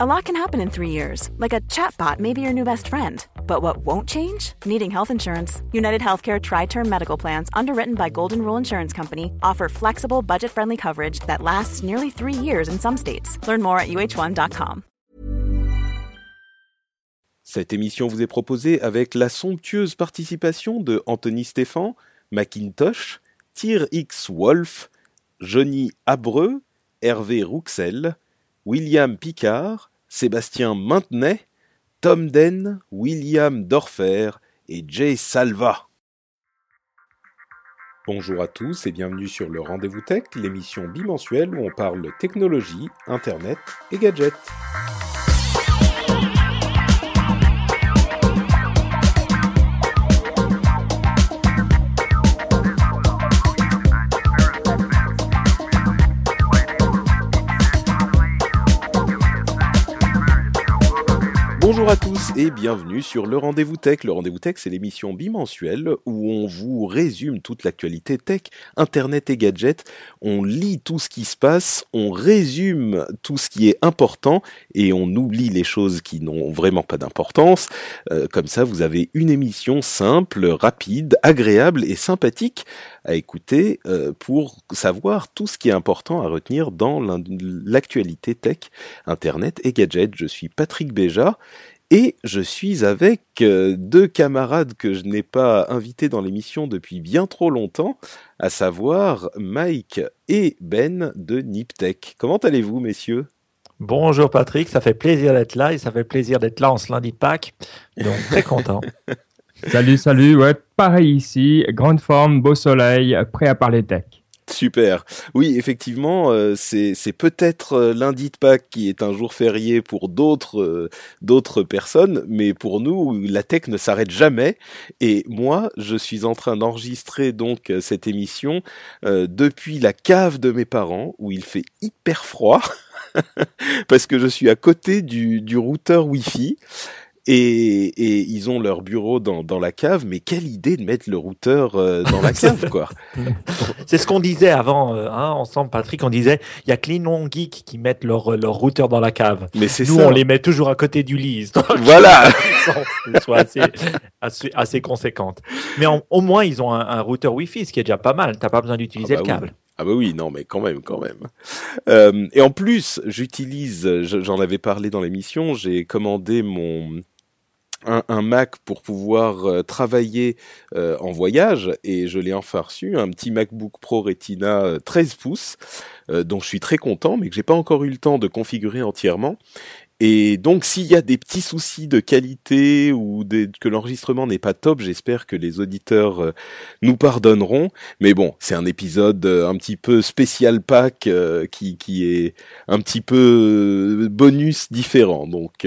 A lot can happen in three years, like a chatbot may be your new best friend. But what won't change? Needing health insurance. United Healthcare Tri Term Medical Plans, underwritten by Golden Rule Insurance Company, offer flexible, budget friendly coverage that lasts nearly three years in some states. Learn more at uh1.com. Cette émission vous est proposée avec la somptueuse participation de Anthony Stéphan, Macintosh, Tyr X Wolf, Johnny Abreu, Hervé Rouxel, William Picard, Sébastien Maintenay, Tom Den, William Dorfer et Jay Salva. Bonjour à tous et bienvenue sur le Rendez-vous Tech, l'émission bimensuelle où on parle technologie, internet et gadgets. Bonjour à tous et bienvenue sur le Rendez-vous Tech. Le Rendez-vous Tech, c'est l'émission bimensuelle où on vous résume toute l'actualité tech, internet et gadgets. On lit tout ce qui se passe, on résume tout ce qui est important et on oublie les choses qui n'ont vraiment pas d'importance. Euh, comme ça, vous avez une émission simple, rapide, agréable et sympathique à écouter euh, pour savoir tout ce qui est important à retenir dans l'actualité tech, internet et gadgets. Je suis Patrick Béja et je suis avec euh, deux camarades que je n'ai pas invités dans l'émission depuis bien trop longtemps, à savoir Mike et Ben de Niptech. Comment allez-vous, messieurs? Bonjour Patrick, ça fait plaisir d'être là et ça fait plaisir d'être là en ce lundi de Pâques. Donc très content. salut, salut, ouais, pareil ici, grande forme, beau soleil, prêt à parler tech. Super. Oui, effectivement, euh, c'est peut-être euh, lundi de Pâques qui est un jour férié pour d'autres euh, d'autres personnes, mais pour nous, la tech ne s'arrête jamais. Et moi, je suis en train d'enregistrer donc cette émission depuis la cave de mes parents où il fait hyper froid. parce que je suis à côté du routeur Wi-Fi et, et, ils ont leur bureau dans, dans, la cave, mais quelle idée de mettre le routeur euh, dans la cave, quoi. C'est ce qu'on disait avant, euh, hein, ensemble, Patrick, on disait, il y a que les non-geeks qui mettent leur, leur routeur dans la cave. Mais c'est Nous, on les met toujours à côté du lit. Voilà. soit assez, assez, assez conséquente. Mais au moins, ils ont un, un, routeur Wi-Fi, ce qui est déjà pas mal. T'as pas besoin d'utiliser ah le câble. Ah bah oui, non, mais quand même, quand même. Euh, et en plus, j'utilise, j'en avais parlé dans l'émission, j'ai commandé mon un, Mac pour pouvoir euh, travailler euh, en voyage et je l'ai enfin reçu, un petit MacBook Pro Retina 13 euh, pouces dont je suis très content mais que j'ai pas encore eu le temps de configurer entièrement et donc, s'il y a des petits soucis de qualité ou que l'enregistrement n'est pas top, j'espère que les auditeurs euh, nous pardonneront. Mais bon, c'est un épisode euh, un petit peu spécial pack euh, qui, qui est un petit peu bonus différent. Donc,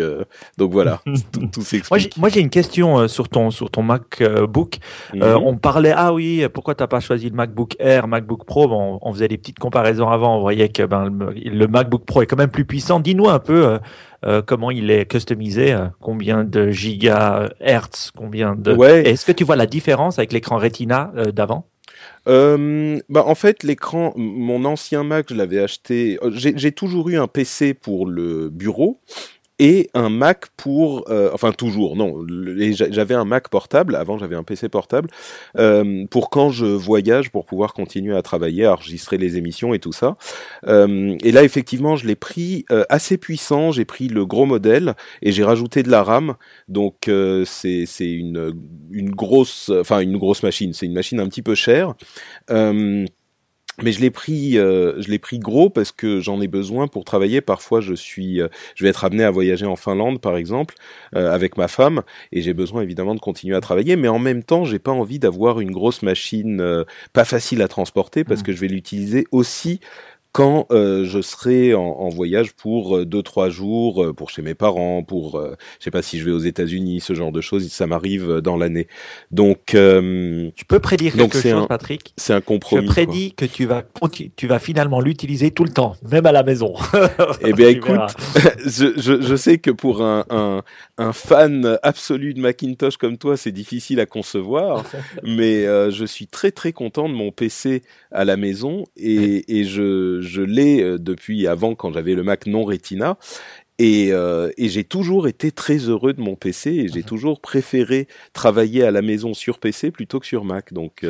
donc voilà, tout, tout s'explique. Moi, j'ai une question sur ton sur ton MacBook. Mhm. on parlait ah oui, pourquoi t'as pas choisi le MacBook Air, MacBook Pro? Bon, on, faisait des petites comparaisons avant. On voyait que ben, le, MacBook Pro est quand même plus puissant. Dis-nous un peu. Euh, comment il est customisé, euh, combien de gigahertz, combien de. Est-ce que tu vois la différence avec l'écran Retina euh, d'avant? Bah en fait, l'écran, mon ancien Mac, je l'avais acheté. J'ai toujours eu un PC pour le bureau et un Mac pour, euh, enfin toujours, non, j'avais un Mac portable, avant j'avais un PC portable, euh, pour quand je voyage, pour pouvoir continuer à travailler, à enregistrer les émissions et tout ça. Euh, et là, effectivement, je l'ai pris assez puissant, j'ai pris le gros modèle et j'ai rajouté de la RAM, donc c'est une, une grosse, enfin une grosse machine, c'est une machine un petit peu chère. Euh, mais je l'ai pris, euh, je l'ai pris gros parce que j'en ai besoin pour travailler. Parfois, je suis, euh, je vais être amené à voyager en Finlande, par exemple, euh, avec ma femme, et j'ai besoin évidemment de continuer à travailler. Mais en même temps, j'ai pas envie d'avoir une grosse machine pas facile à transporter parce mmh. que je vais l'utiliser aussi quand euh, je serai en, en, voyage pour euh, deux trois jours, euh, pour chez mes parents, pour euh, je sais pas si je vais aux États-Unis, ce genre de choses, ça m'arrive dans l'année. Donc tu peux prédire quelque chose, Patrick? C'est un compromis. Je prédis que tu vas tu vas finalement l'utiliser tout le temps, même à la maison. eh bien, écoute, je, je, je, sais que pour un, un, un fan absolu de Macintosh comme toi, c'est difficile à concevoir, mais je suis très très content de mon PC à la maison et, et je je l'ai euh, depuis avant quand j'avais le Mac non Retina. Et, et j'ai toujours été très heureux de mon PC et j'ai mhm. toujours préféré travailler à la maison sur PC plutôt que sur Mac. Donc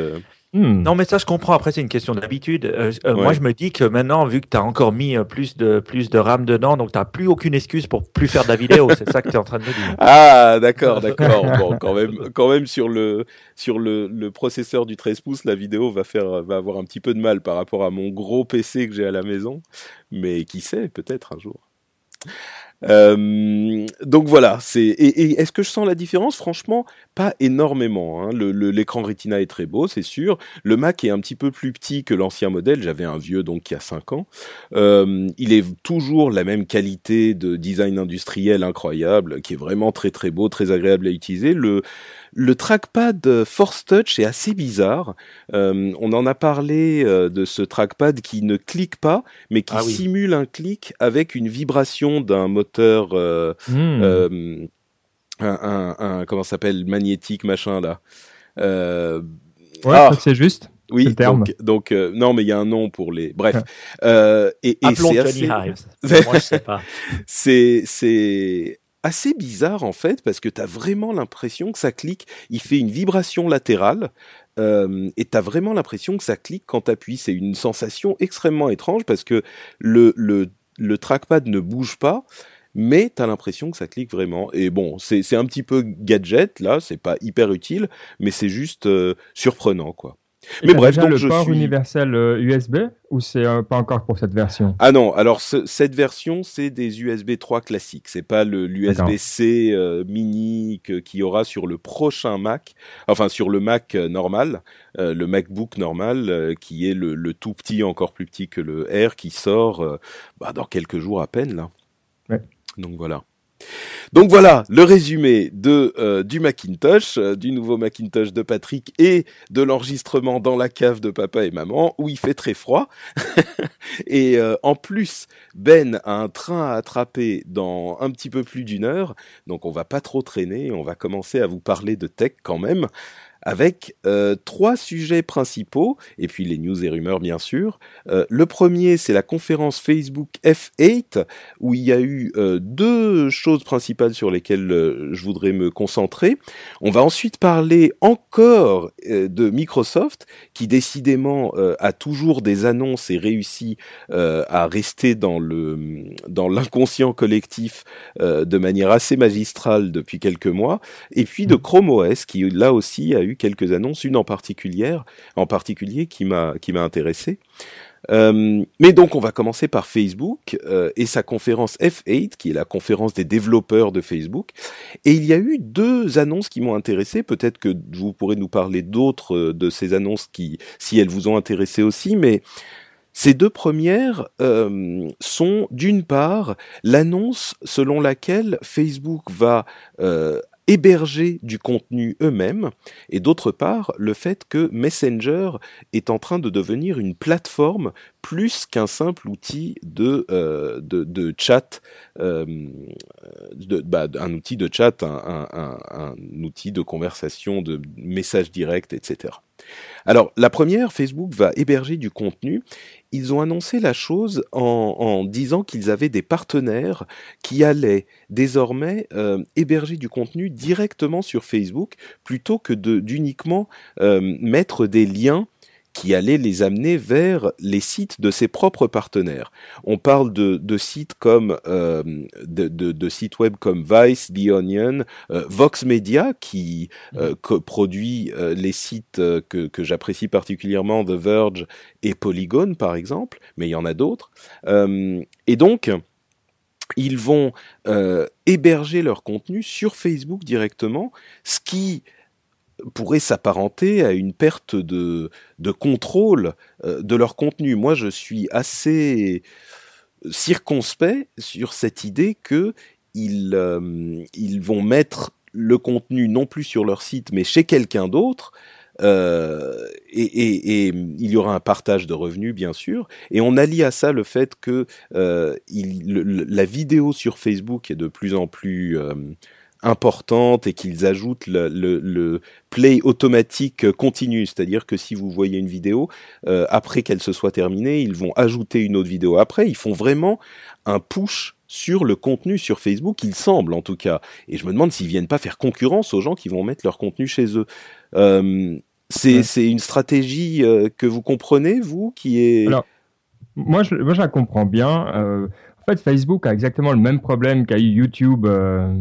Hmm. Non, mais ça, je comprends. Après, c'est une question d'habitude. Euh, euh, moi, je me dis que maintenant, vu que tu as encore mis euh, plus de, plus de RAM dedans, donc tu n'as plus aucune excuse pour plus faire de la vidéo. c'est ça que tu es en train de me dire. Ah, d'accord, d'accord. bon, quand même, quand même sur le, sur le, le, processeur du 13 pouces, la vidéo va faire, va avoir un petit peu de mal par rapport à mon gros PC que j'ai à la maison. Mais qui sait, peut-être un jour. Euh, donc voilà, c'est et, est-ce que je sens la différence? Franchement, pas énormément. Hein. L'écran Retina est très beau, c'est sûr. Le Mac est un petit peu plus petit que l'ancien modèle. J'avais un vieux donc qui a 5 ans. Euh, il est toujours la même qualité de design industriel incroyable, qui est vraiment très très beau, très agréable à utiliser. Le le trackpad Force Touch est assez bizarre. Euh, on en a parlé euh, de ce trackpad qui ne clique pas, mais qui ah simule un clic avec une vibration d'un moteur, euh, hmm. un, un, comment s'appelle, magnétique machin là. ouais, ah. c'est juste. Oui, donc, donc non, mais il y a un nom pour les. Bref, euh, et, et c'est assez. Moi, je sais pas. c'est c'est assez bizarre en fait parce que tu vraiment l'impression que ça clique, il fait une vibration latérale euh, et tu as vraiment l'impression que ça clique quand tu appuies. C'est une sensation extrêmement étrange parce que le, le, le trackpad ne bouge pas mais tu as l'impression que ça clique vraiment. Et bon, c'est un petit peu gadget là, c'est pas hyper utile, mais c'est juste euh, surprenant quoi mais bref, donc le port universel USB euh, ou c'est euh, pas encore pour cette version? Ah non, alors cette version c'est des USB 3 classiques, c'est pas le l'USB-C euh, mini qu'il y aura sur le prochain Mac, enfin sur le Mac normal, le MacBook normal qui est le, le, tout petit, encore plus petit que le R qui sort bah, dans quelques jours à peine là. Ouais. Donc voilà. Donc voilà le résumé de euh, du Macintosh, euh, du nouveau Macintosh de Patrick et de l'enregistrement dans la cave de papa et maman où il fait très froid. et euh, en plus, Ben a un train à attraper dans un petit peu plus d'une heure, donc on va pas trop traîner, on va commencer à vous parler de tech quand même avec euh, trois sujets principaux, et puis les news et rumeurs bien sûr. Euh, le premier, c'est la conférence Facebook F8, où il y a eu euh, deux choses principales sur lesquelles je voudrais me concentrer. On va ensuite parler encore de Microsoft, qui décidément a toujours des annonces et réussit à rester dans le dans l'inconscient collectif de manière assez magistrale depuis quelques mois, et puis de mmh. Chrome OS, qui là aussi a eu quelques annonces, une en particulier, en particulier qui m'a qui m'a intéressé. Euh, mais donc on va commencer par Facebook euh, et sa conférence F8, qui est la conférence des développeurs de Facebook. Et il y a eu deux annonces qui m'ont intéressé. Peut-être que vous pourrez nous parler d'autres euh, de ces annonces qui, si elles vous ont intéressé aussi, mais ces deux premières sont d'une part l'annonce selon laquelle Facebook va héberger du contenu eux-mêmes, et d'autre part le fait que Messenger est en train de devenir une plateforme plus qu'un simple outil de, euh, de, chat, euh, bah, un outil de chat, un, outil de conversation, de messages directs, etc. Alors, la première, Facebook va héberger du contenu. Ils ont annoncé la chose en, disant qu'ils avaient des partenaires qui allaient désormais euh, héberger du contenu directement sur Facebook plutôt que d'uniquement euh, mettre des liens qui allait les amener vers les sites de ses propres partenaires. On parle de, de sites comme euh, de, de, de, sites web comme Vice, The Onion, euh, Vox Media qui euh, produit euh, les sites que, que j'apprécie particulièrement, The Verge et Polygon par exemple, mais il y en a d'autres. et donc ils vont héberger leur contenu sur Facebook directement, ce qui pourrait s'apparenter à une perte de, de contrôle euh, de leur contenu. Moi, je suis assez circonspect sur cette idée que ils, euh, ils vont mettre le contenu non plus sur leur site, mais chez quelqu'un d'autre. Euh, et, et, il y aura un partage de revenus, bien sûr. Et on allie à ça le fait que la vidéo sur Facebook est de plus en plus importante et qu'ils ajoutent le, le, le, play automatique continu, c'est-à-dire que si vous voyez une vidéo, euh, après qu'elle se soit terminée, ils vont ajouter une autre vidéo après, ils font vraiment un push sur le contenu sur Facebook, il semble en tout cas. Et je me demande s'ils viennent pas faire concurrence aux gens qui vont mettre leur contenu chez eux. Euh, c'est une stratégie euh, que vous comprenez, vous, qui est... Alors, moi, je, moi, je la comprends bien. Euh, en fait, Facebook a exactement le même problème qu'a eu YouTube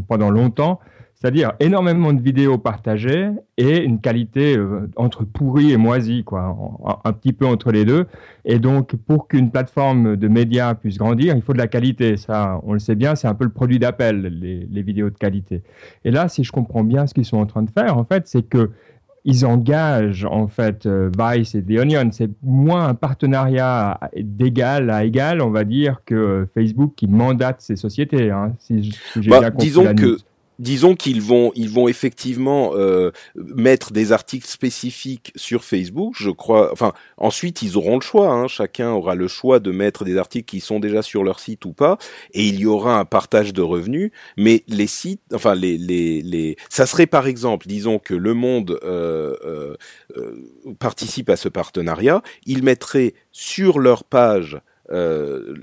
pendant longtemps c'est-à-dire énormément de vidéos partagées et une qualité euh, entre pourri et moisi, quoi, un, petit peu entre les deux. Et donc, pour qu'une plateforme de médias puisse grandir, il faut de la qualité. Ça, on le sait bien, c'est un peu le produit d'appel, les, vidéos de qualité. Et là, si je comprends bien ce qu'ils sont en train de faire, en fait, c'est que ils engagent en fait euh, Vice et The Onion. C'est moins un partenariat d'égal à égal, on va dire, que Facebook qui mandate ces sociétés. Hein, si, bah, disons que disons qu'ils vont, ils vont effectivement euh, mettre des articles spécifiques sur Facebook. Je crois. Enfin, ensuite ils auront le choix. Hein, chacun aura le choix de mettre des articles qui sont déjà sur leur site ou pas, et il y aura un partage de revenus. Mais les sites, enfin les les les, ça serait par exemple, disons que Le Monde euh, euh, participe à ce partenariat, ils mettraient sur leur page euh,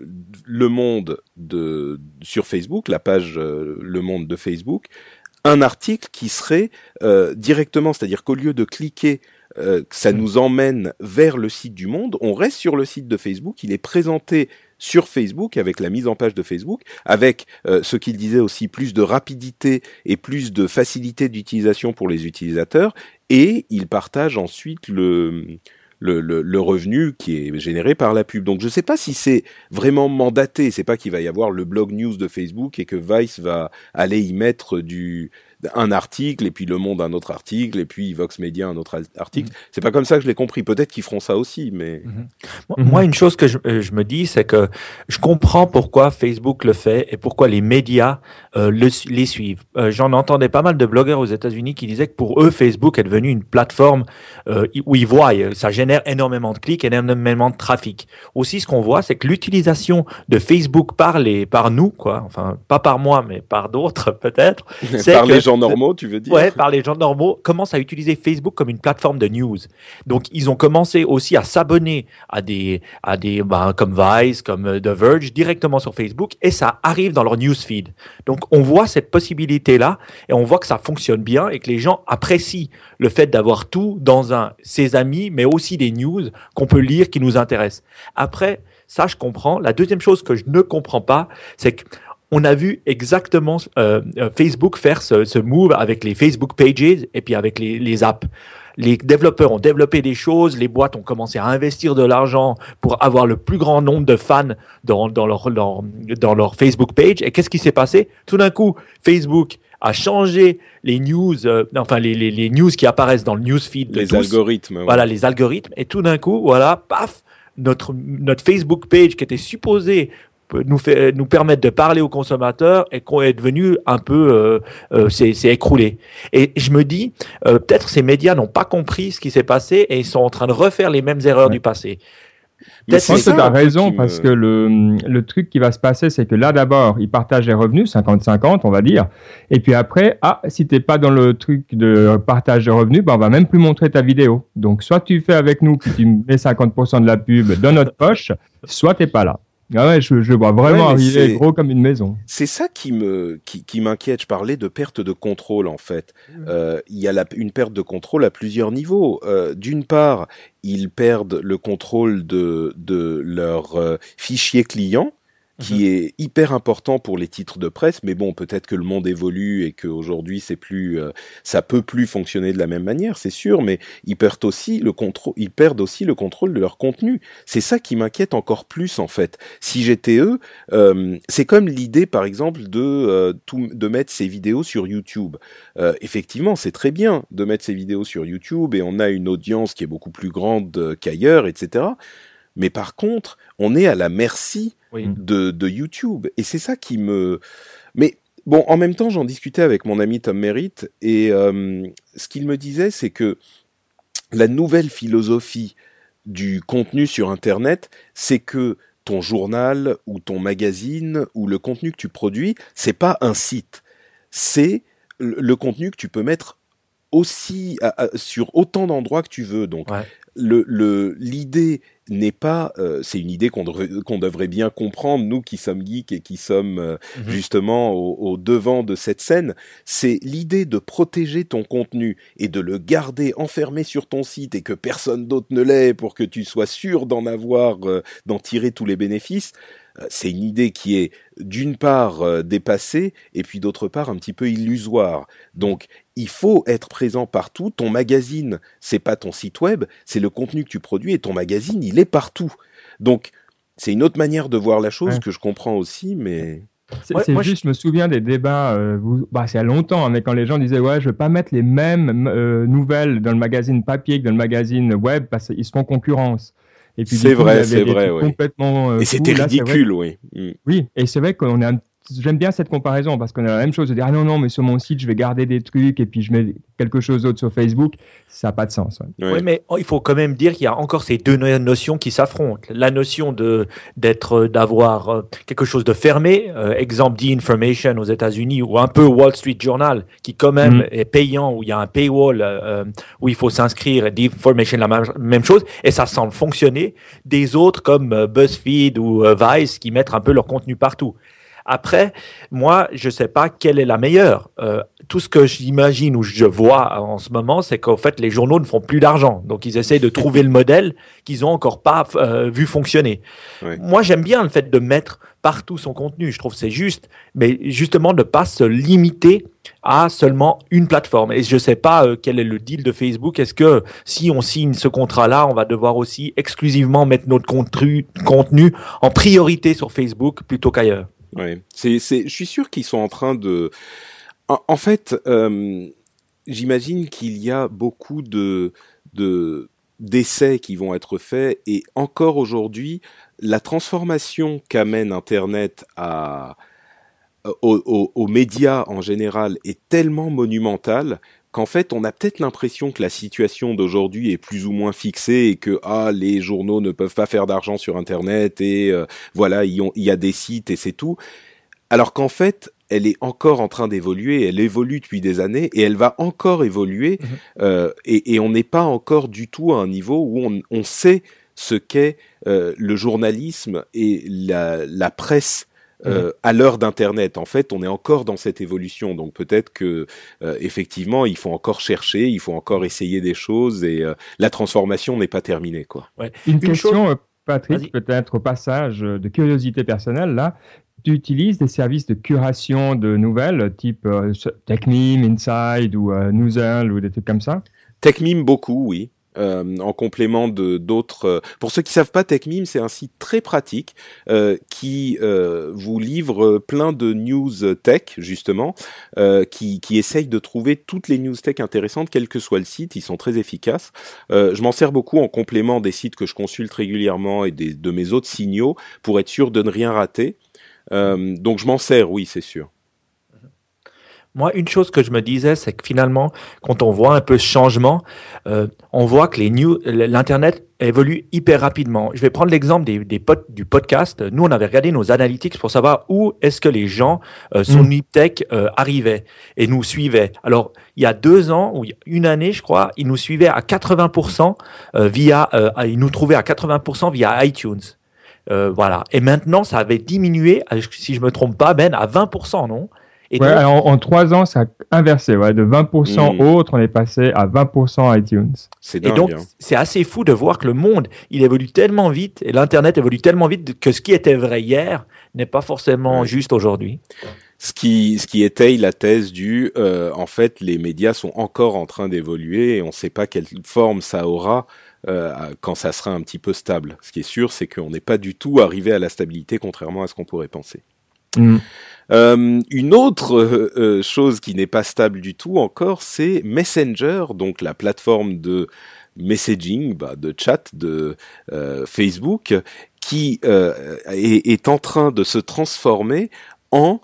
le Monde de sur Facebook, la page euh, Le Monde de Facebook, un article qui serait euh, directement, c'est-à-dire qu'au lieu de cliquer que ça nous emmène vers le site du Monde, on reste sur le site de Facebook, il est présenté sur Facebook avec la mise en page de Facebook, avec ce qu'il disait aussi plus de rapidité et plus de facilité d'utilisation pour les utilisateurs, et il partage ensuite le le, revenu qui est généré par la pub. Donc je ne sais pas si c'est vraiment mandaté. C'est pas qu'il va y avoir le blog news de Facebook et que Vice va aller y mettre du un article et puis Le Monde un autre article et puis Vox Media un autre article. Mhm. C'est pas comme ça que je l'ai compris. Peut-être qu'ils feront ça aussi, mais mhm. moi, une chose que je, euh, je me dis, c'est que je comprends pourquoi Facebook le fait et pourquoi les médias euh, le, les suivent. Euh, J'en entendais pas mal de blogueurs aux États-Unis qui disaient que pour eux, Facebook est devenu une plateforme euh, où ils voient, ça génère énormément de clics, énormément de trafic. Aussi, ce qu'on voit, c'est que l'utilisation de Facebook par les, par nous, quoi, enfin pas par moi, mais par d'autres peut-être, c'est que gens normaux, tu veux dire Ouais, par les gens normaux, commencent à utiliser Facebook comme une plateforme de news. Donc, ils ont commencé aussi à s'abonner à des, à des, ben, comme Vice, comme euh, The Verge, directement sur Facebook, et ça arrive dans leur newsfeed. Donc, on voit cette possibilité-là, et on voit que ça fonctionne bien, et que les gens apprécient le fait d'avoir tout dans un, ses amis, mais aussi des news qu'on peut lire qui nous intéressent. Après, ça, je comprends. La deuxième chose que je ne comprends pas, c'est que on a vu exactement euh, euh, Facebook faire ce, ce, move avec les Facebook Pages et puis avec les, les, apps. Les développeurs ont développé des choses, les boîtes ont commencé à investir de l'argent pour avoir le plus grand nombre de fans dans, dans, leur, dans, dans leur Facebook page. Et qu'est-ce qui s'est passé? Tout d'un coup, Facebook a changé les news, euh, enfin les, les, les, news qui apparaissent dans le newsfeed. Les algorithmes. Voilà, les algorithmes. Et tout d'un coup, voilà, paf, notre, notre Facebook page qui était supposé nous, fait, nous permettre de parler aux consommateurs et qu'on est devenu un peu, euh, euh, c'est écroulé. Et je me dis, euh, peut-être ces médias n'ont pas compris ce qui s'est passé et ils sont en train de refaire les mêmes erreurs du passé. Mais c'est tu as raison, parce que le, le truc qui va se passer, c'est que là, d'abord, ils partagent les revenus, 50-50, on va dire. Et puis après, ah, si t'es pas dans le truc de partage de revenus, ben, on va même plus montrer ta vidéo. Donc, soit tu fais avec nous, puis tu mets 50% de la pub dans notre poche, soit t'es pas là. Ah ouais, je, je vois vraiment arriver gros comme une maison. C'est ça qui me qui, qui m'inquiète. Je parlais de perte de contrôle en fait. Mmh. Euh, il y a la, une perte de contrôle à plusieurs niveaux. Euh, D'une part, ils perdent le contrôle de de leurs euh, fichiers clients qui mhm. est hyper important pour les titres de presse, mais bon, peut-être que le monde évolue et qu'aujourd'hui c'est plus, euh, ça peut plus fonctionner de la même manière, c'est sûr, mais ils perdent aussi le contrôle, ils perdent aussi le contrôle de leur contenu. C'est ça qui m'inquiète encore plus en fait. Si j'étais eux, euh, c'est comme l'idée par exemple de euh, tout, de mettre ces vidéos sur YouTube. effectivement, c'est très bien de mettre ces vidéos sur YouTube et on a une audience qui est beaucoup plus grande qu'ailleurs, etc. Mais par contre, on est à la merci de, de, YouTube. Et c'est ça qui me... Mais bon, en même temps, j'en discutais avec mon ami Tom Merritt, et euh, ce qu'il me disait, c'est que la nouvelle philosophie du contenu sur Internet, c'est que ton journal ou ton magazine ou le contenu que tu produis, c'est pas un site, c'est le contenu que tu peux mettre aussi sur autant d'endroits que tu veux. Donc le l'idée n'est pas, euh, c'est une idée qu'on qu'on devrait bien comprendre, nous qui sommes geeks et qui sommes euh, mhm. justement au, au, devant de cette scène, c'est l'idée de protéger ton contenu et de le garder enfermé sur ton site et que personne d'autre ne l'ait pour que tu sois sûr d'en avoir, euh, d'en tirer tous les bénéfices. C'est une idée qui est d'une part dépassée et puis d'autre part un petit peu illusoire. Donc il faut être présent partout. Ton magazine, c'est pas ton site web, c'est le contenu que tu produis et ton magazine, il est partout. Donc, c'est une autre manière de voir la chose que je comprends aussi, mais. C'est juste, je... me souviens des débats, euh, bah, c'est il y a longtemps, hein, mais quand les gens disaient ouais, je veux pas mettre les mêmes euh, nouvelles dans le magazine papier que dans le magazine web parce qu'ils se font concurrence. C'est vrai, c'est vrai, oui. Complètement, euh, et c'était ridicule, oui. Mm. Oui, et c'est vrai qu'on est un j'aime bien cette comparaison parce qu'on a la même chose de dire ah non non mais sur mon site je vais garder des trucs et puis je mets quelque chose d'autre sur Facebook. Ça n'a pas de sens oui mais il faut quand même dire qu'il y a encore ces deux notions qui s'affrontent. La notion de d'être d'avoir euh, quelque chose de fermé euh, exemple d'e-information aux États-Unis ou un peu Wall Street Journal qui quand même mm. est payant où il y a un paywall euh, où il faut s'inscrire d'e-information la même chose et ça semble fonctionner. Des autres comme BuzzFeed ou Vice qui mettent un peu leur contenu partout après, moi, je ne sais pas quelle est la meilleure. Euh, tout ce que j'imagine ou je vois en ce moment, c'est qu'en fait, les journaux ne font plus d'argent. Donc, ils essayent de trouver le modèle qu'ils n'ont encore pas euh, vu fonctionner. Moi, j'aime bien le fait de mettre partout son contenu. Je trouve c'est juste, mais justement de ne pas se limiter à seulement une plateforme. Et je ne sais pas euh, quel est le deal de Facebook. Est-ce que si on signe ce contrat-là, on va devoir aussi exclusivement mettre notre contenu, contenu en priorité sur Facebook plutôt qu'ailleurs? Ouais, c'est, c'est, je suis sûr qu'ils sont en train de. En, fait, euh, j'imagine qu'il y a beaucoup de, de d'essais qui vont être faits et encore aujourd'hui, la transformation qu'amène Internet à aux, aux, médias en général est tellement monumentale qu'en fait, on a peut-être l'impression que la situation d'aujourd'hui est plus ou moins fixée et que ah les journaux ne peuvent pas faire d'argent sur Internet et euh, voilà il y, a des sites et c'est tout. Alors qu'en fait, elle est encore en train d'évoluer, elle évolue depuis des années et elle va encore évoluer mhm. euh, et, et, on n'est pas encore du tout à un niveau où on, on sait ce qu'est euh, le journalisme et la, la presse euh, à l'heure d'Internet. En fait, on est encore dans cette évolution, donc peut-être que euh, effectivement, il faut encore chercher, il faut encore essayer des choses, et euh, la transformation n'est pas terminée, quoi. Une, question, Patrick, peut-être au passage de curiosité personnelle là. Tu utilises des services de curation de nouvelles, type TechMeme, Inside ou Newsel ou des trucs comme ça? TechMeme beaucoup, oui. Euh, en complément de d'autres. Euh, pour ceux qui savent pas, TechMeme, c'est un site très pratique euh, qui vous livre plein de news tech justement, qui qui essaye de trouver toutes les news tech intéressantes, quel que soit le site. Ils sont très efficaces. je m'en sers beaucoup en complément des sites que je consulte régulièrement et des, de mes autres signaux pour être sûr de ne rien rater. donc je m'en sers, oui, c'est sûr. Moi, une chose que je me disais, c'est que finalement, quand on voit un peu ce changement, euh, on voit que les news, l'internet évolue hyper rapidement. Je vais prendre l'exemple des, des du podcast. Nous, on avait regardé nos analytics pour savoir où est-ce que les gens euh, sur mmh. Tech euh, arrivaient et nous suivaient. Alors, il y a deux ans ou une année, je crois, ils nous suivaient à 80% euh, via, euh, ils nous trouvaient à 80% via iTunes. Euh, voilà. Et maintenant, ça avait diminué, si je me trompe pas, Ben, à 20%, non? En, trois ans, ça a inversé. Ouais, de 20% hmm. autres, on est passé à 20% iTunes. C'est Et donc, hein. c'est assez fou de voir que le monde, il évolue tellement vite et l'Internet évolue tellement vite que ce qui était vrai hier n'est pas forcément juste aujourd'hui. Ce qui, ce qui étaye la thèse du, euh, en fait, les médias sont encore en train d'évoluer et on ne sait pas quelle forme ça aura. Euh, quand ça sera un petit peu stable. Ce qui est sûr, c'est qu'on n'est pas du tout arrivé à la stabilité, contrairement à ce qu'on pourrait penser. Hmm. Euh, une autre euh, euh, chose qui n'est pas stable du tout encore, c'est Messenger, donc la plateforme de messaging, bah, de chat de Facebook, qui est, est, en train de se transformer en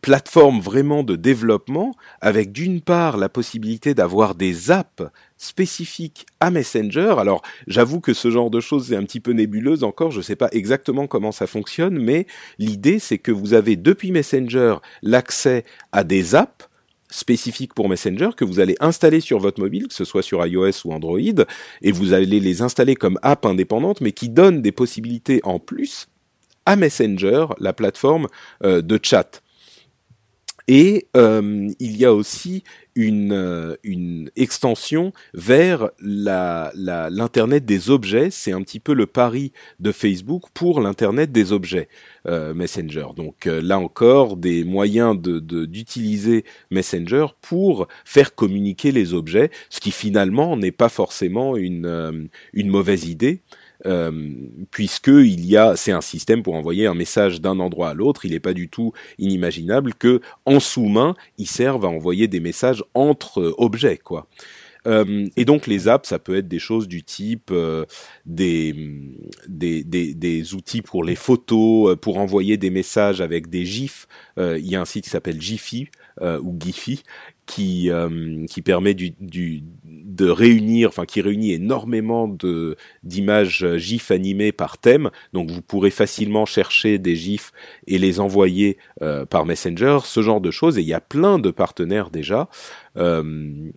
plateforme vraiment de développement avec d'une part la possibilité d'avoir des apps spécifiques à Messenger. Alors j'avoue que ce genre de choses est un petit peu nébuleuse encore, je ne sais pas exactement comment ça fonctionne, mais l'idée c'est que vous avez depuis Messenger l'accès à des apps spécifiques pour Messenger que vous allez installer sur votre mobile, que ce soit sur iOS ou Android, et vous allez les installer comme app indépendante, mais qui donnent des possibilités en plus à Messenger, la plateforme euh, de chat. Et euh, il y a aussi une, euh, une extension vers l'Internet la, des objets. C'est un petit peu le pari de Facebook pour l'Internet des objets euh, Messenger. Donc euh, là encore, des moyens d'utiliser de, Messenger pour faire communiquer les objets, ce qui finalement n'est pas forcément une, une mauvaise idée. Euh, puisque il y a, c'est un système pour envoyer un message d'un endroit à l'autre. Il n'est pas du tout inimaginable que en sous-main, il serve à envoyer des messages entre euh, objets. Euh, et donc les apps, ça peut être des choses du type des, outils pour les photos, pour envoyer des messages avec des gifs. il y a un site qui s'appelle Giphy ou Giphy qui qui permet de réunir, enfin qui réunit énormément de d'images GIF animées par thème. Donc vous pourrez facilement chercher des GIFs et les envoyer par Messenger, ce genre de choses. Et il y a plein de partenaires déjà. Euh,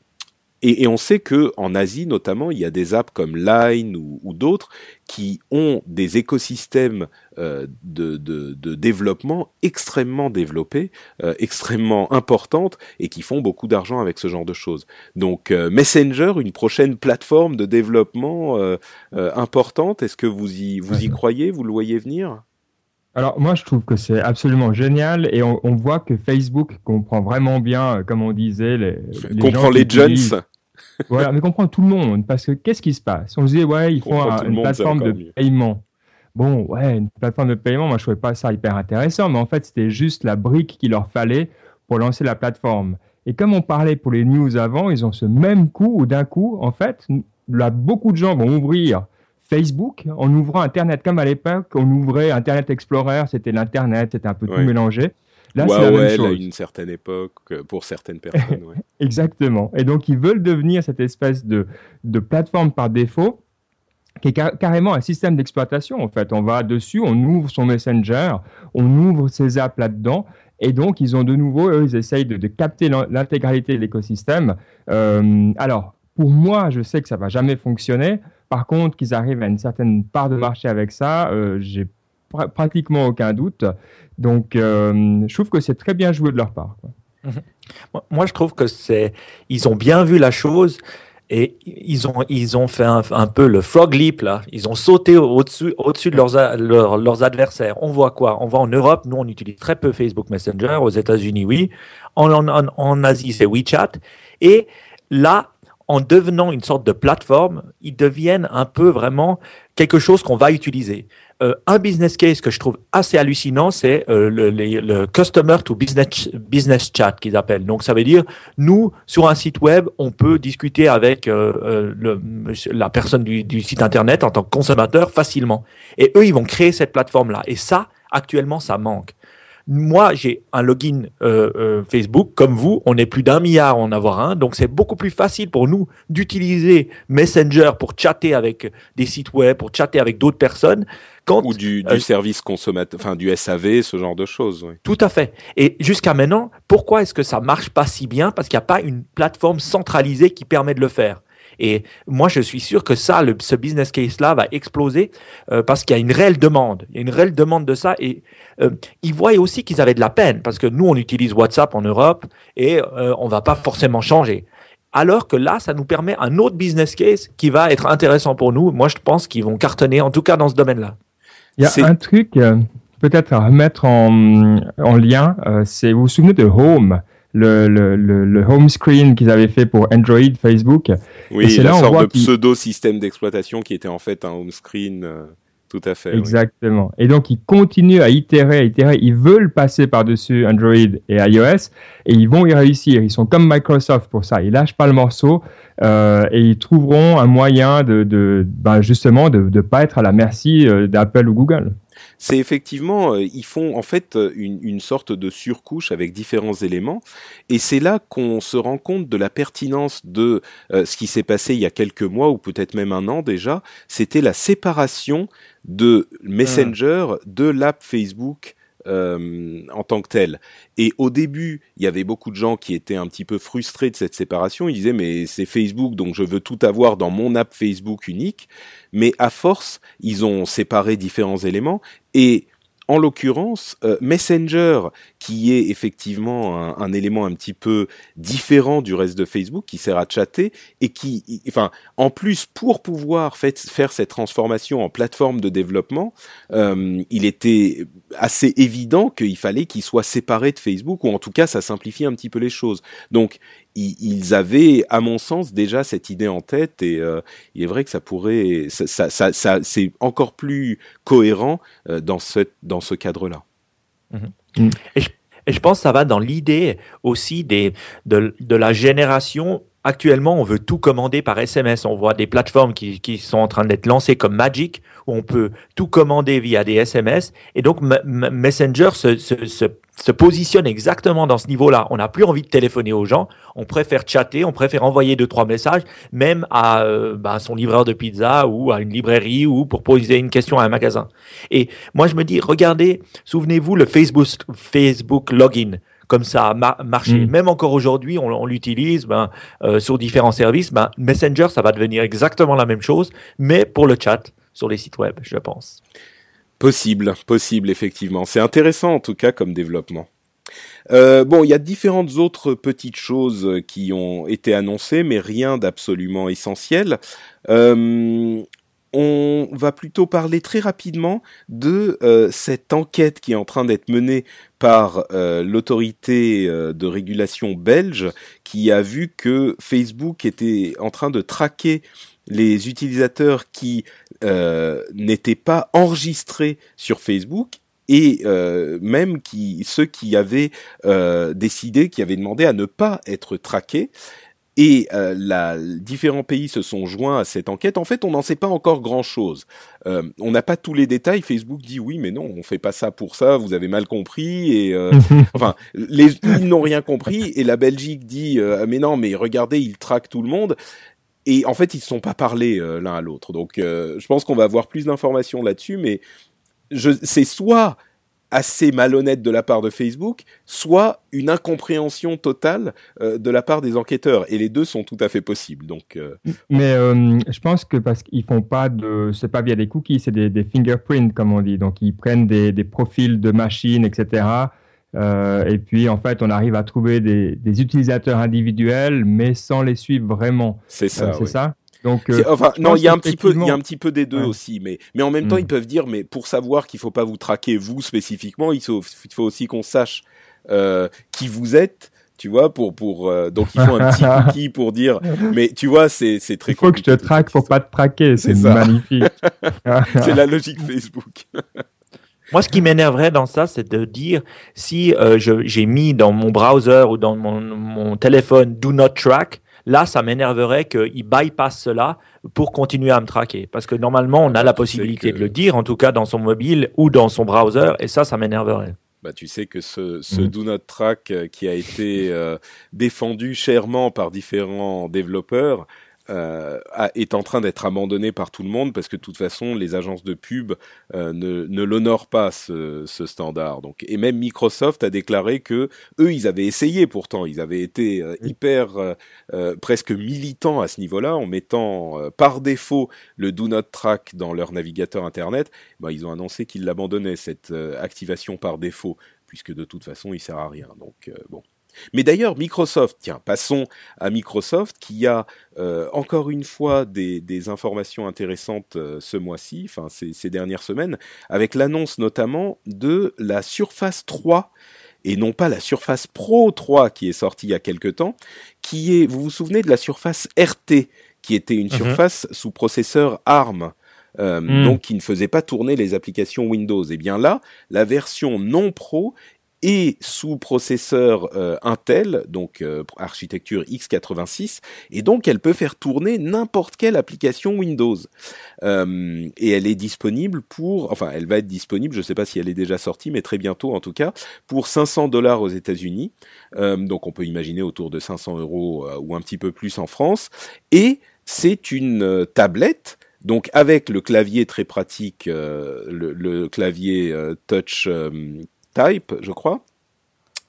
et, et, on sait que en Asie notamment, il y a des apps comme Line ou, ou d'autres qui ont des écosystèmes euh, de, de, de, développement extrêmement développés, euh, extrêmement importantes et qui font beaucoup d'argent avec ce genre de choses. Donc euh, Messenger, une prochaine plateforme de développement importante, est-ce que vous y vous y croyez, vous le voyez venir? Alors moi je trouve que c'est absolument génial et on, on, voit que Facebook comprend vraiment bien, comme on disait, les, les comprend les jeunes. voilà, mais comprend tout le monde parce que qu'est-ce qui se passe? On se dit ouais, ils font un, une plateforme de mieux. paiement. Bon, ouais, une plateforme de paiement, moi je trouvais pas ça hyper intéressant, mais en fait c'était juste la brique qu'il leur fallait pour lancer la plateforme. Et comme on parlait pour les news avant, ils ont ce même coup où d'un coup, en fait, là, beaucoup de gens vont ouvrir Facebook, en ouvrant Internet comme à l'époque, on ouvrait Internet Explorer, c'était l'Internet, c'était un peu tout mélangé. Là, c'est la même chose. à une certaine époque, euh, pour certaines personnes. Ouais. Exactement. Et donc, ils veulent devenir cette espèce de, de plateforme par défaut qui est car carrément un système d'exploitation. En fait, on va dessus, on ouvre son Messenger, on ouvre ses apps là-dedans. Et donc, ils ont de nouveau, eux, ils essayent de, de capter l'intégralité de l'écosystème. Euh, alors, pour moi, je sais que ça va jamais fonctionner. Par contre, qu'ils arrivent à une certaine part de marché avec ça, euh, j'ai pr pratiquement aucun doute. Donc, euh, je trouve que c'est très bien joué de leur part. Moi, je trouve que c'est, ils ont bien vu la chose et ils ont, ils ont fait un, peu le frog leap là. Ils ont sauté au-dessus, au-dessus de leurs, leurs, adversaires. On voit quoi? On voit en Europe, nous on utilise très peu Facebook Messenger. Aux États-Unis, oui. En Asie, c'est WeChat. Et là, en devenant une sorte de plateforme, ils deviennent un peu vraiment quelque chose qu'on va utiliser. Euh, un business case que je trouve assez hallucinant, c'est euh, le, le, customer to business business chat qu'ils appellent. Donc ça veut dire nous sur un site web, on peut discuter avec euh, euh le, la personne du, du, site internet en tant que consommateur facilement. Et eux, ils vont créer cette plateforme là. Et ça, actuellement, ça manque. Moi, j'ai un login euh, euh, Facebook, comme vous, on est plus d'un milliard à en avoir un, donc c'est beaucoup plus facile pour nous d'utiliser Messenger pour chatter avec des sites web, pour chatter avec d'autres personnes. Quand, Ou du, du euh, service consommateur, enfin du SAV, ce genre de choses. Oui. Tout à fait. Et jusqu'à maintenant, pourquoi est-ce que ça marche pas si bien? Parce qu'il n'y a pas une plateforme centralisée qui permet de le faire. Et moi, je suis sûr que ça, le, ce business case-là va exploser euh, parce qu'il y a une réelle demande. Il y a une réelle demande de ça. Et euh, ils voyaient aussi qu'ils avaient de la peine parce que nous, on utilise WhatsApp en Europe et euh, on va pas forcément changer. Alors que là, ça nous permet un autre business case qui va être intéressant pour nous. Moi, je pense qu'ils vont cartonner, en tout cas dans ce domaine-là. Il y a un truc euh, peut-être à remettre en, en lien, euh, c'est vous vous souvenez de Home? Le, le, le, le home screen qu'ils avaient fait pour Android, Facebook. Oui, c'est là sorte de pseudo système d'exploitation qui était en fait un home screen. Euh, tout à fait. Exactement. Oui. Et donc ils continuent à itérer, à itérer. Ils veulent passer par-dessus Android et iOS et ils vont y réussir. Ils sont comme Microsoft pour ça. Ils lâchent pas le morceau euh, et ils trouveront un moyen de, de ben justement de ne pas être à la merci euh, d'Apple ou Google c'est effectivement, euh, ils font en fait euh, une, une, sorte de surcouche avec différents éléments, et c'est là qu'on se rend compte de la pertinence de euh, ce qui s'est passé il y a quelques mois ou peut-être même un an déjà. C'était la séparation de Messenger de l'app Facebook en tant que tel. Et au début, il y avait beaucoup de gens qui étaient un petit peu frustrés de cette séparation. Ils disaient mais c'est Facebook, donc je veux tout avoir dans mon app Facebook unique. Mais à force, ils ont séparé différents éléments et en l'occurrence, euh, Messenger, qui est effectivement un, élément un petit peu différent du reste de Facebook, qui sert à chatter, et qui, enfin, en plus, pour pouvoir faire cette transformation en plateforme de développement, euh, il était assez évident qu'il fallait qu'il soit séparé de Facebook, ou en tout cas, ça simplifie un petit peu les choses. Donc, ils avaient, à mon sens, déjà cette idée en tête et euh, il est vrai que ça pourrait, ça, ça, ça, c'est encore plus cohérent euh, dans ce dans ce cadre-là. Et, je, et, je, pense que ça va dans l'idée aussi des de, de la génération Actuellement, on veut tout commander par SMS. On voit des plateformes qui, qui sont en train d'être lancées comme Magic, où on peut tout commander via des SMS. Et donc, Messenger se, se, se, se, positionne exactement dans ce niveau-là. On n'a plus envie de téléphoner aux gens. On préfère chatter, on préfère envoyer deux, trois messages, même à euh, bah, son livreur de pizza ou à une librairie ou pour poser une question à un magasin. Et moi, je me dis, regardez, souvenez-vous le Facebook, Facebook Login comme ça a marché. Mm. Même encore aujourd'hui, on, l'utilise ben, euh, sur différents services. Ben, Messenger, ça va devenir exactement la même chose, mais pour le chat sur les sites web, je pense. Possible, possible, effectivement. C'est intéressant en tout cas comme développement. Euh, bon, il y a différentes autres petites choses qui ont été annoncées, mais rien d'absolument essentiel. Euh, on va plutôt parler très rapidement de euh, cette enquête qui est en train d'être menée par euh, l'autorité euh, de régulation belge qui a vu que Facebook était en train de traquer les utilisateurs qui n'étaient pas enregistrés sur Facebook et même qui ceux qui avaient décidé, qui avaient demandé à ne pas être traqués. Et euh, la, différents pays se sont joints à cette enquête. En fait, on n'en sait pas encore grand-chose. Euh, on n'a pas tous les détails. Facebook dit oui, mais non, on fait pas ça pour ça. Vous avez mal compris. Et euh, enfin, les, ils n'ont rien compris. Et la Belgique dit euh, mais non, mais regardez, ils traquent tout le monde. Et en fait, ils ne sont pas parlé euh, l'un à l'autre. Donc, je pense qu'on va avoir plus d'informations là-dessus. Mais c'est soit assez malhonnête de la part de Facebook, soit une incompréhension totale euh, de la part des enquêteurs. Et les deux sont tout à fait possibles. Donc, euh, Mais euh, je pense que parce qu'ils font pas de, c'est pas via des cookies, c'est des, des, fingerprints comme on dit. Donc ils prennent des, des profils de machines, etc. et puis en fait, on arrive à trouver des, des, utilisateurs individuels, mais sans les suivre vraiment. C'est ça. c'est ça? Donc, euh, enfin, non, il y a un petit peu, il y a un petit peu des deux aussi, mais mais en même temps, hmm. ils peuvent dire, mais pour savoir qu'il faut pas vous traquer vous spécifiquement, il faut, il faut aussi qu'on sache euh, qui vous êtes. Tu vois, pour pour euh, donc il faut un petit cookie pour dire. Mais tu vois, c'est c'est très. Il faut que je te traque pour pas te traquer. C'est magnifique. c'est la logique Facebook. Moi, ce qui m'énerverait dans ça, c'est de dire si euh, j'ai mis dans mon browser ou dans mon, mon téléphone Do Not Track, Là, ça m'énerverait qu'il bypasse cela pour continuer à me traquer. Parce que normalement, on a la possibilité de le dire, en tout cas dans son mobile ou dans son browser, et ça, ça m'énerverait. Bah, tu sais que ce, ce mm. Do Not Track euh, qui a été euh, défendu chèrement par différents développeurs, euh, est en train d'être abandonné par tout le monde parce que de toute façon les agences de pub euh, ne, ne l'honorent pas ce, ce, standard. Donc et même Microsoft a déclaré que eux ils avaient essayé pourtant, ils avaient été euh, hyper presque militants à ce niveau-là en mettant par défaut le Do Not Track dans leur navigateur internet. Bah, ils ont annoncé qu'ils l'abandonnaient cette activation par défaut puisque de toute façon il sert à rien. Donc bon. Mais d'ailleurs, Microsoft, tiens, passons à Microsoft qui a euh, encore une fois des, des informations intéressantes euh, ce mois-ci, enfin ces, ces, dernières semaines, avec l'annonce notamment de la Surface 3 et non pas la Surface Pro 3 qui est sortie il y a quelque temps, qui est, vous vous souvenez de la Surface RT, qui était une mhm. surface sous processeur ARM. Euh, mm. donc qui ne faisait pas tourner les applications Windows. Et bien là, la version non pro et sous processeur euh, Intel, donc euh, architecture x86, et donc elle peut faire tourner n'importe quelle application Windows. Euh, et elle est disponible pour, enfin elle va être disponible, je ne sais pas si elle est déjà sortie, mais très bientôt en tout cas, pour 500 dollars aux États-Unis. donc on peut imaginer autour de 500 euros ou un petit peu plus en France. Et c'est une tablette donc avec le clavier très pratique, le, le, clavier touch Type, je crois.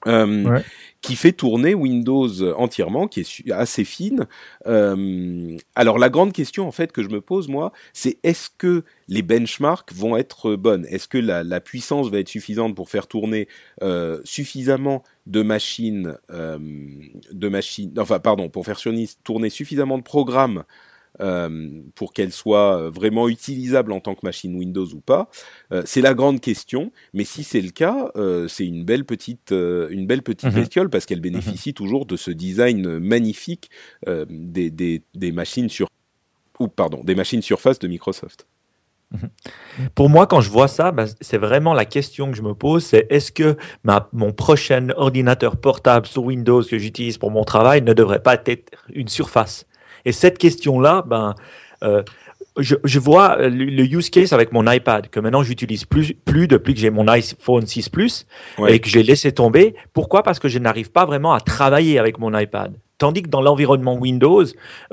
Euh, qui fait tourner Windows entièrement, qui est assez fine. Euh, alors la grande question en fait que je me pose moi, c'est est-ce que les benchmarks vont être bonnes? Est-ce que la, la, puissance va être suffisante pour faire tourner euh, suffisamment de machines, de machines, enfin pardon, pour faire tourner suffisamment de programmes euh, pour qu'elle soit vraiment utilisable en tant que machine Windows ou pas euh, C'est la grande question. Mais si c'est le cas, euh, c'est une belle petite, une belle petite mhm. bestiole parce qu'elle bénéficie mhm. toujours de ce design magnifique des, des, des, machines sur ou pardon des machines Surface de Microsoft. Mhm. Pour moi, quand je vois ça, ben, c'est vraiment la question que je me pose, c'est est-ce que ma, mon prochain ordinateur portable sur Windows que j'utilise pour mon travail ne devrait pas être une surface? Et cette question-là, ben, euh, je, je, vois le, use case avec mon iPad que maintenant j'utilise plus, plus depuis que j'ai mon iPhone 6 Plus et que j'ai laissé tomber. Pourquoi? Parce que je n'arrive pas vraiment à travailler avec mon iPad. Tandis que dans l'environnement Windows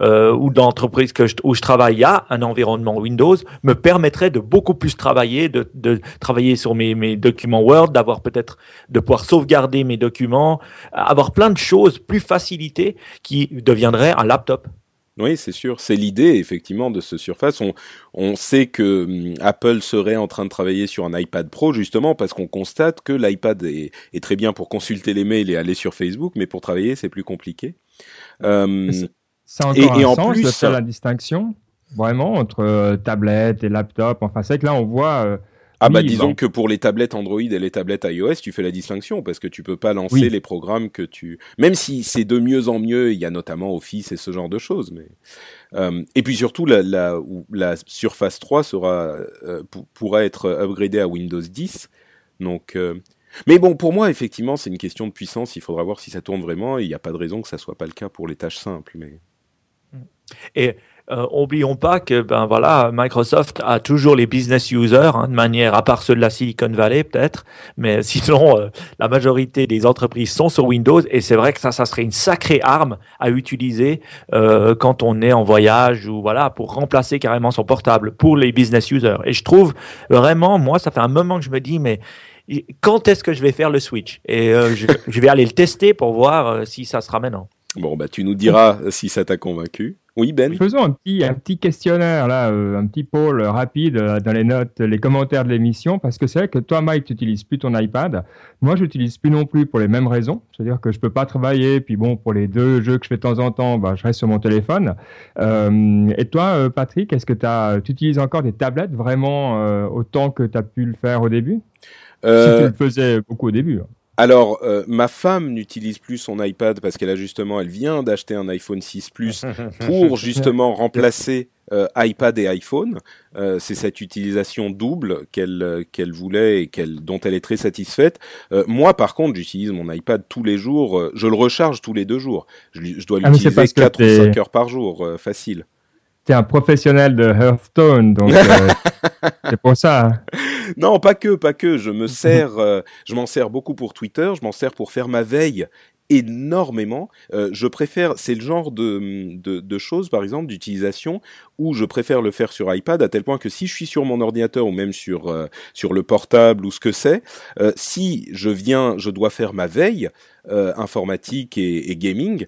euh, ou dans l'entreprise que où je travaille, il y a un environnement Windows me permettrait de beaucoup plus travailler, de, de travailler sur mes, mes documents Word, d'avoir peut-être de pouvoir sauvegarder mes documents, avoir plein de choses plus facilitées qui deviendraient un laptop. Oui, c'est sûr. C'est l'idée, effectivement, de ce Surface. On, on sait que hum, Apple serait en train de travailler sur un iPad Pro, justement, parce qu'on constate que l'iPad est, est, très bien pour consulter les mails et aller sur Facebook, mais pour travailler, c'est plus compliqué. Euh, c'est encore et, un en sens plus, de faire la distinction, vraiment, entre euh, tablette et laptop. Enfin, c'est que là, on voit... Euh, ah bah disons que pour les tablettes Android et les tablettes iOS, tu fais la distinction parce que tu peux pas lancer les programmes que tu. Même si c'est de mieux en mieux, il y a notamment Office et ce genre de choses. Mais euh, et puis surtout la, la, la Surface 3 sera euh, pourra être upgradée à Windows 10. Donc euh, mais bon, pour moi, effectivement, c'est une question de puissance. Il faudra voir si ça tourne vraiment. Il n'y a pas de raison que ça soit pas le cas pour les tâches simples. Mais et euh, oublions pas que ben voilà, Microsoft a toujours les business users hein, de manière à part ceux de la Silicon Valley peut-être, mais sinon euh, la majorité des entreprises sont sur Windows et c'est vrai que ça, ça serait une sacrée arme à utiliser euh, quand on est en voyage ou voilà pour remplacer carrément son portable pour les business users. Et je trouve vraiment, moi, ça fait un moment que je me dis mais quand est-ce que je vais faire le switch? Et euh, je, vais aller le tester pour voir si ça sera maintenant. Bon, bah tu nous diras si ça t'a convaincu. Oui, Ben. Faisons un petit, un petit questionnaire, là, euh, un petit poll rapide euh, dans les notes, les commentaires de l'émission, parce que c'est vrai que toi, Mike, tu n'utilises plus ton iPad. Moi, je n'utilise plus non plus pour les mêmes raisons. C'est-à-dire que je ne peux pas travailler, puis bon, pour les deux jeux que je fais de temps en temps, bah, je reste sur mon téléphone. Euh, et toi, Patrick, est-ce que tu utilises encore des tablettes vraiment autant que tu as pu le faire au début? Si tu le faisais beaucoup au début. Hein. Alors, euh, ma femme n'utilise plus son iPad parce qu'elle a justement, elle vient d'acheter un iPhone 6 Plus pour justement remplacer euh, iPad et iPhone. Euh, c'est cette utilisation double qu'elle qu'elle voulait et qu'elle dont elle est très satisfaite. moi, par contre, j'utilise mon iPad tous les jours. je le recharge tous les deux jours. Je, je dois ah, l'utiliser 4 ou 5 heures par jour, facile tu un professionnel de Hearthstone, donc euh, c'est pour ça. Hein. Non, pas que, pas que. Je me sers, euh, je m'en sers beaucoup pour Twitter. Je m'en sers pour faire ma veille énormément. Euh, je préfère, c'est le genre de, de, de choses, par exemple, d'utilisation où je préfère le faire sur iPad à tel point que si je suis sur mon ordinateur ou même sur sur le portable ou ce que c'est, si je viens, je dois faire ma veille informatique et, et gaming,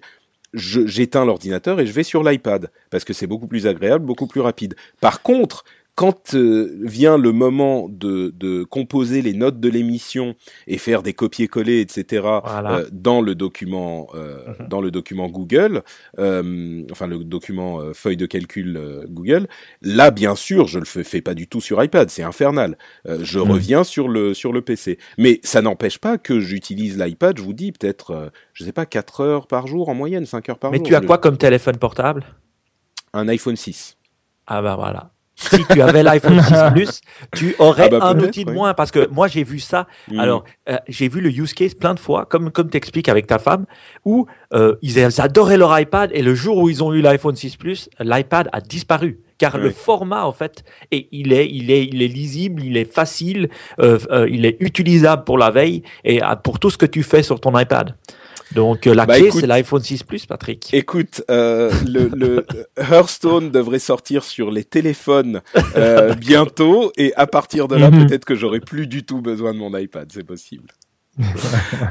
j'éteins l'ordinateur et je vais sur l'iPad parce que c'est beaucoup plus agréable, beaucoup plus rapide. Par contre, quand euh, vient le moment de, de, composer les notes de l'émission et faire des copier-coller, etc. Euh, dans le document, euh, mhm. dans le document Google, enfin le document feuille de calcul Google, là bien sûr je le fais, fais pas du tout sur iPad, c'est infernal. je mhm. reviens sur le sur le PC, mais ça n'empêche pas que j'utilise l'iPad. Je vous dis peut-être, je sais pas, 4 heures par jour en moyenne, 5 heures par jour. Mais tu as quoi comme téléphone portable? Un iPhone 6. Ah bah voilà si tu avais l'iPhone 6 Plus, tu aurais ah bah un outil de moins. Parce que moi, j'ai vu ça. Mm. Alors, euh, j'ai vu le use case plein de fois, comme, comme t'expliques avec ta femme, où euh, ils, adoraient leur iPad et le jour où ils ont eu l'iPhone 6 Plus, l'iPad a disparu car le format en fait et il est il est il est lisible il est facile euh, il est utilisable pour la veille et pour tout ce que tu fais sur ton iPad donc euh, la bah, clé, c'est l'iPhone 6 Plus, Patrick. Écoute, euh, le, le Hearthstone devrait sortir sur les téléphones euh, bientôt, et à partir de là, mhm. peut-être que j'aurai plus du tout besoin de mon iPad, c'est possible.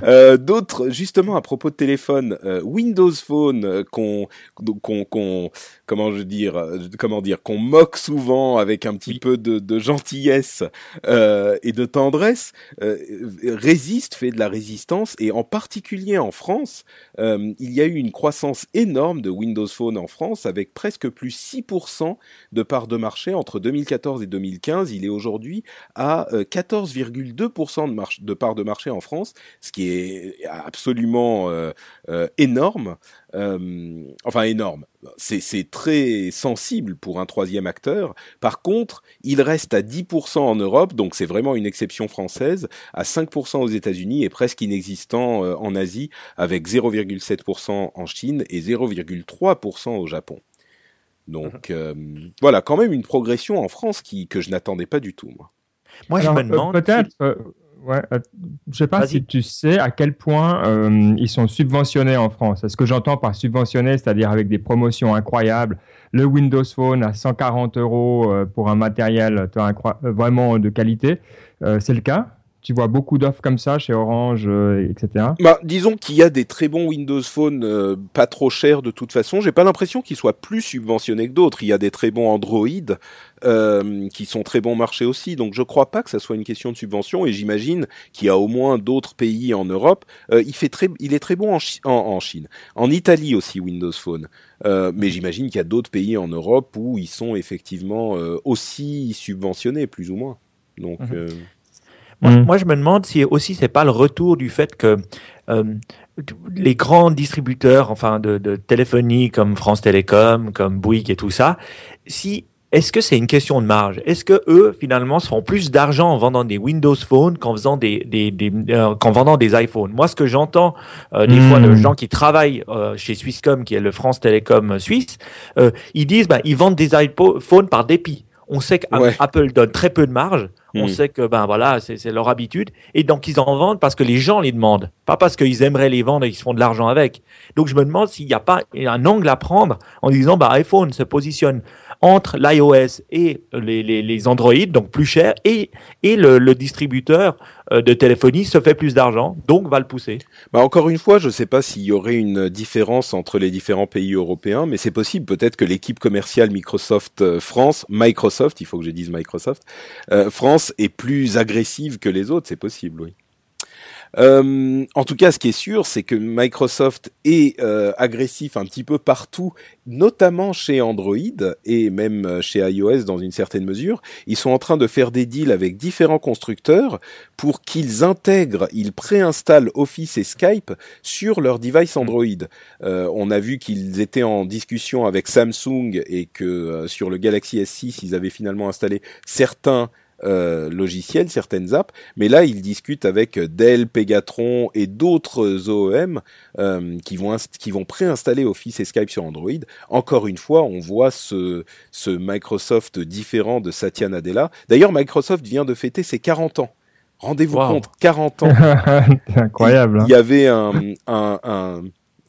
euh, D'autres, justement, à propos de téléphone, euh, Windows Phone, euh, qu'on, qu'on, qu'on, comment je dire, euh, comment dire, qu'on moque souvent avec un petit peu de, de gentillesse et de tendresse, résiste, fait de la résistance, et en particulier en France, il y a eu une croissance énorme de Windows Phone en France, avec presque plus 6% de part de marché entre 2014 et 2015. Il est aujourd'hui à 14,2% de, marche, de part de marché en France, ce qui est absolument euh, euh, énorme. Euh, enfin énorme. C'est très sensible pour un troisième acteur. Par contre, il reste à 10% en Europe, donc c'est vraiment une exception française, à 5% aux États-Unis et presque inexistant en Asie, avec 0,7% en Chine et 0,3% au Japon. Donc mhm. voilà, quand même une progression en France qui, que je n'attendais pas du tout, moi. Moi, je me demande. Peut-être. Ouais, euh, je ne sais pas si tu sais à quel point euh, ils sont subventionnés en France. Ce que j'entends par subventionné, c'est-à-dire avec des promotions incroyables. Le Windows Phone à 140 euros euh, pour un matériel vraiment de qualité. c'est le cas tu vois beaucoup d'offres comme ça chez Orange, euh, etc. Bah, disons qu'il y a des très bons Windows Phone euh, pas trop chers de toute façon. J'ai pas l'impression qu'ils soient plus subventionnés que d'autres. Il y a des très bons Android euh, qui sont très bons marché aussi. Donc je crois pas que ça soit une question de subvention. Et j'imagine qu'il y a au moins d'autres pays en Europe. il fait très, il est très bon en, en, Chine, en Italie aussi Windows Phone. mais j'imagine qu'il y a d'autres pays en Europe où ils sont effectivement aussi subventionnés plus ou moins. Donc Mm. Moi, je me demande si aussi c'est pas le retour du fait que euh, les grands distributeurs, enfin de, de, téléphonie comme France Télécom, comme Bouygues et tout ça, si est-ce que c'est une question de marge? Est-ce que eux finalement se font plus d'argent en vendant des Windows Phone qu'en faisant des, des, des euh, qu'en vendant des iPhones? Moi, ce que j'entends euh, des fois de mm. gens qui travaillent euh, chez Swisscom, qui est le France Télécom suisse, ils disent ben ils vendent des iPhones par dépit. On sait qu'Apple donne très peu de marge. On hmm. sait que ben voilà, c'est leur habitude et donc ils en vendent parce que les gens les demandent, pas parce qu'ils aimeraient les vendre et qu'ils se font de l'argent avec. Donc je me demande s'il n'y a pas un angle à prendre en disant bah iPhone se positionne entre l'iOS et les, les, les, Android, donc plus cher, et, et le, le distributeur de téléphonie se fait plus d'argent, donc va le pousser. Bah encore une fois, je ne sais pas s'il y aurait une différence entre les différents pays européens, mais c'est possible. Peut-être que l'équipe commerciale Microsoft euh, France, Microsoft, il faut que je dise Microsoft, euh, France est plus agressive que les autres, c'est possible, oui. Euh, en tout cas, ce qui est sûr, c'est que Microsoft est euh, agressif un petit peu partout, notamment chez Android et même euh, chez iOS dans une certaine mesure. Ils sont en train de faire des deals avec différents constructeurs pour qu'ils intègrent, ils préinstallent Office et Skype sur leur device mm. Android. on a vu qu'ils étaient en discussion avec Samsung et que sur le Galaxy S6, ils avaient finalement installé certains euh, logiciels, certaines apps, mais là ils discutent avec Dell, Pegatron et d'autres OEM euh, qui vont qui vont préinstaller Office et Skype sur Android. Encore une fois, on voit ce, ce Microsoft différent de Satya Nadella. D'ailleurs, Microsoft vient de fêter ses 40 ans. Rendez-vous compte, 40 ans. C'est incroyable. Il, il y hein. avait un, un, un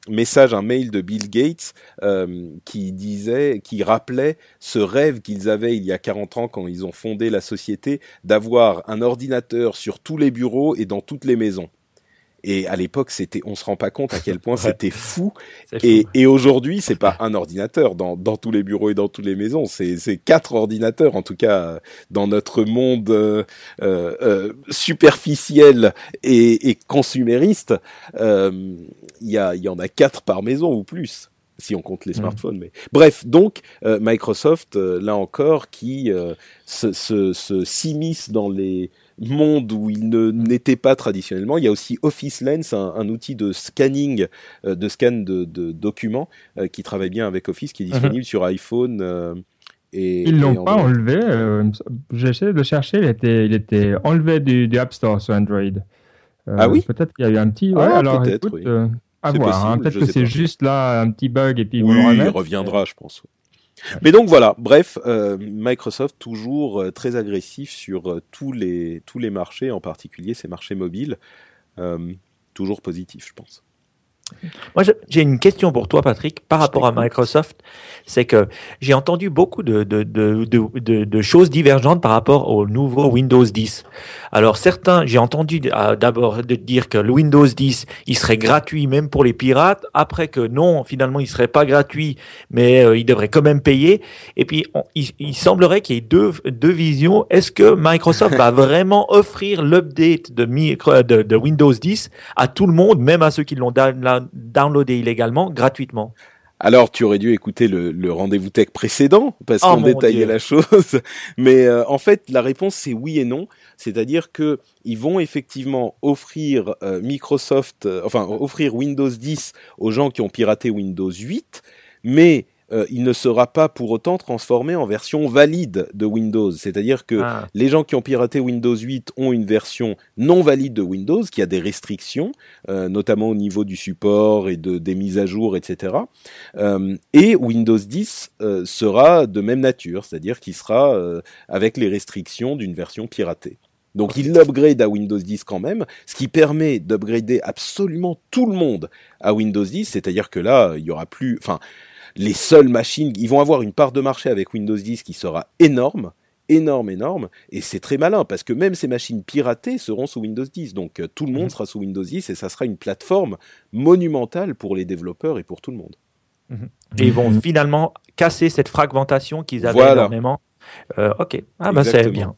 message, un mail de Bill Gates euh, qui disait, qui rappelait ce rêve qu'ils avaient il y a 40 ans quand ils ont fondé la société d'avoir un ordinateur sur tous les bureaux et dans toutes les maisons. Et à l'époque, c'était, on se rend pas compte à quel point c'était fou. Et, et aujourd'hui, c'est pas un ordinateur dans, dans tous les bureaux et dans toutes les maisons. C'est, c'est quatre ordinateurs, en tout cas, dans notre monde euh, euh, superficiel et, et consumériste. Euh, il y, a, il y en a quatre par maison ou plus si on compte les mmh. smartphones. Mais bref, donc euh, Microsoft, euh, là encore, qui se, se, se s'immisce dans les monde où il n'était pas traditionnellement. Il y a aussi Office Lens, un, outil de scanning, euh, de scan de, documents euh, qui travaille bien avec Office, qui est mhm. disponible sur iPhone. Euh, et, Ils l'ont pas enlevé. J'ai essayé de chercher. Il était, il était enlevé du, App Store sur Android. ah oui? Peut-être qu'il y a eu un petit. Ouais, ah, alors à voir. Hein. Peut-être que c'est juste là un petit bug et puis oui, il reviendra, je pense. Mais donc voilà, bref, euh, Microsoft toujours euh, très agressif sur euh, tous les tous les marchés, en particulier ces marchés mobiles, toujours positif, je pense. Moi, j'ai une question pour toi, Patrick, par rapport à Microsoft. C'est que j'ai entendu beaucoup de, de, de, de, choses divergentes par rapport au nouveau Windows 10. Alors, certains, j'ai entendu euh, d'abord de dire que le Windows 10, il serait gratuit même pour les pirates. Après que non, finalement, il serait pas gratuit, mais euh, il devrait quand même payer. Et puis, il, semblerait qu'il y ait deux, deux visions. Est-ce que Microsoft va vraiment offrir l'update de, de, de Windows 10 à tout le monde, même à ceux qui l'ont downloadé illégalement, gratuitement alors, tu aurais dû écouter le, rendez-vous tech précédent parce oh qu'on détaillait la chose. Mais euh, en fait, la réponse c'est oui et non. C'est-à-dire que ils vont effectivement offrir euh, Microsoft, euh, enfin offrir Windows 10 aux gens qui ont piraté Windows 8, mais euh, il ne sera pas pour autant transformé en version valide de Windows. C'est-à-dire que ah. les gens qui ont piraté Windows 8 ont une version non valide de Windows qui a des restrictions, euh, notamment au niveau du support et de, des mises à jour, etc. Euh, et Windows 10 sera de même nature, c'est-à-dire qu'il sera avec les restrictions d'une version piratée. Donc il l'upgrade à Windows 10 quand même, ce qui permet d'upgrader absolument tout le monde à Windows 10, c'est-à-dire que là, il y aura plus, enfin, les seules machines, ils vont avoir une part de marché avec Windows 10 qui sera énorme, énorme, énorme, et c'est très malin parce que même ces machines piratées seront sous Windows 10, donc euh, tout le monde mhm. sera sous Windows 10 et ça sera une plateforme monumentale pour les développeurs et pour tout le monde. Mhm. Et ils vont finalement casser cette fragmentation qu'ils avaient énormément. Euh, ok, ah bah c'est bien.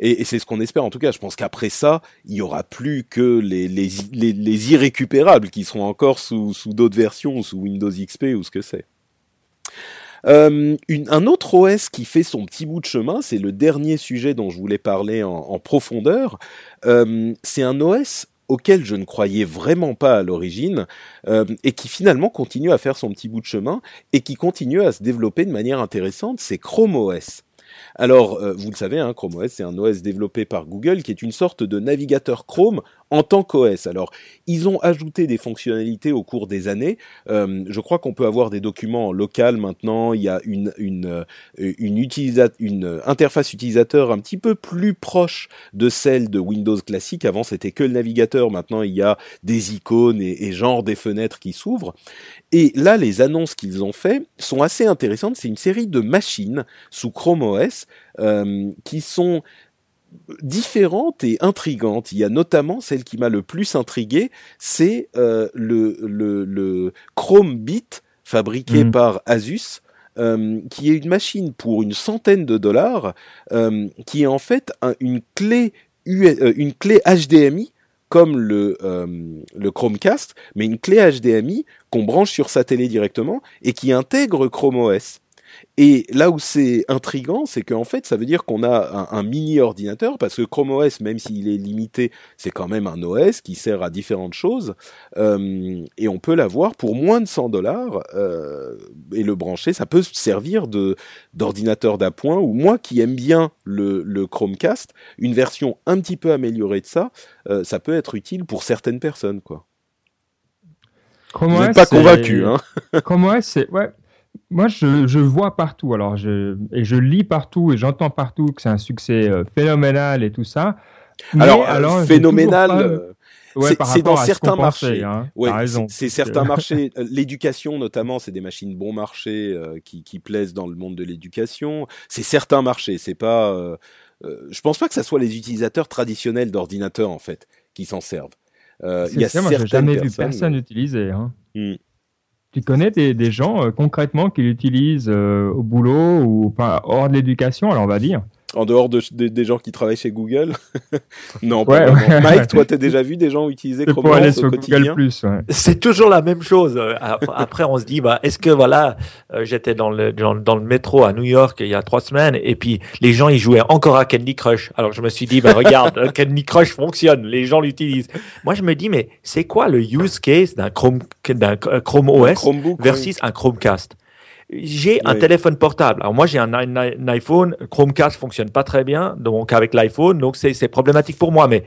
Et, c'est ce qu'on espère en tout cas. Je pense qu'après ça, il y aura plus que les, les, les, irrécupérables qui seront encore sous, sous d'autres versions, sous Windows XP ou ce que c'est. Euh, un autre OS qui fait son petit bout de chemin, c'est le dernier sujet dont je voulais parler en, profondeur. Euh, c'est un OS auquel je ne croyais vraiment pas à l'origine euh, et qui finalement continue à faire son petit bout de chemin et qui continue à se développer de manière intéressante, c'est Chrome OS. Alors, vous le savez, hein, Chrome OS, c'est un OS développé par Google qui est une sorte de navigateur Chrome en tant qu'OS. Alors, ils ont ajouté des fonctionnalités au cours des années. Euh, je crois qu'on peut avoir des documents local maintenant. Il y a une euh, interface utilisateur un petit peu plus proche de celle de Windows classique. Avant, c'était que le navigateur. Maintenant, il y a des icônes et, et genre des fenêtres qui s'ouvrent. Et là, les annonces qu'ils ont fait sont assez intéressantes. C'est une série de machines sous Chrome OS euh, qui sont différentes et intrigantes. Il y a notamment celle qui m'a le plus intrigué, c'est euh, le, le, le, Chrome Bit fabriqué mhm. par Asus. Euh, qui est une machine pour une centaine de dollars, euh, qui est en fait une clé une clé HDMI comme le, le Chromecast, mais une clé HDMI qu'on branche sur sa télé directement et qui intègre Chrome OS. Et là où c'est intrigant, c'est qu'en fait, ça veut dire qu'on a un, mini ordinateur, parce que Chrome OS, même s'il est limité, c'est quand même un OS qui sert à différentes choses, euh, et on peut l'avoir pour moins de 100 dollars euh, et le brancher. Ça peut servir de d'ordinateur d'appoint. Ou moi, qui aime bien le, le, Chromecast, une version un petit peu améliorée de ça, euh, ça peut être utile pour certaines personnes, quoi. Chrome OS, pas convaincu, hein Chrome OS, c'est ouais moi, je, vois partout, alors je, et je lis partout et j'entends partout que c'est un succès euh, phénoménal et tout ça. alors, alors phénoménal, euh, c'est dans certains marchés. Hein. c'est certains marchés. L'éducation, notamment, c'est des machines bon marché euh, qui, qui, plaisent dans le monde de l'éducation. C'est certains marchés. C'est pas. je pense pas que ça soit les utilisateurs traditionnels d'ordinateurs en fait qui s'en servent. Il y a ça, moi, jamais vu personne utiliser. Hein. Hmm. Tu connais des, gens euh, concrètement qui l'utilisent euh, au boulot ou pas hors de l'éducation, alors on va dire? En dehors de, des gens qui travaillent chez Google Non, pas. Mike, toi, t'as déjà vu des gens utiliser Chrome OS au quotidien C'est toujours la même chose. Euh, après, on se dit, bah, est-ce que voilà, euh, j'étais dans le dans, le métro à New York il y a trois semaines et puis les gens ils jouaient encore à Candy Crush. Alors je me suis dit, bah regarde, Candy Crush fonctionne, les gens l'utilisent. Moi, je me dis, mais c'est quoi le use case d'un Chrome d'un Chrome OS versus un Chromecast? J'ai un téléphone portable. Alors moi j'ai un, iPhone, Chromecast fonctionne pas très bien, donc avec l'iPhone, donc c'est problématique pour moi. Mais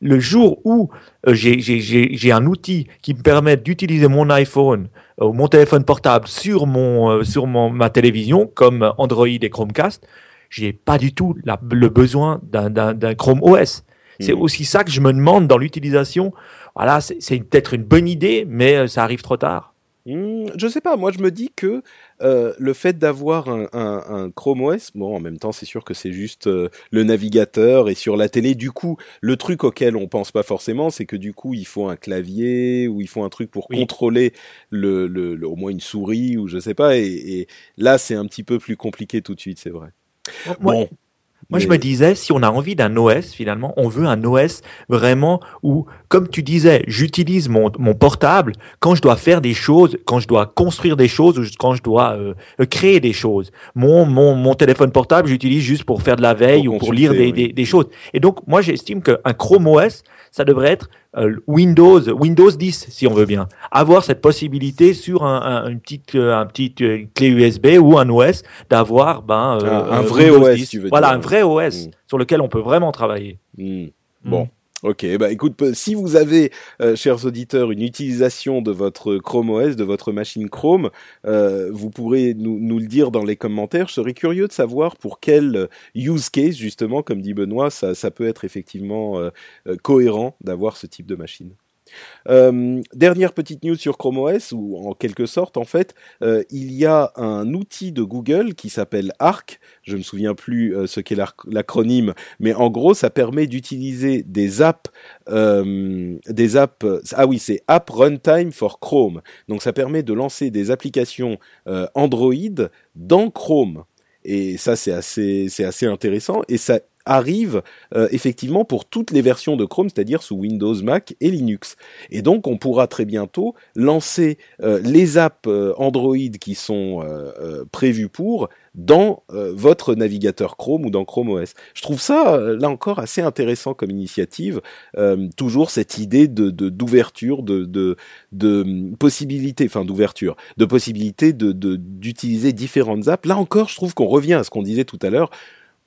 le jour où euh, j'ai un outil qui me permet d'utiliser mon iPhone euh, ou mon téléphone portable sur mon euh, sur mon ma télévision comme Android et Chromecast, j'ai pas du tout le besoin d'un Chrome OS. C'est mmh. aussi ça que je me demande dans l'utilisation voilà, c'est peut-être une bonne idée, mais ça arrive trop tard. Hmm, je sais pas, moi je me dis que euh, le fait d'avoir un, un, un, Chrome OS, bon en même temps c'est sûr que c'est juste euh, le navigateur et sur la télé, du coup le truc auquel on pense pas forcément c'est que du coup il faut un clavier ou il faut un truc pour contrôler le, le, au moins une souris ou je sais pas. Et, et là c'est un petit peu plus compliqué tout de suite c'est vrai. Bon, moi, je me disais, si on a envie d'un OS, finalement, on veut un OS vraiment où, comme tu disais, j'utilise mon, mon portable quand je dois faire des choses, quand je dois construire des choses ou quand je dois euh, créer des choses. Mon, mon, mon téléphone portable, j'utilise juste pour faire de la veille ou pour lire des, des, des, choses. Et donc, moi, j'estime qu'un Chrome OS, ça devrait être Windows, Windows 10, si on veut bien. Avoir cette possibilité sur un, une petite, euh, un petit euh, clé USB ou un OS d'avoir ben, un, vrai OS, tu veux voilà, un vrai OS sur lequel on peut vraiment travailler. Hmm. Bon. Ok, bah écoute, si vous avez, euh, chers auditeurs, une utilisation de votre Chrome OS, de votre machine Chrome, euh, vous pourrez nous, le dire dans les commentaires. Je serais curieux de savoir pour quel use case, justement, comme dit Benoît, ça, peut être effectivement euh, cohérent d'avoir ce type de machine. Euh, dernière petite news sur Chrome OS, ou en quelque sorte, en fait, euh, il y a un outil de Google qui s'appelle Arc. Je me souviens plus euh, ce qu'est l'acronyme, mais en gros, ça permet d'utiliser des apps, des apps. Ah oui, c'est App Runtime for Chrome. Donc, ça permet de lancer des applications Android dans Chrome. Et ça, c'est assez, c'est assez intéressant. Et ça arrive euh, effectivement pour toutes les versions de Chrome, c'est-à-dire sous Windows, Mac et Linux. Et donc on pourra très bientôt lancer euh, les apps euh, Android qui sont prévues pour dans votre navigateur Chrome ou dans Chrome OS. Je trouve ça là encore assez intéressant comme initiative. toujours cette idée d'ouverture, de, de, de, de possibilité, d'ouverture, de possibilité d'utiliser différentes apps. Là encore, je trouve qu'on revient à ce qu'on disait tout à l'heure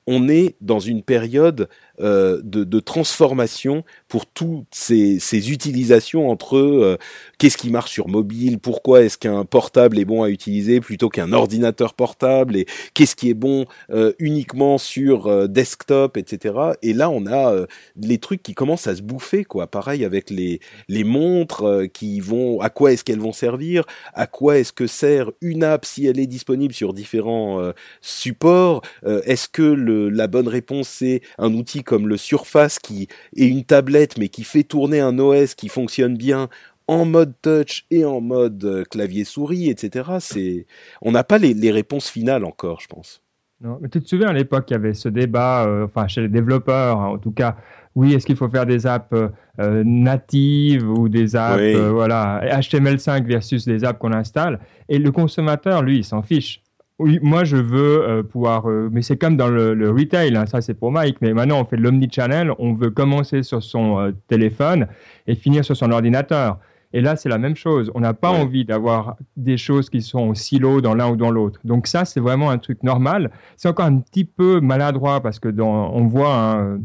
on est dans une période euh, de, transformation pour toutes ces, utilisations entre euh, qu'est-ce qui marche sur mobile, pourquoi est-ce qu'un portable est bon à utiliser plutôt qu'un ordinateur portable, et qu'est-ce qui est bon euh, uniquement sur desktop, etc. Et là, on a les trucs qui commencent à se bouffer, quoi. Pareil avec les, les montres qui vont, à quoi est-ce qu'elles vont servir, à quoi est-ce que sert une app si elle est disponible sur différents supports, est-ce que la bonne réponse c'est un outil comme le Surface qui est une tablette mais qui fait tourner un OS qui fonctionne bien en mode touch et en mode euh, clavier souris, etc. C'est, on n'a pas les, réponses finales encore, je pense. Non, mais tu te souviens à l'époque, il y avait ce débat, euh, enfin chez les développeurs, hein, en tout cas, oui, est-ce qu'il faut faire des apps euh, natives ou des apps, voilà, HTML5 versus des apps qu'on installe? Et le consommateur, lui, il s'en fiche. Oui, moi je veux euh, pouvoir, euh, mais c'est comme dans le, retail, hein, ça c'est pour Mike, mais maintenant on fait l'omnichannel, on veut commencer sur son euh, téléphone et finir sur son ordinateur. Et là c'est la même chose, on n'a pas envie d'avoir des choses qui sont en silo dans l'un ou dans l'autre. Donc ça c'est vraiment un truc normal. C'est encore un petit peu maladroit parce que dans, on voit hein,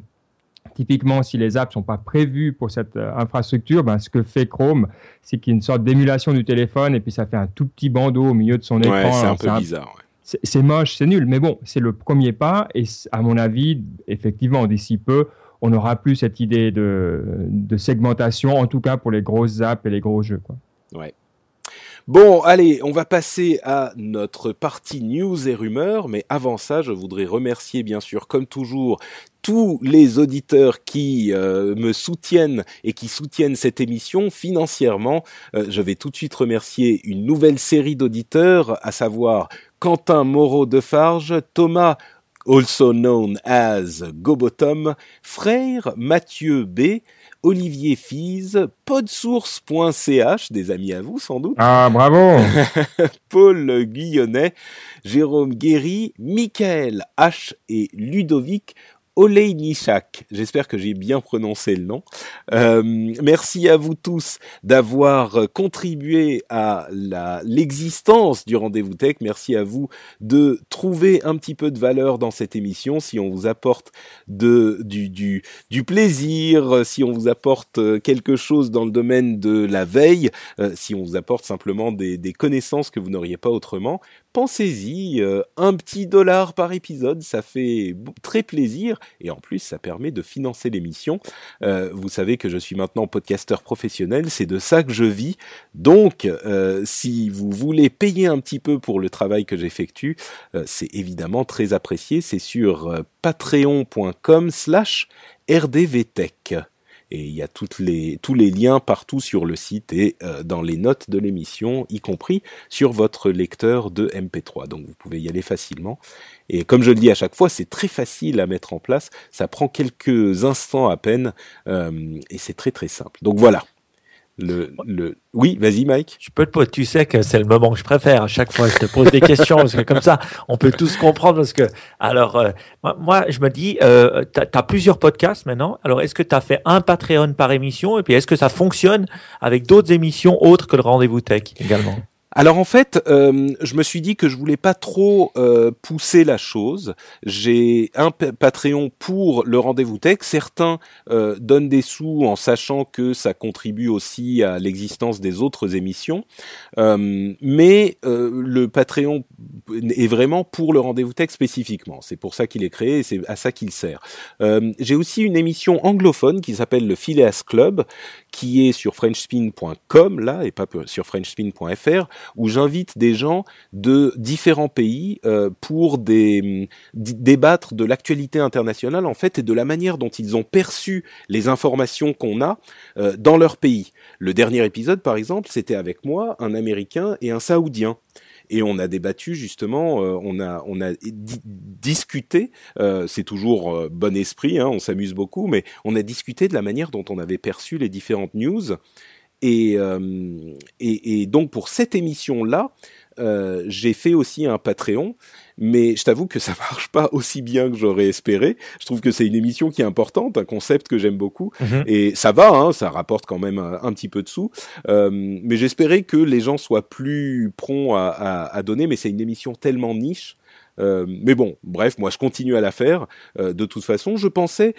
typiquement, si les apps sont pas prévues pour cette infrastructure, ben, ce que fait Chrome, c'est qu'il y a une sorte d'émulation du téléphone et puis ça fait un tout petit bandeau au milieu de son écran. c'est un peu bizarre c'est moche, c'est nul, mais bon, c'est le premier pas. Et à mon avis, effectivement, d'ici peu, on n'aura plus cette idée de, segmentation, en tout cas pour les grosses apps et les gros jeux. Quoi. Ouais. Bon, allez, on va passer à notre partie news et rumeurs, mais avant ça, je voudrais remercier bien sûr, comme toujours, tous les auditeurs qui euh, me soutiennent et qui soutiennent cette émission financièrement. Euh, je vais tout de suite remercier une nouvelle série d'auditeurs, à savoir Quentin Moreau de Farge, Thomas also known as Gobotom, Frère Mathieu B, Olivier Fize, podsource.ch, des amis à vous sans doute. Ah, bravo Paul Guillonnet, Jérôme Guéry, Michael H et Ludovic Olejnichak. J'espère que j'ai bien prononcé le nom. Euh, merci à vous tous d'avoir contribué à l'existence du rendez-vous tech. Merci à vous de trouver un petit peu de valeur dans cette émission. Si on vous apporte du, plaisir, si on vous apporte quelque chose dans le domaine de la veille, euh, si on vous apporte simplement des connaissances que vous n'auriez pas autrement, pensez-y. Euh, un petit dollar par épisode, ça fait très plaisir et en plus ça permet de financer l'émission. Euh, vous savez que je suis maintenant podcasteur professionnel, c'est de ça que je vis. Donc euh, si vous voulez payer un petit peu pour le travail que j'effectue, c'est évidemment très apprécié. C'est sur patreon.com slash rdvtech et il y a toutes les, tous les liens partout sur le site et euh, dans les notes de l'émission, y compris sur votre lecteur de MP3. Donc vous pouvez y aller facilement. Et comme je le dis à chaque fois, c'est très facile à mettre en place. Ça prend quelques instants à peine euh, et c'est très très simple. Donc voilà. Le, le... Oui, vas-y Mike. Je peux te tu sais que c'est le moment que je préfère. À chaque fois, je te pose des questions parce que comme ça, on peut tous comprendre. Parce que alors, euh, moi, je me dis, euh, tu as, plusieurs podcasts maintenant. Alors, est-ce que tu as fait un Patreon par émission et puis est-ce que ça fonctionne avec d'autres émissions autres que le Rendez-vous Tech? Également alors en fait, euh, je me suis dit que je voulais pas trop euh, pousser la chose. J'ai un Patreon pour le rendez-vous tech. Certains euh, donnent des sous en sachant que ça contribue aussi à l'existence des autres émissions. mais le Patreon est vraiment pour le rendez-vous tech spécifiquement. C'est pour ça qu'il est créé et c'est à ça qu'il sert. J'ai aussi une émission anglophone qui s'appelle le Phileas Club, qui est sur frenchspin.com là et pas sur frenchspin.fr où j'invite des gens de différents pays euh, pour des, débattre de l'actualité internationale en fait et de la manière dont ils ont perçu les informations qu'on a euh, dans leur pays. Le dernier épisode par exemple, c'était avec moi, un Américain et un Saoudien et on a débattu justement, euh, on a discuté, c'est toujours bon esprit, hein, on s'amuse beaucoup, mais on a discuté de la manière dont on avait perçu les différentes news et, euh, et, et, donc pour cette émission-là, euh, j'ai fait aussi un Patreon, mais je t'avoue que ça marche pas aussi bien que j'aurais espéré. Je trouve que c'est une émission qui est importante, un concept que j'aime beaucoup, mhm. et ça va, hein, ça rapporte quand même un, petit peu de sous. Euh, mais j'espérais que les gens soient plus prompts à, à, à donner, mais c'est une émission tellement niche. Euh, mais bon, bref, moi je continue à la faire. Euh, de toute façon, je pensais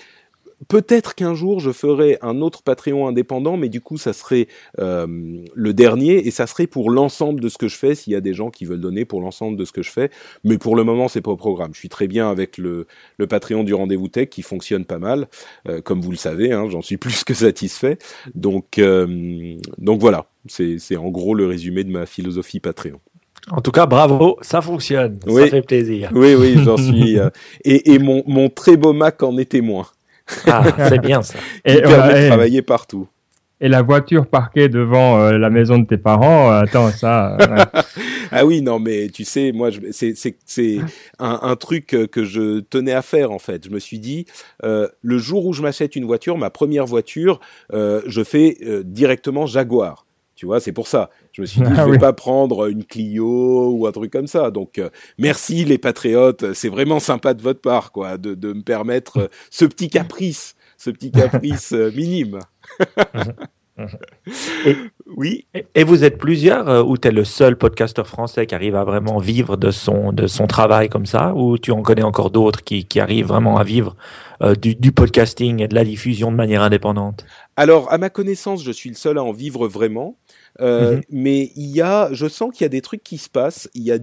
Peut-être qu'un jour je ferai un autre Patreon indépendant, mais du coup ça serait euh, le dernier et ça serait pour l'ensemble de ce que je fais s'il y a des gens qui veulent donner pour l'ensemble de ce que je fais. Mais pour le moment c'est pas au programme. Je suis très bien avec le, le Patreon du rendez-vous tech qui fonctionne pas mal, euh, comme vous le savez. Hein, J'en suis plus que satisfait. Donc euh, donc voilà, c'est en gros le résumé de ma philosophie Patreon. En tout cas, bravo, ça fonctionne, ça fait plaisir. Oui, oui, j'en suis. et, et mon, mon très beau Mac en est témoin. Ah, c'est bien ça. et, permet de travailler partout. Et la voiture parquée devant euh, la maison de tes parents, euh, attends, ça. Euh, ah oui, non, mais tu sais, moi, c'est c'est un, un, truc que je tenais à faire en fait. Je me suis dit, le jour où je m'achète une voiture, ma première voiture, je fais directement Jaguar. Tu vois, c'est pour ça. Je me suis dit, ah je vais pas prendre une Clio ou un truc comme ça. Donc, euh, merci les patriotes. C'est vraiment sympa de votre part, quoi, de, de me permettre euh, ce petit caprice, ce petit caprice euh, minime. et, oui. Et vous êtes plusieurs ou tu es le seul podcasteur français qui arrive à vraiment vivre de son, de son travail comme ça Ou tu en connais encore d'autres qui, qui arrivent vraiment à vivre du, du, podcasting et de la diffusion de manière indépendante? Alors, à ma connaissance, je suis le seul à en vivre vraiment. Euh, mm -hmm. Mais il y a, je sens qu'il y a des trucs qui se passent. Il y a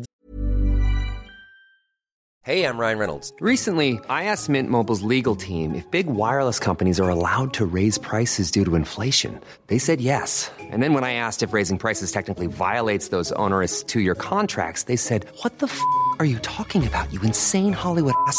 Hey, I'm Ryan Reynolds. Recently, I asked Mint Mobile's legal team if big wireless companies are allowed to raise prices due to inflation. They said yes. And then when I asked if raising prices technically violates those onerous two-year contracts, they said, "What the f*** are you talking about? You insane Hollywood ass."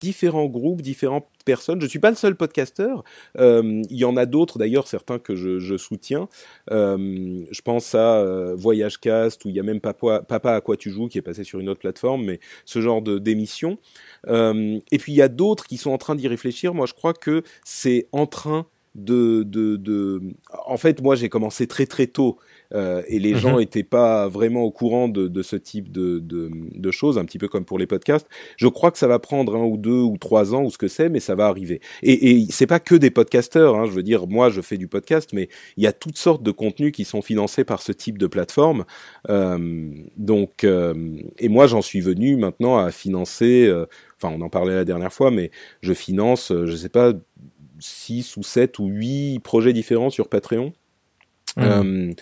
Différents groupes, différentes personnes. Je suis pas le seul podcasteur. Euh, il y en a d'autres d'ailleurs, certains que je, soutiens. Euh, je pense à euh, Voyage Cast où il y a même Papa, à quoi tu joues qui est passé sur une autre plateforme, mais ce genre d'émission. Euh, et puis il y a d'autres qui sont en train d'y réfléchir. Moi, je crois que c'est en train de, de... En fait, moi, j'ai commencé très très tôt euh, et les gens étaient pas vraiment au courant de, de ce type de, de, de, choses, un petit peu comme pour les podcasts. Je crois que ça va prendre un ou deux ou trois ans ou ce que c'est, mais ça va arriver. Et, et c'est pas que des podcasteurs. Hein, je veux dire, moi, je fais du podcast, mais il y a toutes sortes de contenus qui sont financés par ce type de plateforme. Euh, donc, euh, et moi, j'en suis venu maintenant à financer. Enfin, on en parlait la dernière fois, mais je finance, je sais pas, six ou sept ou huit projets différents sur Patreon. Mmh. Euh,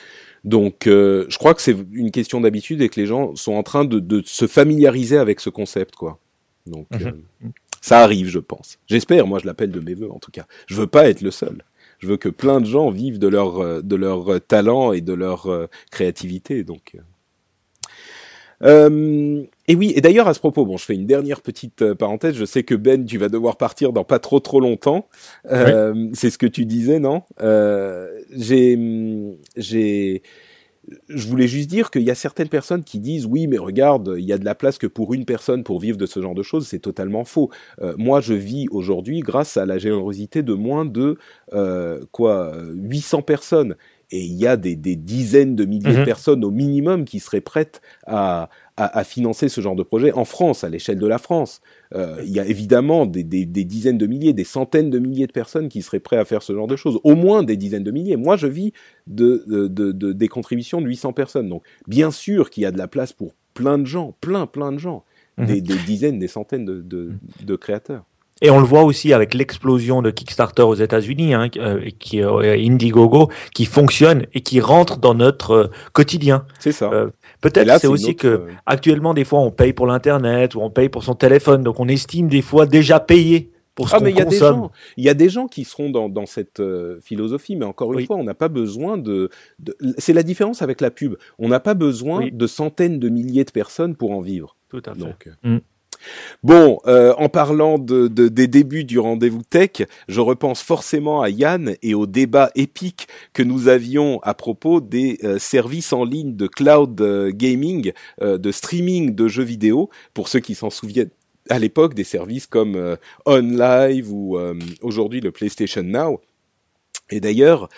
donc, euh, je crois que c'est une question d'habitude et que les gens sont en train de, de, se familiariser avec ce concept, quoi. Donc, mmh. euh, ça arrive, je pense. J'espère. Moi, je l'appelle de mes voeux, en tout cas. Je veux pas être le seul. Je veux que plein de gens vivent de leur euh, de leur talent et de leur euh, créativité. Donc. Euh, et oui, et d'ailleurs à ce propos, bon, je fais une dernière petite euh, parenthèse. Je sais que Ben, tu vas devoir partir dans pas trop trop longtemps. Euh, oui. C'est ce que tu disais, non? Euh, J'ai, j'ai, je voulais juste dire qu'il y a certaines personnes qui disent oui, mais regarde, il y a de la place que pour une personne pour vivre de ce genre de choses. C'est totalement faux. Euh, moi, je vis aujourd'hui grâce à la générosité de moins de euh, quoi 800 personnes et il y a des, des dizaines de milliers mmh. de personnes au minimum qui seraient prêtes à, à, à, financer ce genre de projet en France, à l'échelle de la France. Euh, il y a évidemment des, des, des, dizaines de milliers, des centaines de milliers de personnes qui seraient prêtes à faire ce genre de choses, au moins des dizaines de milliers. Moi, je vis de, de, de, de des contributions de 800 personnes. Donc, bien sûr qu'il y a de la place pour plein de gens, plein, plein de gens, mmh. des, dizaines, des centaines de créateurs. Et on le voit aussi avec l'explosion de Kickstarter aux États-Unis, hein, euh, qui euh, Indiegogo, qui fonctionne et qui rentre dans notre euh, quotidien. C'est ça. Euh, Peut-être c'est aussi autre... que actuellement des fois on paye pour l'internet ou on paye pour son téléphone, donc on estime des fois déjà payer pour ce ah, mais il y a des gens, il y a des gens qui seront dans, dans cette euh, philosophie, mais encore une oui. fois, on n'a pas besoin de. de c'est la différence avec la pub. On n'a pas besoin oui. de centaines de milliers de personnes pour en vivre. Tout à fait. Donc, mm. Bon, euh, en parlant de, de, des débuts du rendez-vous tech, je repense forcément à Yann et au débat épique que nous avions à propos des euh, services en ligne de cloud euh, gaming, de streaming de jeux vidéo. Pour ceux qui s'en souviennent, à l'époque, des services comme OnLive ou aujourd'hui le PlayStation Now. Et d'ailleurs,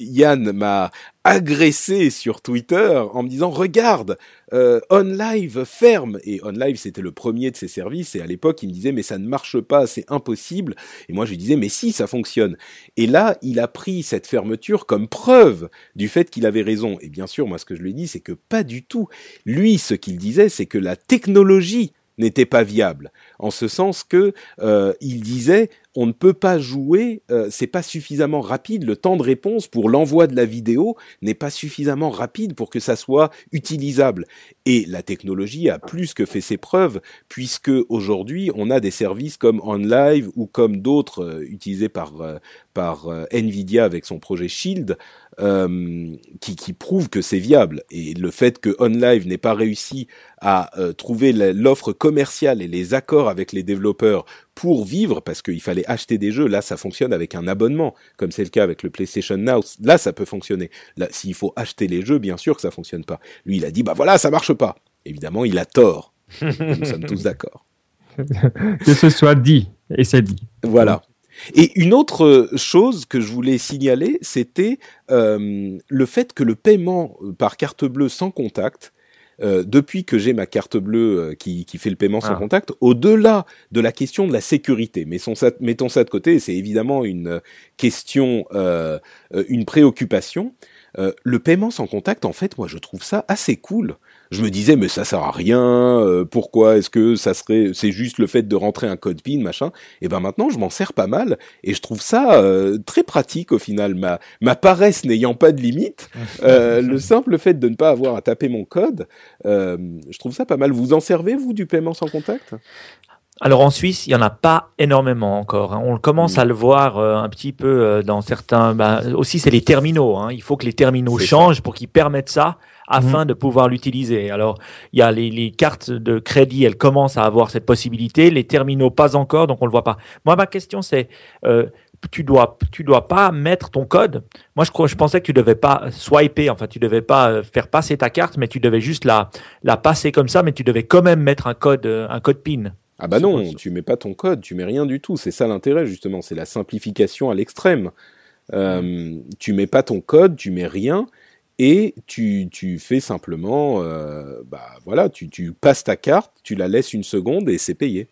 Yann m'a agressé sur Twitter en me disant regarde, euh, OnLive ferme. Et OnLive c'était le premier de ses services. Et à l'époque il me disait mais ça ne marche pas, c'est impossible. Et moi je lui disais mais si ça fonctionne. Et là il a pris cette fermeture comme preuve du fait qu'il avait raison. Et bien sûr moi ce que je lui ai dit c'est que pas du tout. Lui ce qu'il disait c'est que la technologie n'était pas viable, en ce sens que euh, il disait on ne peut pas jouer, euh, c'est pas suffisamment rapide, le temps de réponse pour l'envoi de la vidéo n'est pas suffisamment rapide pour que ça soit utilisable. Et la technologie a plus que fait ses preuves, puisque aujourd'hui on a des services comme OnLive ou comme d'autres euh, utilisés par euh, par Nvidia avec son projet Shield, qui, qui prouvent que c'est viable. Et le fait que OnLive n'ait pas réussi à trouver l'offre commerciale et les accords avec les développeurs pour vivre, parce qu'il fallait acheter des jeux, là ça fonctionne avec un abonnement, comme c'est le cas avec le PlayStation Now, là ça peut fonctionner. Là, s'il faut acheter les jeux, bien sûr que ça fonctionne pas. Lui, il a dit, bah voilà, ça marche pas. Évidemment, il a tort. Nous sommes tous d'accord. que ce soit dit, et c'est dit. Voilà. Et une autre chose que je voulais signaler, c'était euh, le fait que le paiement par carte bleue sans contact, euh, depuis que j'ai ma carte bleue euh, qui, qui, fait le paiement sans ah. contact, au-delà de la question de la sécurité, mettons ça, mettons ça de côté, c'est évidemment une question, euh, une préoccupation. Euh, le paiement sans contact, en fait, moi, je trouve ça assez cool. Je me disais, mais ça sert à rien. Euh, pourquoi est-ce que ça serait C'est juste le fait de rentrer un code PIN, machin. Et ben maintenant, je m'en sers pas mal et je trouve ça euh, très pratique au final. Ma ma paresse n'ayant pas de limite, euh, le simple fait de ne pas avoir à taper mon code, je trouve ça pas mal. Vous en servez vous du paiement sans contact? Alors en Suisse, il y en a pas énormément encore. Hein. On commence Mm. à le voir euh, un petit peu euh, dans certains. bah, aussi, c'est les terminaux. hein. Il faut que les terminaux changent pour qu'ils permettent ça afin de pouvoir l'utiliser. Alors, il y a les, les cartes de crédit, elles commencent à avoir cette possibilité. Les terminaux, pas encore, donc on le voit pas. Moi, ma question, c'est euh, tu dois tu dois pas mettre ton code. Moi, je pensais que tu devais pas swiper. Enfin, tu devais pas euh, faire passer ta carte, mais tu devais juste la la passer comme ça, mais tu devais quand même mettre un code euh, un code PIN. Ah bah non, tu mets pas ton code, tu mets rien du tout. C'est ça l'intérêt justement, c'est la simplification à l'extrême. Euh. Tu mets pas ton code, tu mets rien et tu, tu fais simplement, euh, bah voilà, tu, tu passes ta carte, tu la laisses une seconde et c'est payé.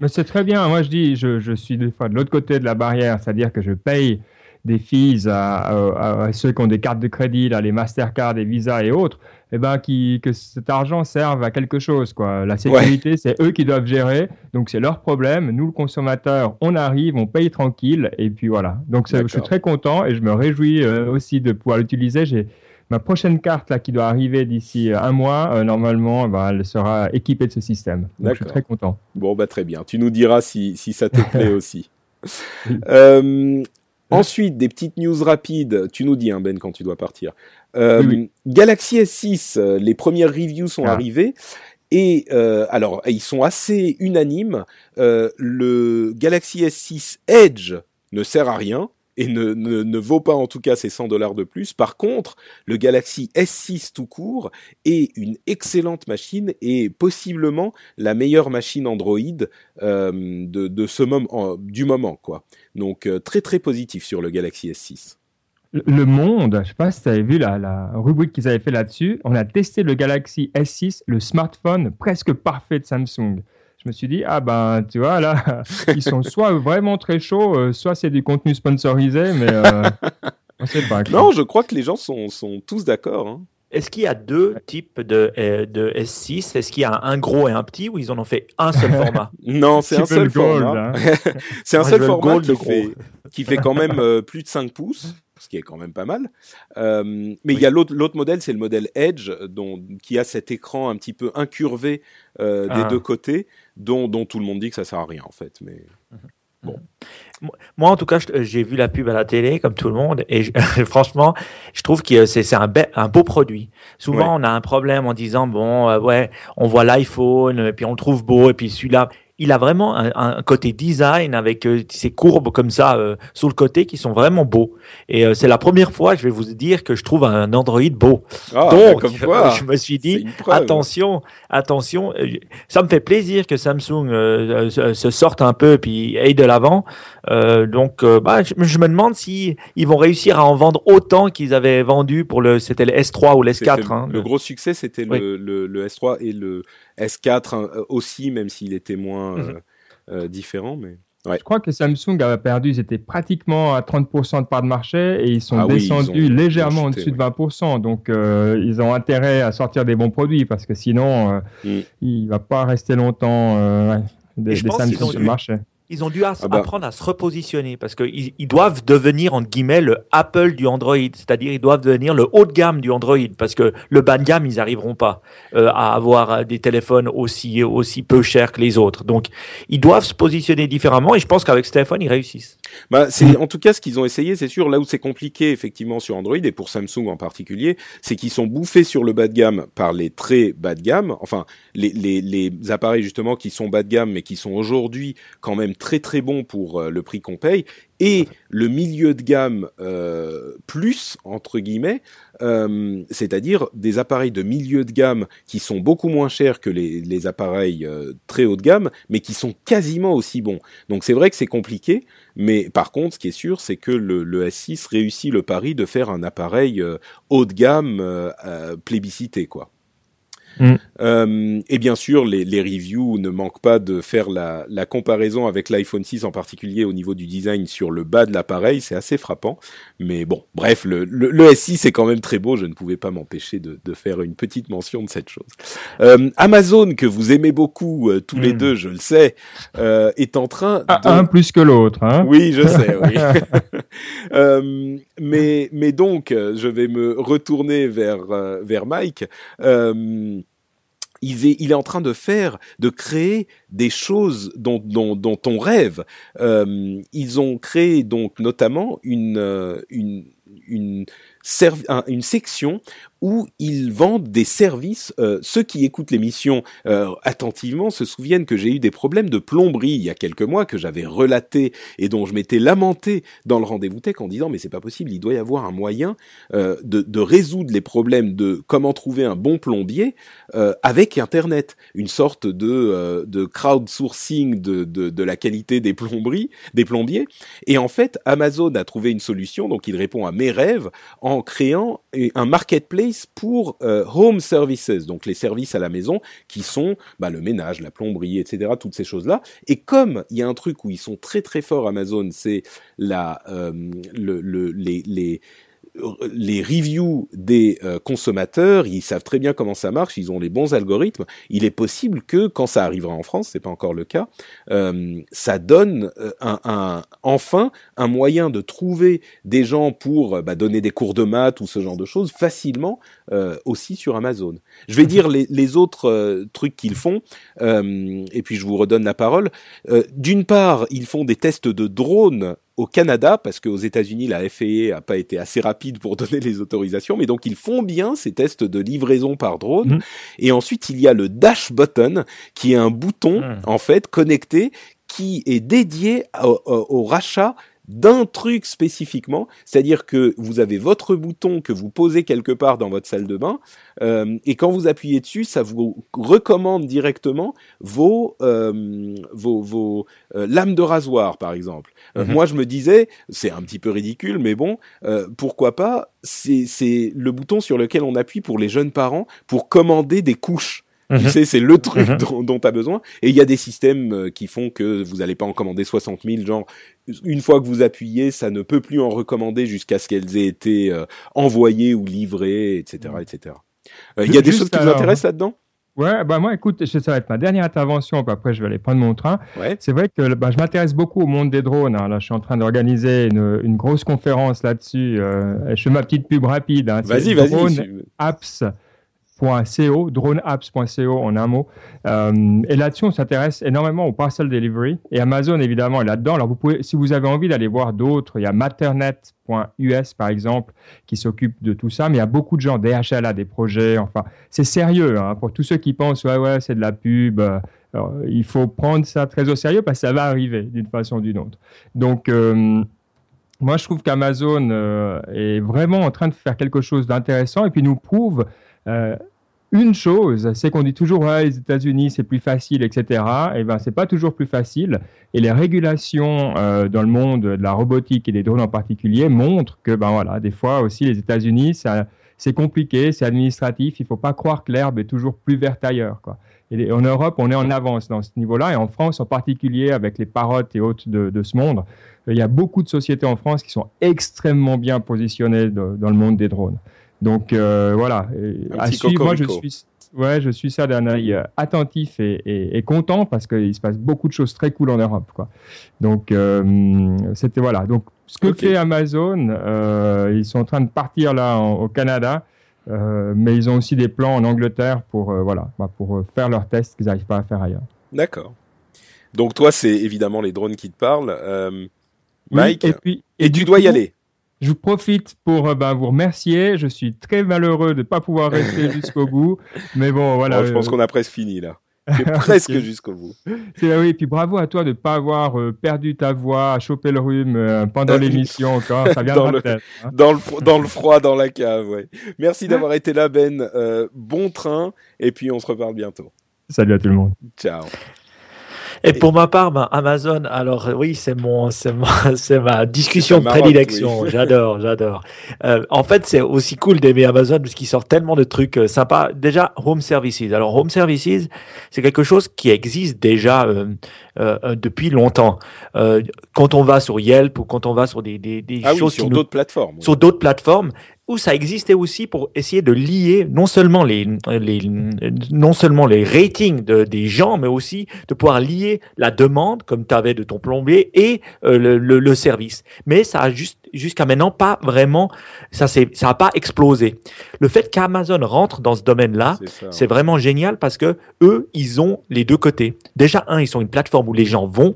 Mais c'est très bien. Moi, je dis, je, je suis des fois de l'autre côté de la barrière, c'est-à-dire que je paye des fees à, à- à ceux qui ont des cartes de crédit, là, les Mastercard, les Visa et autres, et ben, qui, que cet argent serve à quelque chose. Quoi. La sécurité, c'est eux qui doivent gérer, donc c'est leur problème. Nous, le consommateur, on arrive, on paye tranquille, et puis voilà. Donc je suis très content et je me réjouis euh, aussi de pouvoir l'utiliser. J'ai ma prochaine carte là, qui doit arriver d'ici euh, un mois, euh, normalement, ben, elle sera équipée de ce système. Donc je suis très content. Bon bah très bien, tu nous diras si, si ça te plaît aussi. Euh, ensuite, des petites news rapides. Tu nous dis, hein, Ben, quand tu dois partir. Euh, Oui, oui. Galaxy S6, euh, les premières reviews sont Ah. arrivées. Et euh, alors, ils sont assez unanimes. Euh, le Galaxy S6 Edge ne sert à rien et ne, ne, ne vaut pas en tout cas ses 100 dollars de plus. Par contre, le Galaxy S6 tout court est une excellente machine et possiblement la meilleure machine Android euh, de, de ce moment, en- du moment quoi. Donc très très positif sur le Galaxy S6. Le Monde, je sais pas si tu avais vu la, la rubrique qu'ils avaient fait là-dessus, on a testé le Galaxy S6, le smartphone presque parfait de Samsung. Je me suis dit, ah ben, tu vois, là, ils sont soit vraiment très chauds, euh, soit c'est du contenu sponsorisé, mais euh, on sait pas. quoi. Non, je crois que les gens sont, sont tous d'accord. Hein. Est-ce qu'il y a deux types de, euh, de S6 Est-ce qu'il y a un gros et un petit ou ils en ont fait un seul format? Non, c'est un seul gold, format. hein. c'est un Moi, seul format qui fait, qui fait quand même euh, plus de 5 pouces, ce qui est quand même pas mal. Euh, mais il y a l'autre l'autre modèle, c'est le modèle Edge, dont, qui a cet écran un petit peu incurvé euh, des Ah. deux côtés, dont, dont tout le monde dit que ça sert à rien en fait. Mais Moi, en tout cas, je- j'ai vu la pub à la télé, comme tout le monde, et je- franchement, je trouve que c'est c'est un, un beau produit. Souvent, Ouais. on a un problème en disant, bon, euh, ouais, on voit l'iPhone, et puis on le trouve beau, et puis celui-là, il a vraiment un, un côté design avec euh, ces courbes comme ça euh, sur le côté qui sont vraiment beaux. Et euh, c'est la première fois, je vais vous dire, que je trouve un Android beau. ah, Donc, comme quoi, je me suis dit, attention, attention, euh, ça me fait plaisir que Samsung se, sorte un peu puis aille de l'avant. Donc, bah, je, je me demande si ils vont réussir à en vendre autant qu'ils avaient vendu pour le, c'était le S3 ou le C'était- S4. hein, le gros succès, c'était Oui. le, le, le S3 et le S4 hein, euh, aussi, même s'il était moins Mhm. euh, euh, différent. Mais ouais. Je crois que Samsung avait perdu, ils étaient pratiquement à 30% de part de marché et ils sont Ah oui, ils descendus légèrement au-dessus de 20%. Donc euh, ils ont intérêt à sortir des bons produits parce que sinon euh, Mm. il va pas rester longtemps euh, ouais, des, des Samsung sur le marché. Ils ont dû Ah bah. apprendre à se repositionner parce qu'ils ils doivent devenir, entre guillemets, le Apple du Android. C'est-à-dire, ils doivent devenir le haut de gamme du Android parce que le bas de gamme, ils n'arriveront pas euh, à avoir euh, des téléphones aussi, aussi peu chers que les autres. Donc, ils doivent se positionner différemment et je pense qu'avec ce téléphone, ils réussissent. Bah, c'est en tout cas ce qu'ils ont essayé, c'est sûr. Là où c'est compliqué effectivement sur Android et pour Samsung en particulier, c'est qu'ils sont bouffés sur le bas de gamme par les très bas de gamme. Enfin, les, les, les appareils justement qui sont bas de gamme mais qui sont aujourd'hui quand même très très bons pour euh, le prix qu'on paye et le milieu de gamme euh, plus entre guillemets, euh, c'est-à-dire des appareils de milieu de gamme qui sont beaucoup moins chers que les, les appareils euh, très haut de gamme, mais qui sont quasiment aussi bons. Donc c'est vrai que c'est compliqué, mais par contre, ce qui est sûr, c'est que le, le S6 réussit le pari de faire un appareil haut de gamme plébiscité, quoi. Mm. Euh, et bien sûr, les, les reviews ne manquent pas de faire la, la comparaison avec l'iPhone 6 en particulier au niveau du design sur le bas de l'appareil, c'est assez frappant. Mais bon, bref, le, le, le S6 est quand même très beau, je ne pouvais pas m'empêcher de, de faire une petite mention de cette chose. Euh, Amazon, que vous aimez beaucoup euh, tous les Mm. deux, je le sais, est en train Ah. Un plus que l'autre. Hein Oui, je sais, oui. Mais, mais donc, je vais me retourner vers, vers Mike. Euh, il est, en train de faire, de créer des choses dont, on rêve. Euh, ils ont créé donc notamment une, euh, section où ils vendent des services. Euh, ceux qui écoutent l'émission euh, attentivement se souviennent que j'ai eu des problèmes de plomberie il y a quelques mois que j'avais relaté et dont je m'étais lamenté dans le rendez-vous tech en disant mais c'est pas possible, il doit y avoir un moyen euh, de, de, résoudre les problèmes de comment trouver un bon plombier avec Internet, une sorte de, de crowdsourcing de, de, de la qualité des plomberies, des plombiers. Et en fait, Amazon a trouvé une solution, donc il répond à mes rêves en créant un marketplace pour euh, home services, donc les services à la maison qui sont bah, le ménage, la plomberie, etc., toutes ces choses-là. Et comme il y a un truc où ils sont très très forts Amazon, c'est la euh, le, le, les, les les reviews des euh, consommateurs, ils savent très bien comment ça marche, ils ont les bons algorithmes. Il est possible que quand ça arrivera en France, c'est pas encore le cas, euh, ça donne euh, un, un, enfin un moyen de trouver des gens pour bah, donner des cours de maths ou ce genre de choses facilement aussi sur Amazon. Je vais dire les, les autres trucs qu'ils font et puis je vous redonne la parole. D'une part, ils font des tests de drones au Canada, parce qu'aux États-Unis, la FAA a pas été assez rapide pour donner les autorisations, mais donc ils font bien ces tests de livraison par drone. Mmh. Et ensuite, il y a le dash button, qui est un bouton, mmh. en fait, connecté, qui est dédié au, au rachat d'un truc spécifiquement, c'est-à-dire que vous avez votre bouton que vous posez quelque part dans votre salle de bain, euh, et quand vous appuyez dessus, ça vous recommande directement vos euh, vos, vos euh, lames de rasoir, par exemple. Euh, mhm. Moi, je me disais, c'est un petit peu ridicule, mais bon, euh, pourquoi pas C'est le bouton sur lequel on appuie pour les jeunes parents pour commander des couches. Tu mhm. sais, c'est le truc mhm. dont, dont tu as besoin. Et il y a des systèmes euh, qui font que vous n'allez pas en commander 60 000. Genre, une fois que vous appuyez, ça ne peut plus en recommander jusqu'à ce qu'elles aient été euh, envoyées ou livrées, etc. etc. Euh, il y a des choses qui vous intéressent là-dedans? Ouais, bah moi, écoute, ça va être ma dernière intervention, puis après je vais aller prendre mon train. Ouais. C'est vrai que bah, je m'intéresse beaucoup au monde des drones. Hein. Là, je suis en train d'organiser une, une, grosse conférence là-dessus. je fais ma petite pub rapide. Hein. Vas-y, vas-y. Drone Apps droneapps.co, droneapps.co en un mot. Euh, et là-dessus, on s'intéresse énormément au parcel delivery. Et Amazon, évidemment, est là-dedans. Alors, vous pouvez, si vous avez envie d'aller voir d'autres, il y a matternet.us, par exemple, qui s'occupe de tout ça. Mais il y a beaucoup de gens, DHL a des projets. Enfin, c'est sérieux. Hein, pour tous ceux qui pensent, ouais, ouais, c'est de la pub. Alors, il faut prendre ça très au sérieux parce que ça va arriver d'une façon ou d'une autre. Donc, euh, moi, je trouve qu'Amazon euh, est vraiment en train de faire quelque chose d'intéressant et puis nous prouve euh, une chose, c'est qu'on dit toujours les États-Unis c'est plus facile, etc. Et eh ben c'est pas toujours plus facile. Et les régulations euh, dans le monde de la robotique et des drones en particulier montrent que ben voilà, des fois aussi les États-Unis c'est compliqué, c'est administratif. Il faut pas croire que l'herbe est toujours plus verte ailleurs. Et en Europe, on est en avance dans ce niveau-là, et en France en particulier, avec les parottes et autres de, ce monde, il y a beaucoup de sociétés en France qui sont extrêmement bien positionnées dans le monde des drones. Donc euh, voilà, à suivre, moi je suis, ouais, je suis ça d'un œil euh, attentif et, et, et content parce qu'il se passe beaucoup de choses très cool en Europe. Quoi. Donc euh, c'était voilà. Donc ce que okay. fait Amazon, ils sont en train de partir là en, au Canada. Euh, mais ils ont aussi des plans en Angleterre pour euh, voilà bah, pour faire leurs tests qu'ils n'arrivent pas à faire ailleurs. D'accord. Donc toi, c'est évidemment les drones qui te parlent, Mike. Oui, et, puis, et, et tu dois y aller. Je profite pour bah, vous remercier. Je suis très malheureux de ne pas pouvoir rester jusqu'au bout. Mais bon, voilà. Bon, je pense qu'on a presque fini là. presque okay. jusqu'au bout. C'est oui, et puis bravo à toi de ne pas avoir euh, perdu ta voix, à choper le rhume euh, pendant l'émission encore. Ça dans, le, hein. dans, le, dans le froid, dans la cave. Ouais. Merci d'avoir été là, Ben. Euh, bon train, et puis on se reparle bientôt. Salut à tout le monde. Ciao. Et pour ma part, ben, Amazon, alors oui, c'est mon, c'est ma, c'est ma discussion de prédilection. Oui. J'adore, j'adore. Euh, en fait, c'est aussi cool d'aimer Amazon parce qu'il sort tellement de trucs euh, sympas. Déjà, Home Services. Alors, Home Services, c'est quelque chose qui existe déjà euh, euh, depuis longtemps. Euh, quand on va sur Yelp ou quand on va sur des, des, des ah choses oui, sur d'autres plateformes. Sur d'autres plateformes, où ça existait aussi pour essayer de lier non seulement les, les non seulement les ratings de, des gens, mais aussi de pouvoir lier la demande, comme tu avais de ton plombier, et euh, le, le, le, service. Mais ça a juste jusqu'à maintenant pas vraiment, ça c'est ça a pas explosé. Le fait qu'Amazon rentre dans ce domaine-là, c'est vraiment génial parce que eux, ils ont les deux côtés. Déjà un, ils sont une plateforme où les gens vont.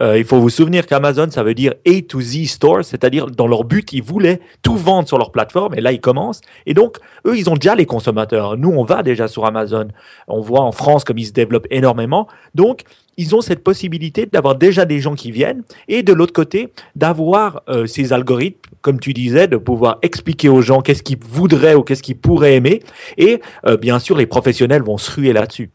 Euh, il faut vous souvenir qu'Amazon, ça veut dire A to Z store, c'est-à-dire dans leur but, ils voulaient tout vendre sur leur plateforme et là ils commencent. Et donc eux, ils ont déjà les consommateurs. Nous, on va déjà sur Amazon. On voit en France comme ils se développent énormément. Donc ils ont cette possibilité d'avoir déjà des gens qui viennent et de l'autre côté d'avoir euh, ces algorithmes, comme tu disais, de pouvoir expliquer aux gens qu'est-ce qu'ils voudraient ou qu'est-ce qu'ils pourraient aimer. Et euh, bien sûr, les professionnels vont se ruer là-dessus.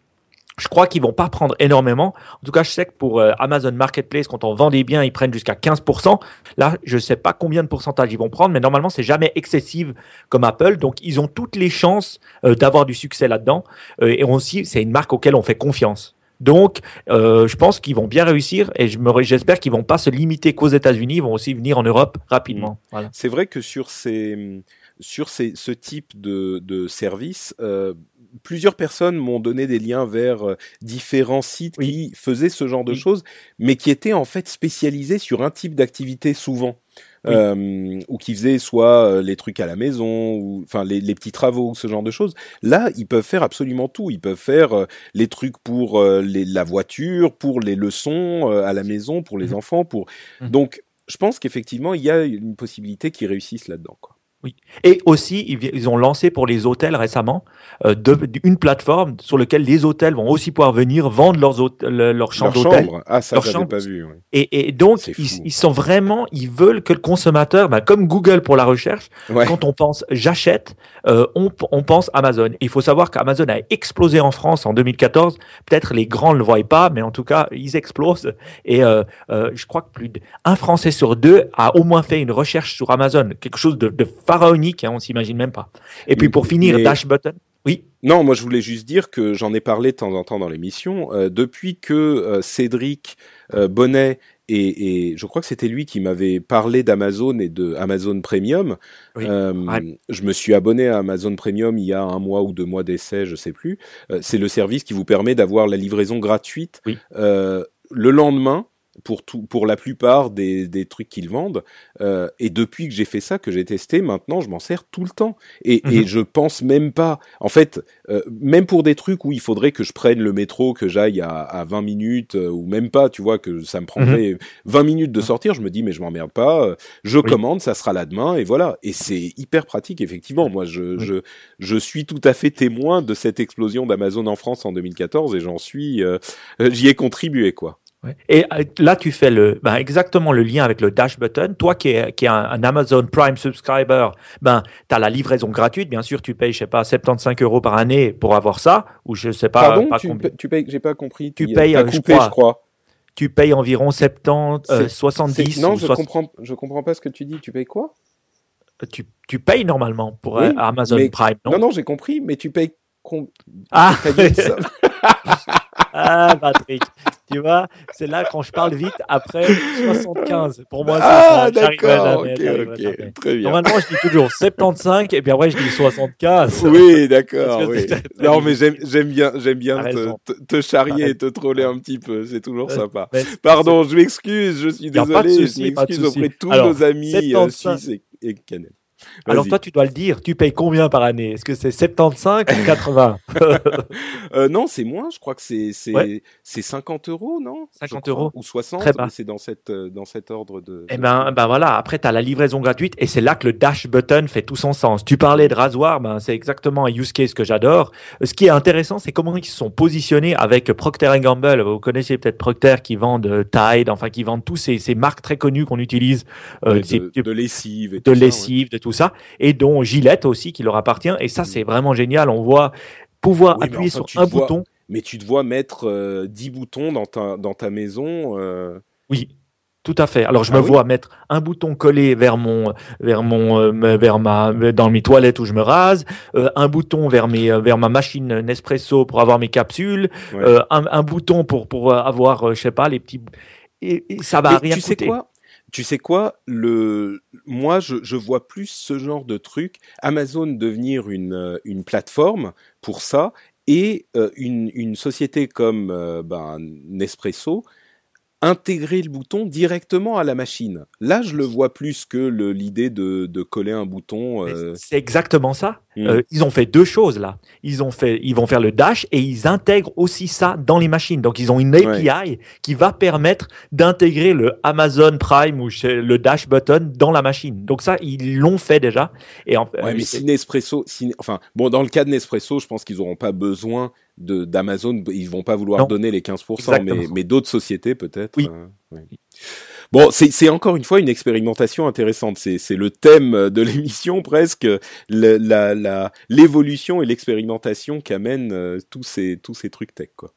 Je crois qu'ils vont pas prendre énormément. En tout cas, je sais que pour euh, Amazon Marketplace, quand on vend des biens, ils prennent jusqu'à 15%. Là, je sais pas combien de pourcentage ils vont prendre, mais normalement, c'est jamais excessif comme Apple. Donc, ils ont toutes les chances d'avoir du succès là-dedans. et aussi, c'est une marque auquel on fait confiance. Donc, euh, je pense qu'ils vont bien réussir et j'espère qu'ils vont pas se limiter qu'aux États-Unis, ils vont aussi venir en Europe rapidement. Mmh. C'est vrai que sur ces sur ces, ce type de, de service, euh, plusieurs personnes m'ont donné des liens vers euh, différents sites qui faisaient ce genre de choses, mais qui étaient en fait spécialisés sur un type d'activité souvent. Euh, ou qui faisaient soit euh, les trucs à la maison, ou enfin les, les, petits travaux, ce genre de choses. Là, ils peuvent faire absolument tout. Ils peuvent faire euh, les trucs pour les, la voiture, pour les leçons à la maison, pour les mmh enfants, pour. Mmh Donc, je pense qu'effectivement, il y a une possibilité qu'ils réussissent là-dedans. Quoi. Oui. Et aussi, ils ont lancé pour les hôtels récemment euh, de, une plateforme sur laquelle les hôtels vont aussi pouvoir venir vendre leurs leurs chambres d'hôtel. Ah, ça, j'avais pas vu. Oui. Et, et, donc, ils, ils, sont vraiment, ils veulent que le consommateur, bah, comme Google pour la recherche, quand on pense j'achète, euh, on, on, pense Amazon. Il faut savoir qu'Amazon a explosé en France en 2014. Peut-être les grands ne le voient pas, mais en tout cas, ils explosent. Et euh, euh, je crois que plus d'un Français sur deux a au moins fait une recherche sur Amazon, quelque chose de, de pharaonique, hein, on s'imagine même pas. Et puis pour finir, Dash Button. Oui. Non, moi je voulais juste dire que j'en ai parlé de temps en temps dans l'émission. Euh, depuis que euh, Cédric euh, Bonnet et, et, je crois que c'était lui qui m'avait parlé d'Amazon et de Amazon Premium. Je me suis abonné à Amazon Premium il y a un mois ou deux mois d'essai, je sais plus. C'est le service qui vous permet d'avoir la livraison gratuite oui. le lendemain pour tout, pour la plupart des, des trucs qu'ils vendent. Euh, et depuis que j'ai fait ça, que j'ai testé, maintenant je m'en sers tout le temps. Et, et je pense même pas. En fait, euh, même pour des trucs où il faudrait que je prenne le métro, que j'aille à, à 20 minutes euh, ou même pas, tu vois, que ça me prendrait mm -hmm. 20 minutes de sortir, je me dis mais je m'emmerde pas. Euh, je oui. commande, ça sera là demain et voilà. Et c'est hyper pratique effectivement. Moi, je, oui. je je suis tout à fait témoin de cette explosion d'Amazon en France en 2014 et j'en suis, euh, j'y ai contribué quoi. Ouais. Et euh, là, tu fais le, ben, exactement le lien avec le Dash Button. Toi qui es, qui est un, un, Amazon Prime subscriber, ben, tu as la livraison gratuite. Bien sûr, tu payes, je sais pas, 75 euros par année pour avoir ça. Ou je sais pas. Pardon, pas tu, combien. tu payes, j'ai pas compris. Tu payes, coupé, je, crois, je crois. Tu payes environ 70, euh, 70. Non, je soix... comprends, je comprends pas ce que tu dis. Tu payes quoi? Tu, tu payes normalement pour oui, Amazon mais, Prime, non? Non, non, j'ai compris, mais tu payes. Ah! ah, Patrick tu vois, c'est là quand je parle vite après 75. Pour moi, c'est ah, d'accord. Ok, ok, très bien. Normalement, je dis toujours 75 et puis après, je dis 75. Oui, d'accord. Oui. Non, mais j'aime bien, j'aime bien te, te, charrier et te troller un petit peu. C'est toujours sympa. Pardon, je m'excuse, je suis désolé. Je m'excuse auprès de tous Alors, nos amis 75... euh, suisses et, et canadiens. Alors toi, tu dois le dire. Tu payes combien par année? Est-ce que c'est 75 ou 80 euh, Non, c'est moins. Je crois que c'est c'est ouais. c'est 50 euros, non? 50 euros ou 60. C'est dans cette euh, dans cet ordre de. Eh ben ben voilà. Après, tu as la livraison gratuite et c'est là que le dash button fait tout son sens. Tu parlais de rasoir, ben c'est exactement un use case que j'adore. Ce qui est intéressant, c'est comment ils se sont positionnés avec Procter Gamble. Vous connaissez peut-être Procter qui vendent Tide, enfin qui vendent tous ces, ces marques très connues qu'on utilise euh, ouais, de, de, lessive, et de lessive, ouais. de tout tout ça, et dont Gillette aussi qui leur appartient. Et ça, c'est vraiment génial. On voit pouvoir oui, appuyer enfin, sur un vois, bouton. Mais tu te vois mettre euh, 10 boutons dans ta, dans ta maison. Euh... Oui. Tout à fait. Alors je ah me oui? vois mettre un bouton collé vers mon vers mon euh, vers ma dans mes toilettes où je me rase, euh, un bouton vers mes vers ma machine Nespresso pour avoir mes capsules, ouais. euh, un, un, bouton pour pour avoir je sais pas les petits et, et ça va Mais rien tu coûter. sais quoi? Tu sais quoi le moi je, je, vois plus ce genre de truc Amazon devenir une une plateforme pour ça et une, une société comme ben, Nespresso intégrer le bouton directement à la machine. Là, je le vois plus que l'idée de, de, coller un bouton. Euh... C'est exactement ça. Mm. Euh, ils ont fait deux choses là. Ils ont fait, ils vont faire le dash et ils intègrent aussi ça dans les machines. Donc ils ont une API ouais. qui va permettre d'intégrer le Amazon Prime ou le dash button dans la machine. Donc ça, ils l'ont fait déjà. Et en, ouais, mais si Nespresso, si, enfin bon, dans le cas de Nespresso, je pense qu'ils n'auront pas besoin d'Amazon, ils vont pas vouloir non. donner les 15%, mais, mais d'autres sociétés peut-être. Oui. Euh, oui. Bon, c'est encore une fois une expérimentation intéressante. C'est le thème de l'émission presque, l'évolution la, la, et l'expérimentation qu'amènent euh, tous ces tous ces trucs tech quoi.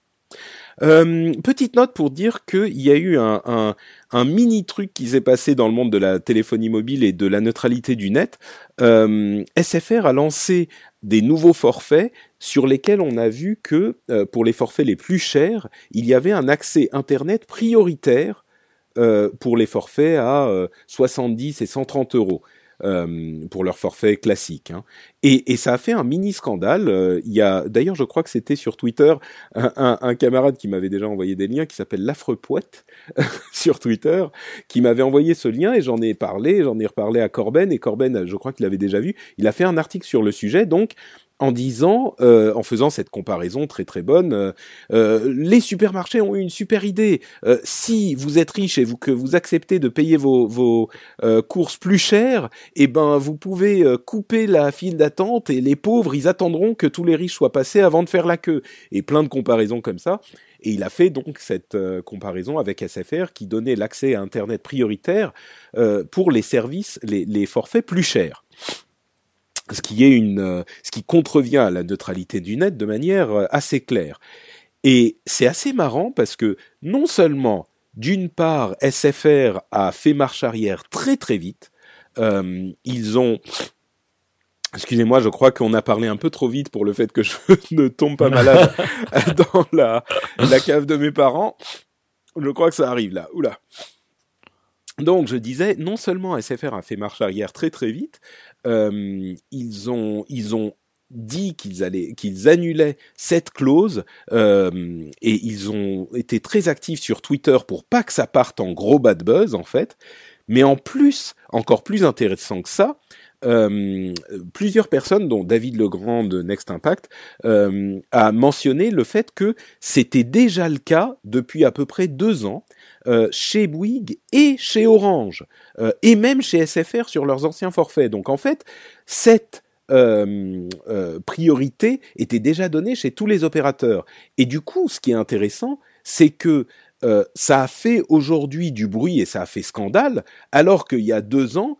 Euh, petite note pour dire qu'il y a eu un, un, un mini truc qui s'est passé dans le monde de la téléphonie mobile et de la neutralité du net. Euh, SFR a lancé des nouveaux forfaits sur lesquels on a vu que euh, pour les forfaits les plus chers, il y avait un accès Internet prioritaire euh, pour les forfaits à euh, 70 et 130 euros. Euh, pour leur forfait classique. Hein. Et, ça a fait un mini scandale. Euh, il y a d'ailleurs, je crois que c'était sur Twitter, un camarade qui m'avait déjà envoyé des liens, qui s'appelle l'affreux poète sur Twitter, qui m'avait envoyé ce lien et j'en ai parlé, j'en ai reparlé à Corben et Corben, je crois qu'il l'avait déjà vu. Il a fait un article sur le sujet, donc en disant, euh, en faisant cette comparaison très très bonne, euh, euh, les supermarchés ont eu une super idée. Euh, si vous êtes riche et que vous acceptez de payer vos, vos euh, courses plus chères, eh ben vous pouvez euh, couper la file d'attente et les pauvres ils attendront que tous les riches soient passés avant de faire la queue. Et plein de comparaisons comme ça. Et il a fait donc cette comparaison avec SFR qui donnait l'accès à Internet prioritaire pour les services, les, les forfaits plus chers ce qui est une, ce qui contrevient à la neutralité du net de manière assez claire. Et c'est assez marrant parce que non seulement, d'une part, SFR a fait marche arrière très très vite, euh, ils ont Excusez-moi, je crois qu'on a parlé un peu trop vite pour le fait que je ne tombe pas malade dans la, la cave de mes parents. Je crois que ça arrive là. Oula. Donc, je disais, non seulement SFR a fait marche arrière très très vite, euh, ils ont ils ont dit qu'ils allaient qu'ils annulaient cette clause euh, et ils ont été très actifs sur Twitter pour pas que ça parte en gros bad buzz en fait. Mais en plus, encore plus intéressant que ça, euh, plusieurs personnes, dont David Legrand de Next Impact, euh, a mentionné le fait que c'était déjà le cas depuis à peu près deux ans euh, chez Bouygues et chez Orange, euh, et même chez SFR sur leurs anciens forfaits. Donc en fait, cette euh, priorité était déjà donnée chez tous les opérateurs. Et du coup, ce qui est intéressant, c'est que ça a fait aujourd'hui du bruit et ça a fait scandale, alors qu'il y a deux ans,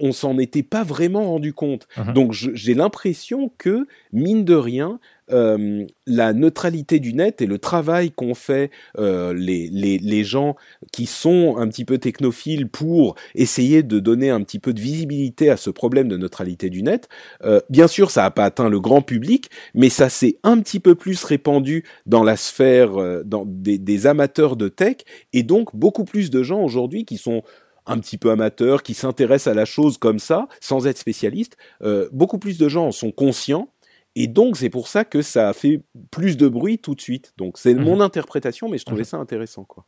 on s'en était pas vraiment rendu compte. Uh -huh. Donc j'ai l'impression que, mine de rien, euh, la neutralité du net et le travail qu'ont fait euh, les, les, les, gens qui sont un petit peu technophiles pour essayer de donner un petit peu de visibilité à ce problème de neutralité du net, euh, bien sûr, ça n'a pas atteint le grand public, mais ça s'est un petit peu plus répandu dans la sphère euh, dans des, des amateurs de tech, et donc beaucoup plus de gens aujourd'hui qui sont un petit peu amateurs, qui s'intéressent à la chose comme ça, sans être spécialistes, euh, beaucoup plus de gens en sont conscients et donc, c'est pour ça que ça a fait plus de bruit tout de suite. Donc, c'est mmh. mon interprétation, mais je trouvais mmh. ça intéressant, quoi.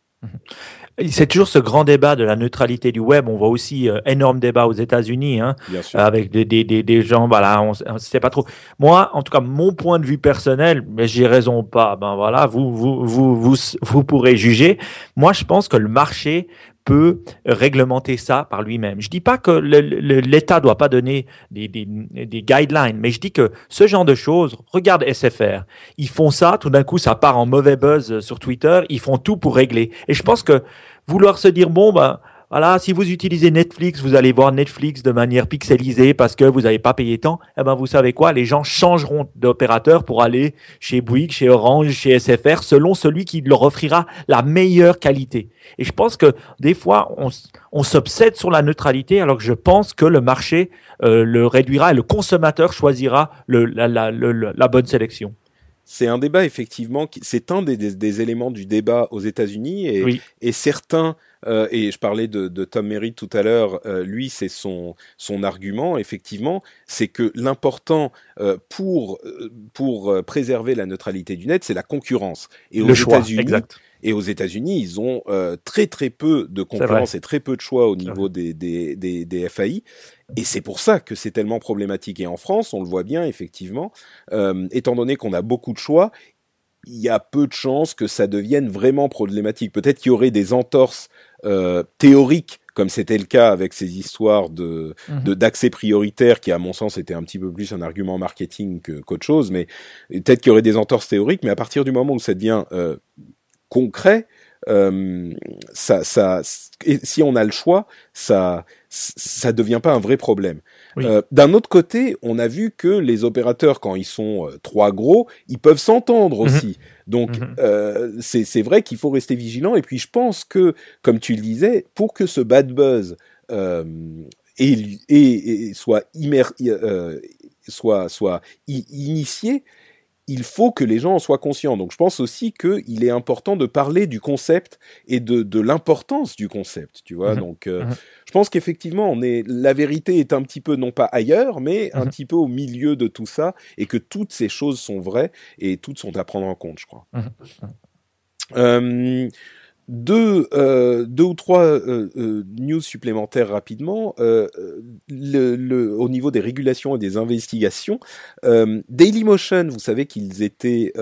C'est toujours ce grand débat de la neutralité du web. On voit aussi euh, énorme débat aux États-Unis, hein, avec des, des, des, des, gens, voilà, on ne sait pas trop. Moi, en tout cas, mon point de vue personnel, mais j'ai raison ou pas, ben voilà, vous, vous, vous, vous, vous pourrez juger. Moi, je pense que le marché peut réglementer ça par lui-même. Je dis pas que l'État doit pas donner des, guidelines, mais je dis que ce genre de choses, regarde SFR, ils font ça, tout d'un coup ça part en mauvais buzz sur Twitter, ils font tout pour régler. Et je pense que vouloir se dire bon ben voilà, si vous utilisez Netflix, vous allez voir Netflix de manière pixelisée parce que vous n'avez pas payé tant. Eh ben, vous savez quoi? Les gens changeront d'opérateur pour aller chez Bouygues, chez Orange, chez SFR, selon celui qui leur offrira la meilleure qualité. Et je pense que des fois, on, on s'obsède sur la neutralité alors que je pense que le marché euh, le réduira et le consommateur choisira le, la, la, le, la bonne sélection. c'est un débat effectivement. C'est un des, des, éléments du débat aux États-Unis et, et certains. Euh, et je parlais de, de Tom Merritt tout à l'heure. Euh, lui, c'est son son argument. Effectivement, c'est que l'important euh, pour pour préserver la neutralité du net, c'est la concurrence. Et aux États-Unis, et aux États-Unis, ils ont euh, très très peu de concurrence et très peu de choix au niveau des, des, des, des, FAI. Et c'est pour ça que c'est tellement problématique. Et en France, on le voit bien, effectivement, euh, étant donné qu'on a beaucoup de choix, il y a peu de chances que ça devienne vraiment problématique. Peut-être qu'il y aurait des entorses euh, théoriques comme c'était le cas avec ces histoires de mhm. d'accès prioritaire, qui à mon sens était un petit peu plus un argument marketing qu'autre chose, mais peut-être qu'il y aurait des entorses théoriques, mais à partir du moment où ça devient euh, concret, euh, ça, ça, si on a le choix, ça, ça devient pas un vrai problème. Euh, D'un autre côté, on a vu que les opérateurs, quand ils sont euh, trois gros, ils peuvent s'entendre mhm. aussi. Donc, mhm. euh, c'est vrai qu'il faut rester vigilant. Et puis, je pense que, comme tu le disais, pour que ce bad buzz euh, et, et, soit, immer, euh, soit, soit initié, il faut que les gens en soient conscients. Donc je pense aussi qu'il est important de parler du concept et de, de l'importance du concept, tu vois. Mhm. Donc euh, mhm. je pense qu'effectivement, on est la vérité est un petit peu non pas ailleurs, mais un mhm. petit peu au milieu de tout ça et que toutes ces choses sont vraies et toutes sont à prendre en compte, je crois. Euh, deux, euh, deux ou trois euh, euh, news supplémentaires rapidement. Euh, le, le, au niveau des régulations et des investigations, Dailymotion, vous savez qu'ils étaient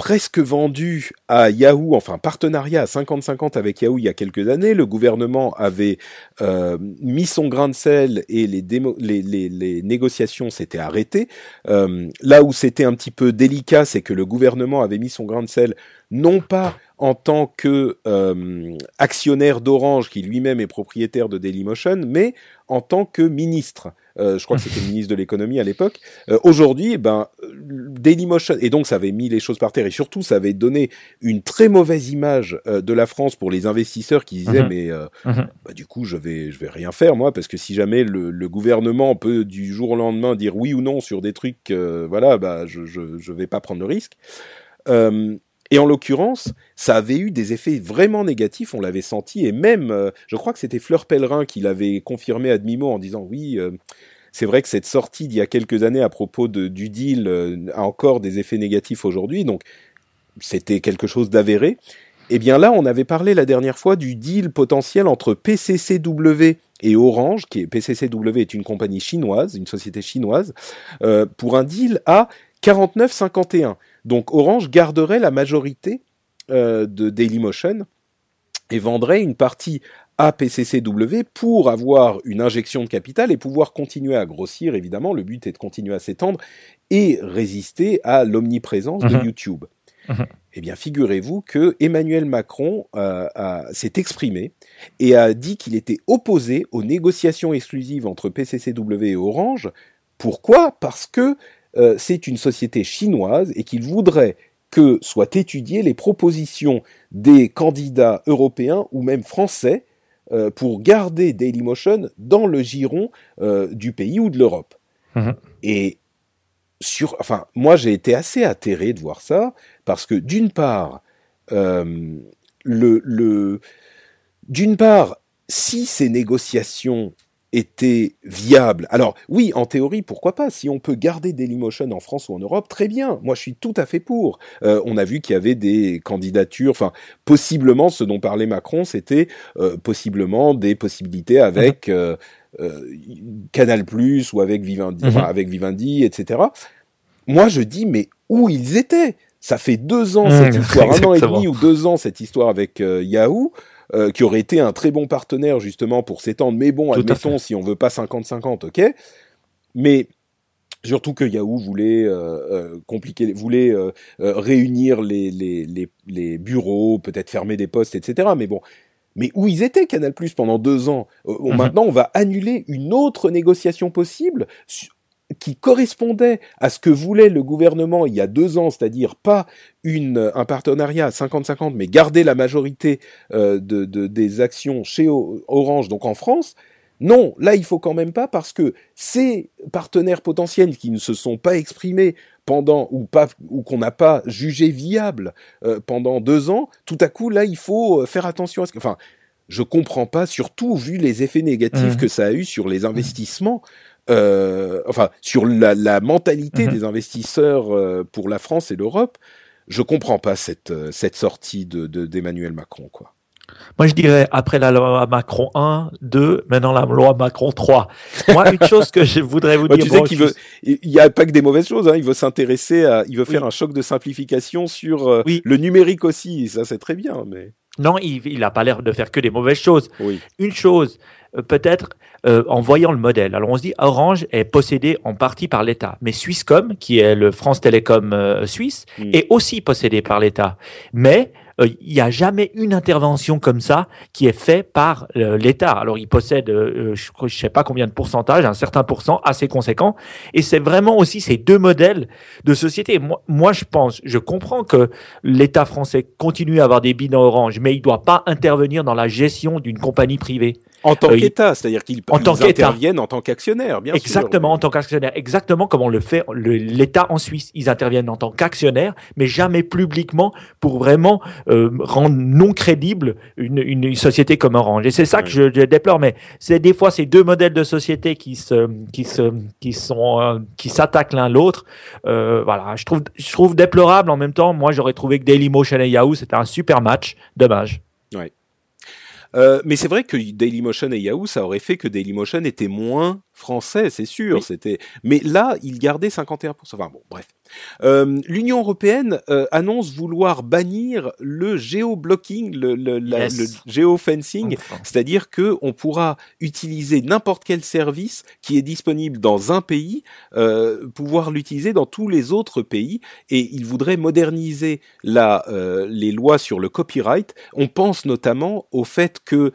presque vendus à Yahoo, enfin partenariat à 50-50 avec Yahoo il y a quelques années. Le gouvernement avait euh, mis son grain de sel et les, les, les, les négociations s'étaient arrêtées. Euh, là où c'était un petit peu délicat, c'est que le gouvernement avait mis son grain de sel non pas en tant que euh, actionnaire d'Orange, qui lui-même est propriétaire de Dailymotion, mais en tant que ministre. Euh, je crois que c'était le ministre de l'économie à l'époque. Euh, Aujourd'hui, ben Dailymotion et donc ça avait mis les choses par terre et surtout ça avait donné une très mauvaise image euh, de la France pour les investisseurs qui disaient mhm. mais mhm. bah, du coup je vais je vais rien faire moi parce que si jamais le, le, gouvernement peut du jour au lendemain dire oui ou non sur des trucs voilà bah je, je je vais pas prendre le risque. Et en l'occurrence, ça avait eu des effets vraiment négatifs, on l'avait senti, et même, euh, je crois que c'était Fleur Pellerin qui l'avait confirmé à demi-mot en disant oui, euh, c'est vrai que cette sortie d'il y a quelques années à propos de, du deal euh, a encore des effets négatifs aujourd'hui, donc c'était quelque chose d'avéré. Eh bien là, on avait parlé la dernière fois du deal potentiel entre PCCW et Orange, qui est PCCW est une compagnie chinoise, une société chinoise, pour un deal à 49,51. Donc Orange garderait la majorité euh, de Dailymotion et vendrait une partie à PCCW pour avoir une injection de capital et pouvoir continuer à grossir. Évidemment, le but est de continuer à s'étendre et résister à l'omniprésence de mhm. YouTube. Mhm. Eh bien, figurez-vous que Emmanuel Macron euh, s'est exprimé et a dit qu'il était opposé aux négociations exclusives entre PCCW et Orange. Pourquoi? Parce que euh, c'est une société chinoise et qu'il voudrait que soient étudiées les propositions des candidats européens ou même français euh, pour garder Dailymotion dans le giron euh, du pays ou de l'Europe. Mhm. Et sur, enfin, moi j'ai été assez atterré de voir ça parce que d'une part, le, le d'une part, si ces négociations était viable. Alors oui, en théorie, pourquoi pas? Si on peut garder Dailymotion en France ou en Europe, très bien. Moi, je suis tout à fait pour. Euh, on a vu qu'il y avait des candidatures, enfin possiblement, ce dont parlait Macron, c'était euh, possiblement des possibilités avec mhm. euh, Canal Plus ou avec Vivendi, mhm. avec Vivendi, etc. Moi, je dis, mais où ils étaient? Ça fait deux ans cette mhm. histoire, un an et demi ou deux ans cette histoire avec Yahoo. Euh, qui aurait été un très bon partenaire justement pour s'étendre. Mais bon, admettons, si on veut pas 50-50, ok? Mais surtout que Yahoo voulait euh, euh compliquer, voulait euh, réunir les, les, les, les bureaux, peut-être fermer des postes, etc. Mais bon, mais où ils étaient Canal Plus pendant deux ans? Mhm. Maintenant, on va annuler une autre négociation possible qui correspondait à ce que voulait le gouvernement il y a deux ans, c'est-à-dire pas une, un partenariat à 50-50, mais garder la majorité euh, de, de, des actions chez Orange, donc en France, non, là il faut quand même pas parce que ces partenaires potentiels qui ne se sont pas exprimés pendant ou pas ou qu'on n'a pas jugé viable pendant deux ans, tout à coup là il faut faire attention à ce que, enfin, je comprends pas, surtout vu les effets négatifs mmh. que ça a eu sur les investissements. Euh, enfin, sur la, la mentalité mmh. des investisseurs pour la France et l'Europe, je comprends pas cette, cette sortie de d'Emmanuel Macron, quoi. Moi, je dirais, après la loi Macron 1, 2, maintenant la loi Macron 3. Moi, une chose que je voudrais vous dire. Tu sais qu'il veut, il n'y a pas que des mauvaises choses, hein. il veut s'intéresser à, il veut faire un choc de simplification sur euh, le numérique aussi. Ça, c'est très bien, mais. Non, il n'a pas l'air de faire que des mauvaises choses. Une chose, euh, peut-être euh, en voyant le modèle. Alors on se dit Orange est possédé en partie par l'État, mais Swisscom, qui est le France Télécom suisse, hmm. est aussi possédé par l'État. Mais euh, il n'y a jamais une intervention comme ça qui est faite par euh, l'État. Alors, il possède, euh, je ne sais pas combien de pourcentage, un certain pourcent assez conséquent. Et c'est vraiment aussi ces deux modèles de société. Moi, moi je pense, je comprends que l'État français continue à avoir des bilans orange, mais il ne doit pas intervenir dans la gestion d'une compagnie privée. En tant qu'État, c'est-à-dire qu'ils interviennent en tant qu'actionnaire, bien exactement, sûr. Exactement, en tant qu'actionnaire. Exactement comme on le fait l'État en Suisse. Ils interviennent en tant qu'actionnaire, mais jamais publiquement pour vraiment euh, rendre non crédible une, une, société comme Orange. Et c'est ça que je, déplore. Mais c'est des fois ces deux modèles de société qui se, qui se, qui sont, euh, qui s'attaquent l'un l'autre. Euh, voilà, je trouve, je trouve déplorable en même temps. Moi, j'aurais trouvé que Dailymotion et Yahoo c'était un super match. Dommage. Ouais. Euh, mais c'est vrai que Dailymotion et Yahoo, ça aurait fait que Dailymotion était moins français, c'est sûr. C'était, mais là, il gardait 51%. Enfin bon, bref. Euh, L'Union européenne euh, annonce vouloir bannir le géoblocking, le, le, le géofencing, c'est-à-dire que on pourra utiliser n'importe quel service qui est disponible dans un pays, euh, pouvoir l'utiliser dans tous les autres pays, et il voudrait moderniser la, les lois sur le copyright. On pense notamment au fait que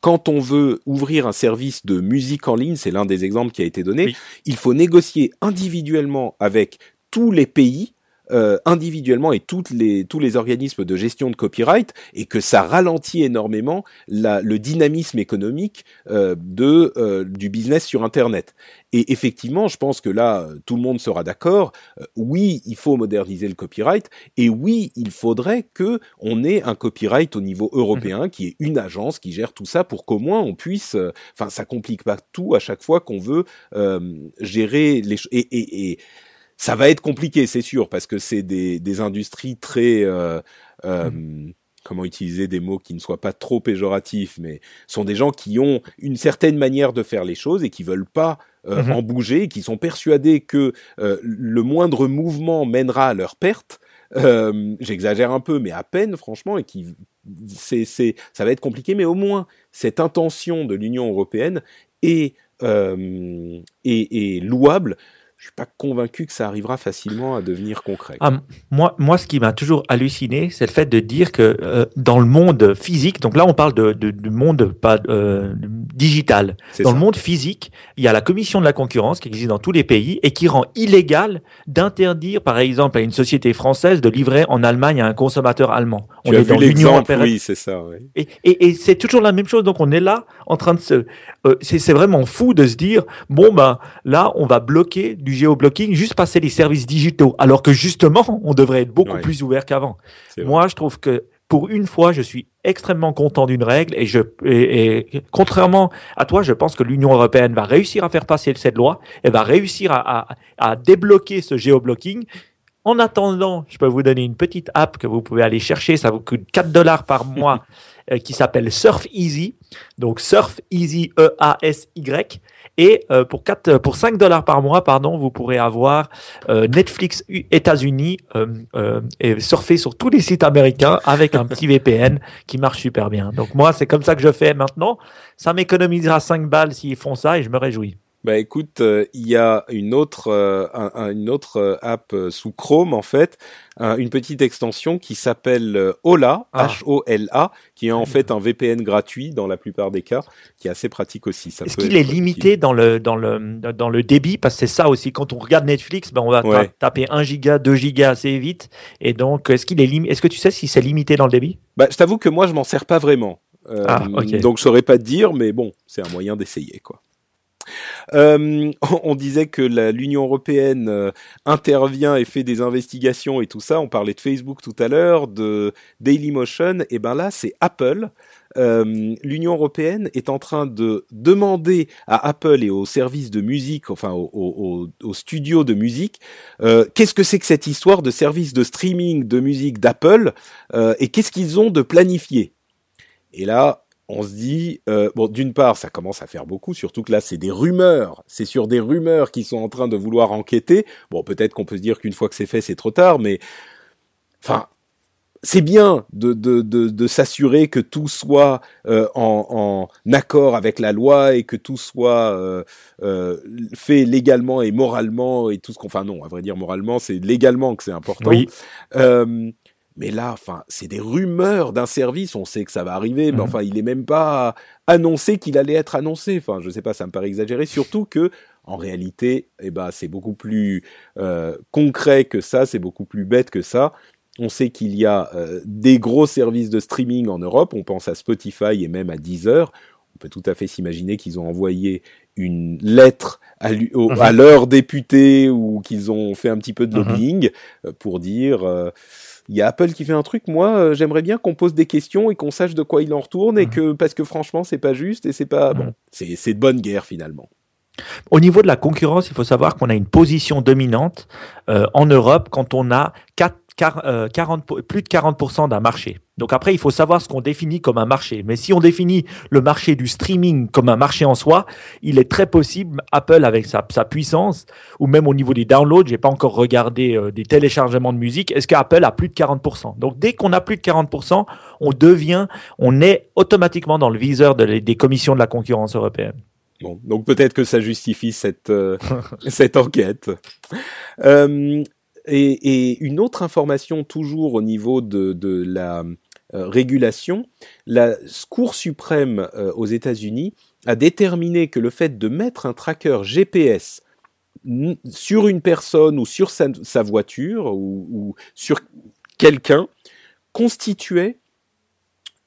quand on veut ouvrir un service de musique en ligne, c'est l'un des exemples qui a été donné, il faut négocier individuellement avec tous les pays euh, individuellement et toutes les, tous les organismes de gestion de copyright et que ça ralentit énormément la, le dynamisme économique euh, de, euh, du business sur Internet. Et effectivement, je pense que là, tout le monde sera d'accord. oui, il faut moderniser le copyright et oui, il faudrait que on ait un copyright au niveau européen mmh. qui est une agence qui gère tout ça pour qu'au moins on puisse. Enfin, ça complique pas tout à chaque fois qu'on veut gérer les et, et, et ça va être compliqué, c'est sûr, parce que c'est des, des industries très euh, euh, mm. comment utiliser des mots qui ne soient pas trop péjoratifs, mais sont des gens qui ont une certaine manière de faire les choses et qui veulent pas euh, mm-hmm. en bouger, qui sont persuadés que euh, le moindre mouvement mènera à leur perte. Euh, J'exagère un peu, mais à peine, franchement, et qui c'est c'est ça va être compliqué, mais au moins cette intention de l'Union européenne est euh, est, est louable je suis pas convaincu que ça arrivera facilement à devenir concret. Ah, moi, moi, ce qui m'a toujours halluciné, c'est le fait de dire que euh, dans le monde physique, donc là, on parle de, de, du monde pas euh, digital. Dans le monde physique, il y a la commission de la concurrence qui existe dans tous les pays et qui rend illégal d'interdire, par exemple, à une société française de livrer en Allemagne à un consommateur allemand. Tu on est dans l'Union européenne. Oui, c'est ça. Oui. Et, et, et c'est toujours la même chose. Donc, on est là en train de se. Euh, c'est vraiment fou de se dire bon ben là, on va bloquer du géoblocking, juste passer les services digitaux, alors que justement, on devrait être beaucoup plus ouvert qu'avant. Moi, je trouve que pour une fois, je suis extrêmement content d'une règle et je et, contrairement à toi, je pense que l'Union européenne va réussir à faire passer cette loi, elle va réussir à, à, à débloquer ce géoblocking. En attendant, je peux vous donner une petite app que vous pouvez aller chercher, ça vous coûte 4 dollars par mois, euh, qui s'appelle Surf Easy. Donc Surf Easy E A S Y et euh, pour 4, euh, pour 5 dollars par mois, pardon, vous pourrez avoir euh, Netflix États-Unis et surfer sur tous les sites américains avec un petit VPN qui marche super bien. Donc moi, c'est comme ça que je fais maintenant. Ça m'économisera 5 balles s'ils font ça et je me réjouis. Bah écoute, il y a une autre, une autre app sous Chrome en fait, une petite extension qui s'appelle Hola, H-O-L-A, ah. qui est en fait un VPN gratuit dans la plupart des cas, qui est assez pratique aussi. Est-ce qu'il est limité dans le, dans, le, dans le débit? Parce que c'est ça aussi, quand on regarde Netflix, ben on va taper 1 giga, 2 giga assez vite. Et donc, est-ce qu'il est, est-ce que tu sais si c'est limité dans le débit? Bah, Je t'avoue que moi, je m'en sers pas vraiment. Euh, ah, Donc, je saurais pas te dire, mais bon, c'est un moyen d'essayer, quoi. Euh, on disait que l'Union européenne euh, intervient et fait des investigations et tout ça. On parlait de Facebook tout à l'heure, de Dailymotion. Et ben là, c'est Apple. Euh, L'Union européenne est en train de demander à Apple et aux services de musique, enfin aux, studios de musique, qu'est-ce que c'est que cette histoire de services de streaming de musique d'Apple et qu'est-ce qu'ils ont de planifié? Et là, on se dit, euh, bon, d'une part, ça commence à faire beaucoup, surtout que là, c'est des rumeurs, c'est sur des rumeurs qui sont en train de vouloir enquêter. Bon, peut-être qu'on peut se dire qu'une fois que c'est fait, c'est trop tard, mais, enfin, c'est bien de, de, de, s'assurer que tout soit euh, en, en, accord avec la loi et que tout soit euh, euh, fait légalement et moralement et tout ce qu'on, enfin non, à vrai dire moralement, c'est légalement que c'est important. Oui. Euh, mais là, enfin, c'est des rumeurs d'un service. On sait que ça va arriver, mais mhm. enfin, il est même pas annoncé qu'il allait être annoncé. Enfin, je sais pas, ça me paraît exagéré. Surtout que, en réalité, eh ben, c'est beaucoup plus euh, concret que ça. C'est beaucoup plus bête que ça. On sait qu'il y a euh, des gros services de streaming en Europe. On pense à Spotify et même à Deezer. On peut tout à fait s'imaginer qu'ils ont envoyé une lettre à, mhm. à leurs députés ou qu'ils ont fait un petit peu de mhm. lobbying euh, pour dire il y a Apple qui fait un truc. Moi, euh, j'aimerais bien qu'on pose des questions et qu'on sache de quoi il en retourne et mhm. que parce que franchement, c'est pas juste et c'est pas bon. Mhm. C'est de bonne guerre finalement. Au niveau de la concurrence, il faut savoir qu'on a une position dominante euh, en Europe quand on a 4 40, euh, plus de 40% d'un marché. Donc après, il faut savoir ce qu'on définit comme un marché. Mais si on définit le marché du streaming comme un marché en soi, il est très possible, Apple avec sa, sa puissance, ou même au niveau des downloads, j'ai pas encore regardé euh, des téléchargements de musique, est-ce qu'Apple a plus de 40% Donc dès qu'on a plus de 40%, on devient, on est automatiquement dans le viseur des commissions de la concurrence européenne. Bon, donc peut-être que ça justifie cette euh, cette enquête. Euh, et, et, une autre information toujours au niveau de, de la régulation, la Cour suprême euh, aux États-Unis a déterminé que le fait de mettre un tracker GPS sur une personne ou sur sa, voiture ou, sur quelqu'un constituait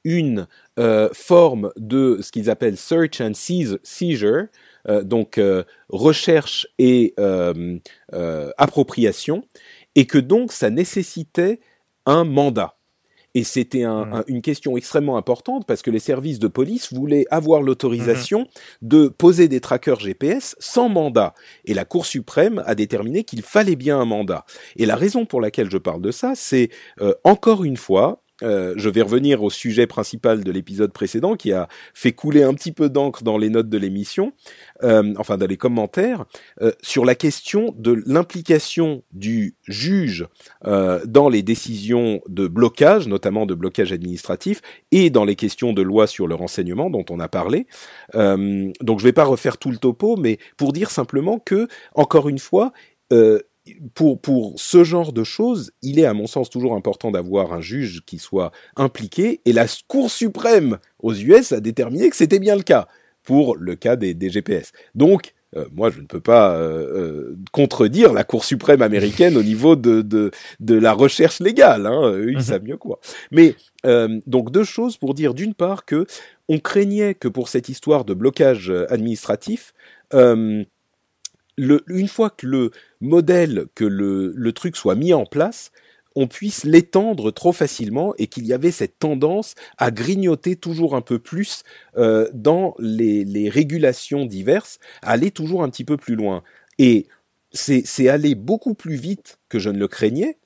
une euh, forme de ce qu'ils appellent search and seizure, euh, donc euh, recherche et appropriation, et que donc ça nécessitait un mandat. Et c'était mmh. une question extrêmement importante parce que les services de police voulaient avoir l'autorisation mmh. de poser des trackers GPS sans mandat. Et la Cour suprême a déterminé qu'il fallait bien un mandat. Et la raison pour laquelle je parle de ça, c'est encore une fois euh, je vais revenir au sujet principal de l'épisode précédent qui a fait couler un petit peu d'encre dans les notes de l'émission, euh, enfin dans les commentaires, euh, sur la question de l'implication du juge dans les décisions de blocage, notamment de blocage administratif, et dans les questions de loi sur le renseignement dont on a parlé. donc je ne vais pas refaire tout le topo, mais pour dire simplement que, encore une fois, pour, pour ce genre de choses, il est à mon sens toujours important d'avoir un juge qui soit impliqué, et la Cour suprême aux US a déterminé que c'était bien le cas pour le cas des, des GPS. Donc, euh, moi, je ne peux pas euh, euh, contredire la Cour suprême américaine au niveau de, de, de la recherche légale. Hein. Eux, ils mhm. savent mieux quoi. Mais donc deux choses pour dire d'une part que on craignait que pour cette histoire de blocage administratif, une fois que le modèle, que le, truc soit mis en place, on puisse l'étendre trop facilement et qu'il y avait cette tendance à grignoter toujours un peu plus euh, dans les, régulations diverses, à aller toujours un petit peu plus loin. Et c'est aller beaucoup plus vite que je ne le craignais.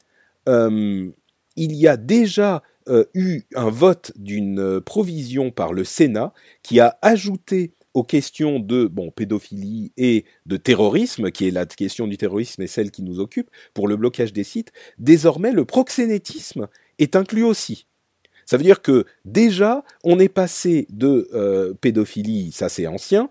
Euh, il y a déjà euh, eu un vote d'une provision par le Sénat qui a ajouté aux questions de bon pédophilie et de terrorisme, qui est la question du terrorisme et celle qui nous occupe pour le blocage des sites, désormais le proxénétisme est inclus aussi. Ça veut dire que déjà on est passé de euh, pédophilie, ça c'est ancien,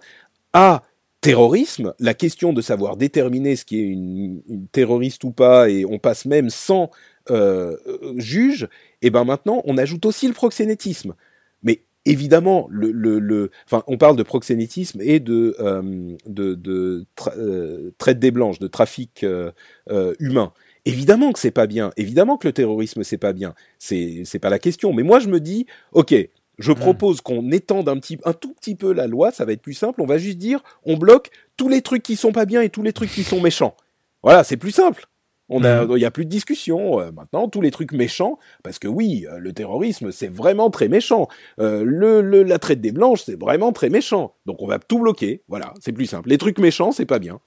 à terrorisme, la question de savoir déterminer ce qui est une, terroriste ou pas, et on passe même sans euh, juge, et ben maintenant on ajoute aussi le proxénétisme. Évidemment, le, le, le, enfin, on parle de proxénétisme et de, euh, de, de euh, traite des blanches, de trafic euh, euh, humain. Évidemment que c'est pas bien. Évidemment que le terrorisme c'est pas bien. C'est c'est pas la question. Mais moi je me dis, ok, Je Hmm. propose qu'on étende un petit, un tout petit peu la loi. Ça va être plus simple. On va juste dire, on bloque tous les trucs qui sont pas bien et tous les trucs qui sont méchants. Voilà, c'est plus simple. On a, il y a plus de discussion euh, maintenant. Tous les trucs méchants, parce que oui, euh, le terrorisme c'est vraiment très méchant. Euh, le, le- la traite des blanches c'est vraiment très méchant. Donc on va tout bloquer. Voilà, c'est plus simple. Les trucs méchants c'est pas bien.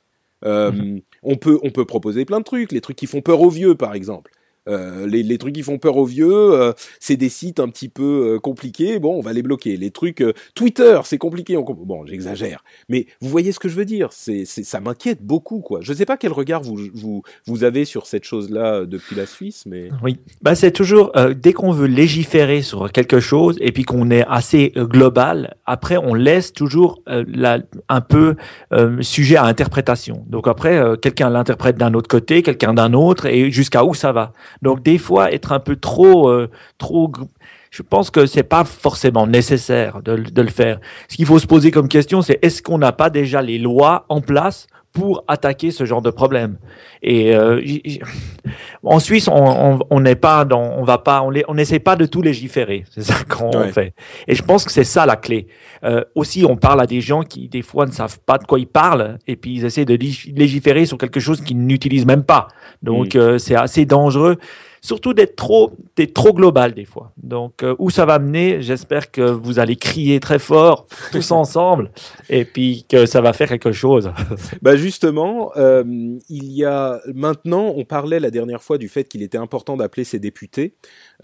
Euh, On peut on peut proposer plein de trucs. Les trucs qui font peur aux vieux par exemple. Euh, les, les trucs qui font peur aux vieux, euh, c'est des sites un petit peu euh, compliqués. Bon, on va les bloquer. Les trucs euh, Twitter, c'est compliqué. On comp- bon, j'exagère, mais vous voyez ce que je veux dire. C'est, ça m'inquiète beaucoup, quoi. Je sais pas quel regard vous vous vous avez sur cette chose-là euh, depuis la Suisse, mais Oui, bah c'est toujours dès qu'on veut légiférer sur quelque chose et puis qu'on est assez global, après on laisse toujours la, un peu sujet à interprétation. Donc après quelqu'un l'interprète d'un autre côté, quelqu'un d'un autre et jusqu'à où ça va. Donc des fois être un peu trop euh, trop je pense que c'est pas forcément nécessaire de le faire. Ce qu'il faut se poser comme question, c'est est-ce qu'on n'a pas déjà les lois en place pour attaquer ce genre de problème? Et euh, en Suisse, on on- on n'est pas dans, on va pas, on les- on n'essaie pas de tout légiférer. C'est ça qu'on Ouais. fait. Et je pense que c'est ça la clé. Euh, aussi, on parle à des gens qui des fois ne savent pas de quoi ils parlent et puis ils essaient de lég- légiférer sur quelque chose qu'ils n'utilisent même pas. Donc Mm. euh, c'est assez dangereux. Surtout d'être trop, d'être trop global des fois. Donc euh, où ça va mener, j'espère que vous allez crier très fort tous ensemble et puis que ça va faire quelque chose. Bah justement, euh, il y a maintenant, on parlait la dernière fois du fait qu'il était important d'appeler ses députés.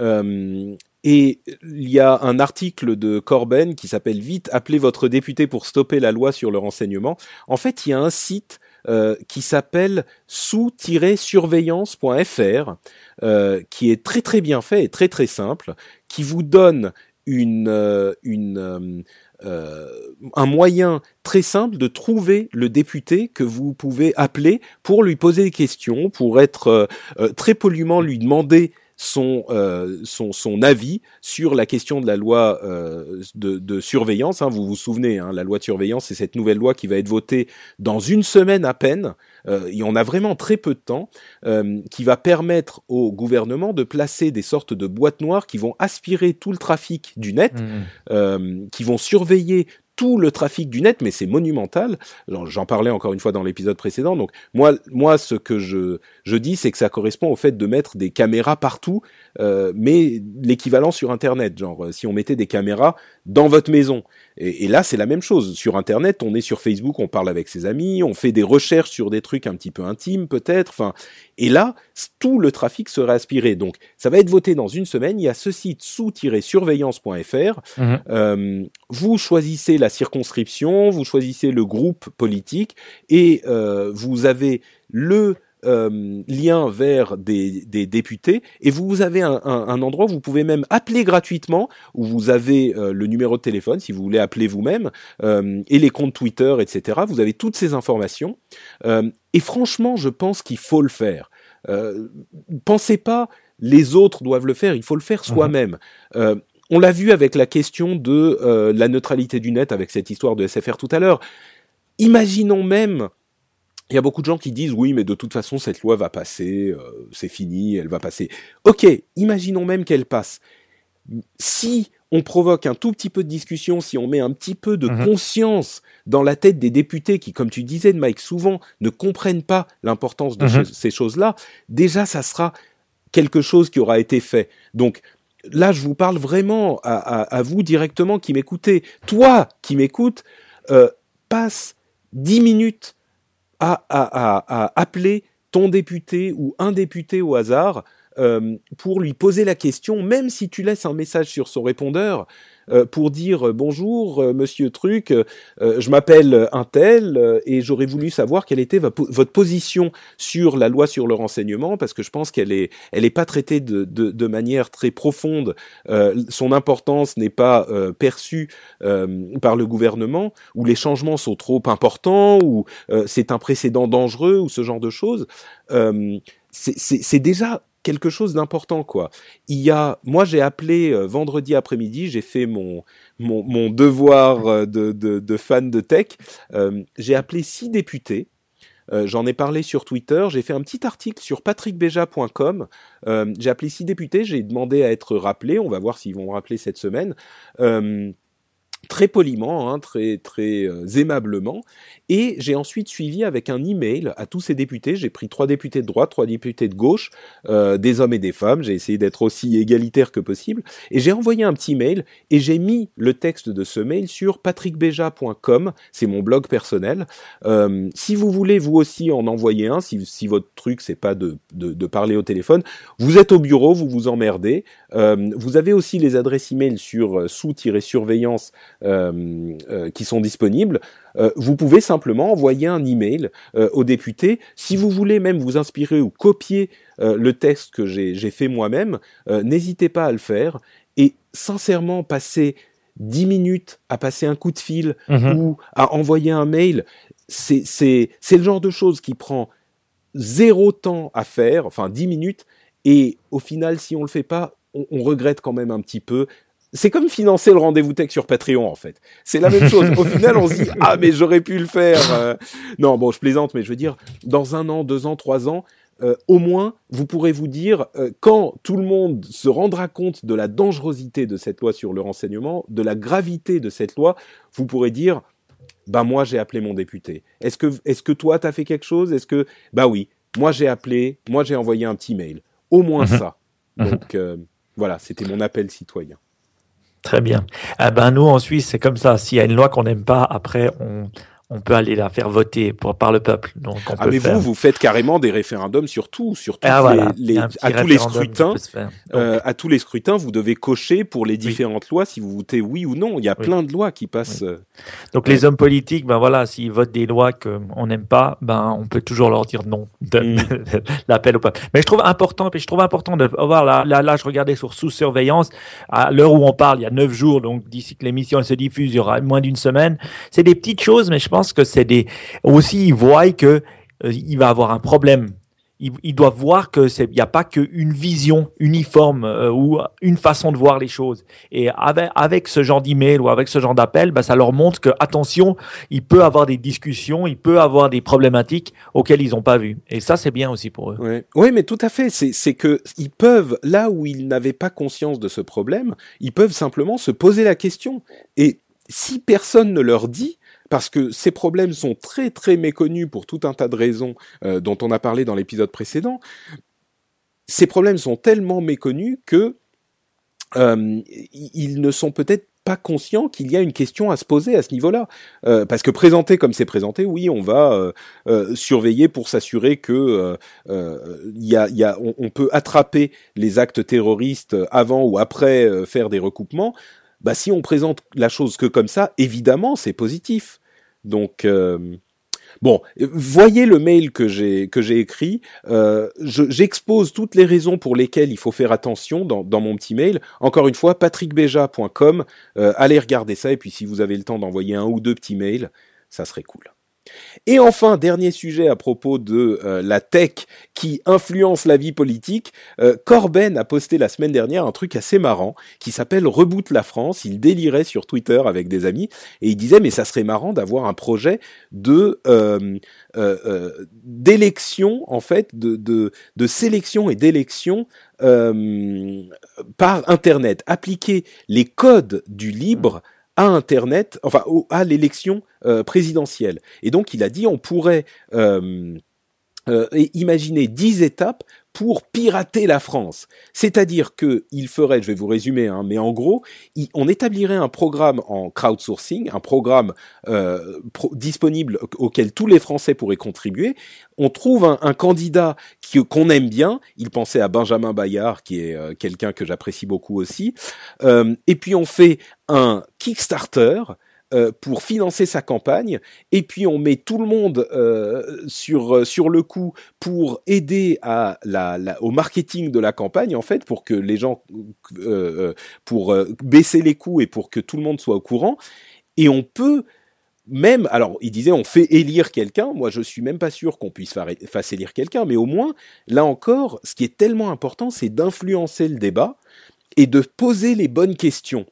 Euh, et il y a un article de Corben qui s'appelle Vite, appelez votre député pour stopper la loi sur le renseignement. En fait, il y a un site euh, qui s'appelle sous-surveillance.fr, euh, qui est très très bien fait et très très simple, qui vous donne une, une, euh, un moyen très simple de trouver le député que vous pouvez appeler pour lui poser des questions, pour être euh, euh, très poliment lui demander son, euh, son, son avis sur la question de la loi euh, de, de surveillance. hein. Vous vous souvenez, hein, la loi de surveillance, c'est cette nouvelle loi qui va être votée dans une semaine à peine. Euh, et on a vraiment très peu de temps, euh, qui va permettre au gouvernement de placer des sortes de boîtes noires qui vont aspirer tout le trafic du net euh, qui vont surveiller tout le trafic du net, mais c'est monumental. J'en parlais encore une fois dans l'épisode précédent. Donc moi, moi, ce que je je dis, c'est que ça correspond au fait de mettre des caméras partout, euh, mais l'équivalent sur Internet. Genre, euh, si on mettait des caméras dans votre maison. Et, et là, c'est la même chose. Sur Internet, on est sur Facebook, on parle avec ses amis, on fait des recherches sur des trucs un petit peu intimes, peut-être. Enfin, et là, tout le trafic serait aspiré. Donc, ça va être voté dans une semaine. Il y a ce site sous-surveillance.fr. Mhm. Euh, vous choisissez la circonscription, vous choisissez le groupe politique et euh, vous avez le euh, lien vers des, des députés. Et vous avez un, un- un endroit où vous pouvez même appeler gratuitement où vous avez euh, le numéro de téléphone si vous voulez appeler vous-même euh, et les comptes Twitter etc vous avez toutes ces informations. Euh, et franchement je pense qu'il faut le faire. Pensez pas les autres doivent le faire. Il faut le faire soi-même. Euh, on l'a vu avec la question de la neutralité du net avec cette histoire de SFR tout à l'heure. Imaginons même il y a beaucoup de gens qui disent oui, mais de toute façon cette loi va passer, euh, c'est fini, elle va passer. Ok, imaginons même qu'elle passe. Si on provoque un tout petit peu de discussion, si on met un petit peu de Mhm. conscience dans la tête des députés qui, comme tu disais, Mike, souvent ne comprennent pas l'importance de Mhm. ce- ces choses-là, déjà ça sera quelque chose qui aura été fait. Donc là, je vous parle vraiment à, à- à vous directement qui m'écoutez. Toi qui m'écoutes, euh, passe 10 minutes à, appeler ton député ou un député au hasard euh, pour lui poser la question, même si tu laisses un message sur son répondeur pour dire euh, bonjour euh, Monsieur Truc, euh, euh, je m'appelle un tel euh, et j'aurais voulu savoir quelle était votre position sur la loi sur le renseignement parce que je pense qu'elle est elle est pas traitée de, de, manière très profonde. Euh, son importance n'est pas euh, perçue euh, par le gouvernement où les changements sont trop importants ou euh, c'est un précédent dangereux ou ce genre de choses. Euh, c'est déjà quelque chose d'important quoi. Il y a, moi j'ai appelé euh, vendredi après-midi, j'ai fait mon mon, devoir euh, de, de, de fan de tech. Euh, j'ai appelé six députés J'en ai parlé sur Twitter. J'ai fait un petit article sur patrickbeja.com. j'ai appelé six députés. J'ai demandé à être rappelé. On va voir s'ils vont me rappeler cette semaine très poliment, hein, très très euh, aimablement, et j'ai ensuite suivi avec un email à tous ces députés. J'ai pris trois députés de droite, trois députés de gauche, euh, des hommes et des femmes. J'ai essayé d'être aussi égalitaire que possible, et j'ai envoyé un petit mail et j'ai mis le texte de ce mail sur patrickbeja.com. C'est mon blog personnel. Euh, si vous voulez vous aussi en envoyer un, si, si votre truc c'est pas de, de, de, parler au téléphone, vous êtes au bureau, vous vous emmerdez. Euh, vous avez aussi les adresses email sur euh, sous-surveillance euh, qui sont disponibles, vous pouvez simplement envoyer un email aux députés. Si vous voulez même vous inspirer ou copier le texte que j'ai fait moi-même, n'hésitez pas à le faire. Et sincèrement, passer 10 minutes à passer un coup de fil mhm. ou à envoyer un mail, c'est le genre de choses qui prend zéro temps à faire, enfin 10 minutes, et au final, si on le fait pas, on, on regrette quand même un petit peu c'est comme financer le rendez-vous tech sur Patreon en fait. C'est la même chose. Au final, on se dit ah mais j'aurais pu le faire. Euh. Non bon, je plaisante, mais je veux dire dans un an, deux ans, trois ans, euh, au moins vous pourrez vous dire euh, quand tout le monde se rendra compte de la dangerosité de cette loi sur le renseignement, de la gravité de cette loi, vous pourrez dire bah moi j'ai appelé mon député. Est-ce que est-ce que toi t'as fait quelque chose? Est-ce que bah oui, moi j'ai appelé, moi j'ai envoyé un petit mail. Au moins mhm. ça. Mhm. Donc voilà, c'était mon appel citoyen. Très bien. Eh ben nous en Suisse, c'est comme ça. S'il y a une loi qu'on n'aime pas, après on on peut aller la faire voter pour, par le peuple. Donc on ah mais vous, vous faites carrément des référendums sur tout, sur ah, les, à tous les scrutins. Euh, à tous les scrutins, vous devez cocher pour les différentes lois si vous votez oui ou non. Il y a plein de lois qui passent. Euh, Donc les hommes politiques, ben voilà, s'ils votent des lois qu'on n'aime pas, ben on peut toujours leur dire non, mm. l'appel au peuple. Mais je trouve important, puis je trouve important de voir là, là, là je regardais sur sous surveillance à l'heure où on parle, il y a neuf jours, donc d'ici que l'émission se diffuse, il y aura moins d'une semaine. C'est des petites choses, mais je pense que c'est des aussi ils voient que euh, il va avoir un problème. Ils, doivent voir que c'est il n'y a pas qu'une vision uniforme euh, ou une façon de voir les choses. Et avec, avec ce genre d'email ou avec ce genre d'appel, bah, ça leur montre que attention, il peut avoir des discussions, il peut avoir des problématiques auxquelles ils n'ont pas vu. Et ça, c'est bien aussi pour eux. Oui, mais tout à fait. C'est que ils peuvent là où ils n'avaient pas conscience de ce problème, ils peuvent simplement se poser la question. Et si personne ne leur dit, parce que ces problèmes sont très très méconnus pour tout un tas de raisons euh, dont on a parlé dans l'épisode précédent. Ces problèmes sont tellement méconnus que euh, ils ne sont peut-être pas conscients qu'il y a une question à se poser à ce niveau-là. Euh, parce que présenté comme c'est présenté, oui, on va surveiller pour s'assurer que y a, y a, on, peut attraper les actes terroristes avant ou après faire des recoupements. Bah, si on présente la chose que comme ça, évidemment, c'est positif. Donc euh, Bon, voyez le mail que j'ai écrit. Euh, J'expose toutes les raisons pour lesquelles il faut faire attention dans, dans mon petit mail. Encore une fois, patrickbeja.com. Euh, allez regarder ça et puis si vous avez le temps d'envoyer un ou deux petits mails, ça serait cool. Et enfin, dernier sujet à propos de euh, la tech qui influence la vie politique, euh, Corben a posté la semaine dernière un truc assez marrant qui s'appelle Reboot la France. Il délirait sur Twitter avec des amis et il disait mais ça serait marrant d'avoir un projet de euh, d'élection en fait, de, de, de sélection et d'élection par Internet, appliquer les codes du libre à Internet, enfin à l'élection euh, présidentielle. Et donc il a dit on pourrait euh, euh, imaginer dix étapes pour pirater la France. C'est-à-dire que il ferait, je vais vous résumer, hein, mais en gros, on établirait un programme en crowdsourcing, un programme euh, disponible auquel tous les Français pourraient contribuer. On trouve un, candidat qu'on aime bien. Il pensait à Benjamin Bayard, qui est euh, quelqu'un que j'apprécie beaucoup aussi. Euh, et puis on fait un Kickstarter euh, pour financer sa campagne, et puis on met tout le monde euh, sur euh, sur le coup pour aider au marketing de la campagne en fait, pour que les gens pour baisser les coûts et pour que tout le monde soit au courant. Et on peut même, alors il disait on fait élire quelqu'un, moi je suis même pas sûr qu'on puisse faire élire quelqu'un, mais au moins, là encore, ce qui est tellement important, c'est d'influencer le débat et de poser les bonnes questions.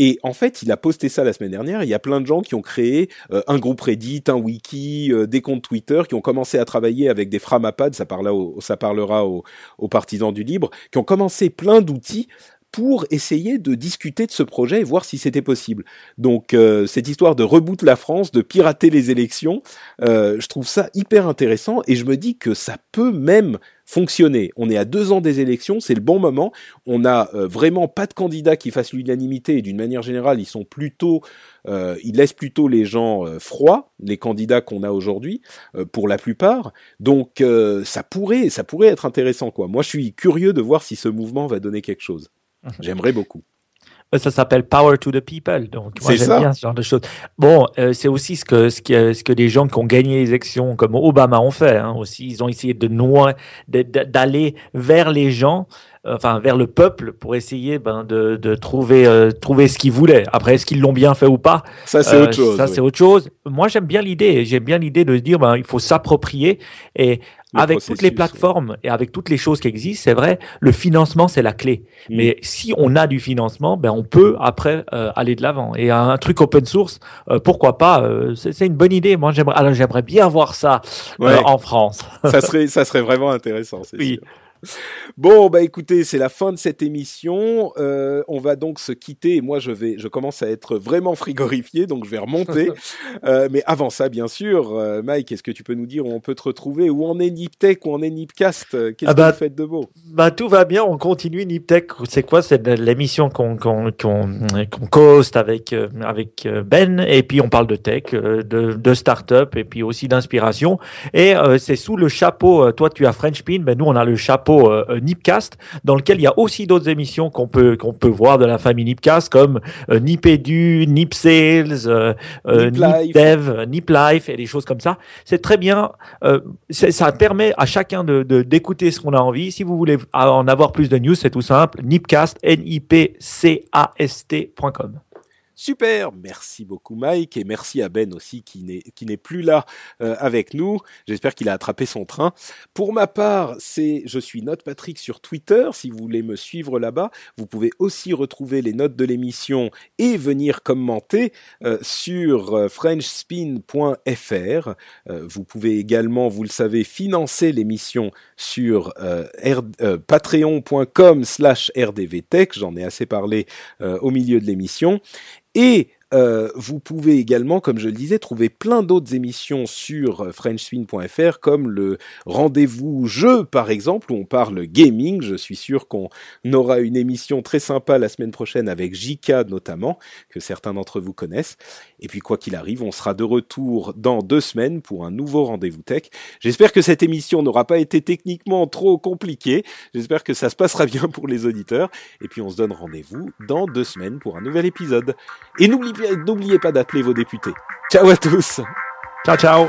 Et en fait, il a posté ça la semaine dernière. Il y a plein de gens qui ont créé euh, un groupe Reddit, un wiki, euh, des comptes Twitter, qui ont commencé à travailler avec des framapads, ça, parlera, ça parlera aux, aux partisans du libre, qui ont commencé plein d'outils pour essayer de discuter de ce projet et voir si c'était possible. Donc euh, cette histoire de reboot la France, de pirater les élections, euh, je trouve ça hyper intéressant et je me dis que ça peut même fonctionner. On est à deux ans des élections, c'est le bon moment. On n'a euh, vraiment pas de candidats qui fassent l'unanimité et d'une manière générale, ils sont plutôt, ils laissent plutôt les gens froids, les candidats qu'on a aujourd'hui, pour la plupart. Donc ça pourrait, ça pourrait être intéressant quoi. Moi, je suis curieux de voir si ce mouvement va donner quelque chose. J'aimerais beaucoup. Ça s'appelle Power to the People. Donc, moi, j'aime bien ce genre de choses. Bon, euh, c'est aussi ce que, ce, que, ce que les gens qui ont gagné les élections, comme Obama, ont fait. Hein, aussi, ils ont essayé de d'aller vers les gens enfin vers le peuple pour essayer ben, de, de trouver euh, trouver ce qu'ils voulaient. Après, est-ce qu'ils l'ont bien fait ou pas? Ça c'est autre chose. Ça c'est autre chose. Moi j'aime bien l'idée. J'aime bien l'idée de dire ben il faut s'approprier et avec toutes les plateformes et avec toutes les choses qui existent, c'est vrai, le financement c'est la clé. Mm. Mais si on a du financement, ben on peut après euh, aller de l'avant. Et un, truc open source, euh, pourquoi pas C'est une bonne idée. Moi j'aimerais, alors j'aimerais bien voir ça en France. ça serait, ça serait vraiment intéressant. Oui. Sûr. Bon, bah écoutez, c'est la fin de cette émission. Euh, on va donc se quitter. Moi, je vais, je commence à être vraiment frigorifié, donc je vais remonter. euh, mais avant ça, bien sûr, euh, Mike, est-ce que tu peux nous dire où on peut te retrouver? Où en est Niptech? Où en est Nipcast? Qu'est-ce ah bah, que vous faites de beau? Bah tout va bien. On continue Niptech. C'est quoi? C'est l'émission qu'on qu'on qu'on host avec avec Ben et puis on parle de tech, de, de start-up et puis aussi d'inspiration. Et c'est sous le chapeau. Toi, tu as Frenchpin, ben nous on a le chapeau euh, euh, Nipcast, dans lequel il y a aussi d'autres émissions qu'on peut qu'on peut voir de la famille Nipcast, comme euh, Nipedu, Nip Sales, euh, euh Nip, Dev, Nip Life et des choses comme ça. C'est très bien. ça permet à chacun de d'écouter ce qu'on a envie. Si vous voulez en avoir plus de news, c'est tout simple. Nipcast, N I P C A S T.com. Super, merci beaucoup Mike et merci à Ben aussi qui n'est qui n'est plus là euh, avec nous. J'espère qu'il a attrapé son train. Pour ma part, c'est je suis Note Patrick sur Twitter. Si vous voulez me suivre là-bas, vous pouvez aussi retrouver les notes de l'émission et venir commenter euh, sur euh, frenchspin.fr. vous pouvez également, vous le savez, financer l'émission sur patreon.com/rdvtech. J'en ai assez parlé au milieu de l'émission. Et euh, vous pouvez également, comme je le disais, trouver plein d'autres émissions sur euh, FrenchSwing.fr, comme le rendez-vous jeu, par exemple, où on parle gaming. Je suis sûr qu'on aura une émission très sympa la semaine prochaine avec Jika notamment, que certains d'entre vous connaissent. Et puis, quoi qu'il arrive, on sera de retour dans deux semaines pour un nouveau rendez-vous tech. J'espère que cette émission n'aura pas été techniquement trop compliquée. J'espère que ça se passera bien pour les auditeurs. Et puis, on se donne rendez-vous dans deux semaines pour un nouvel épisode. Et n'oubliez n'oubliez pas d'appeler vos députés. Ciao à tous. Ciao, ciao.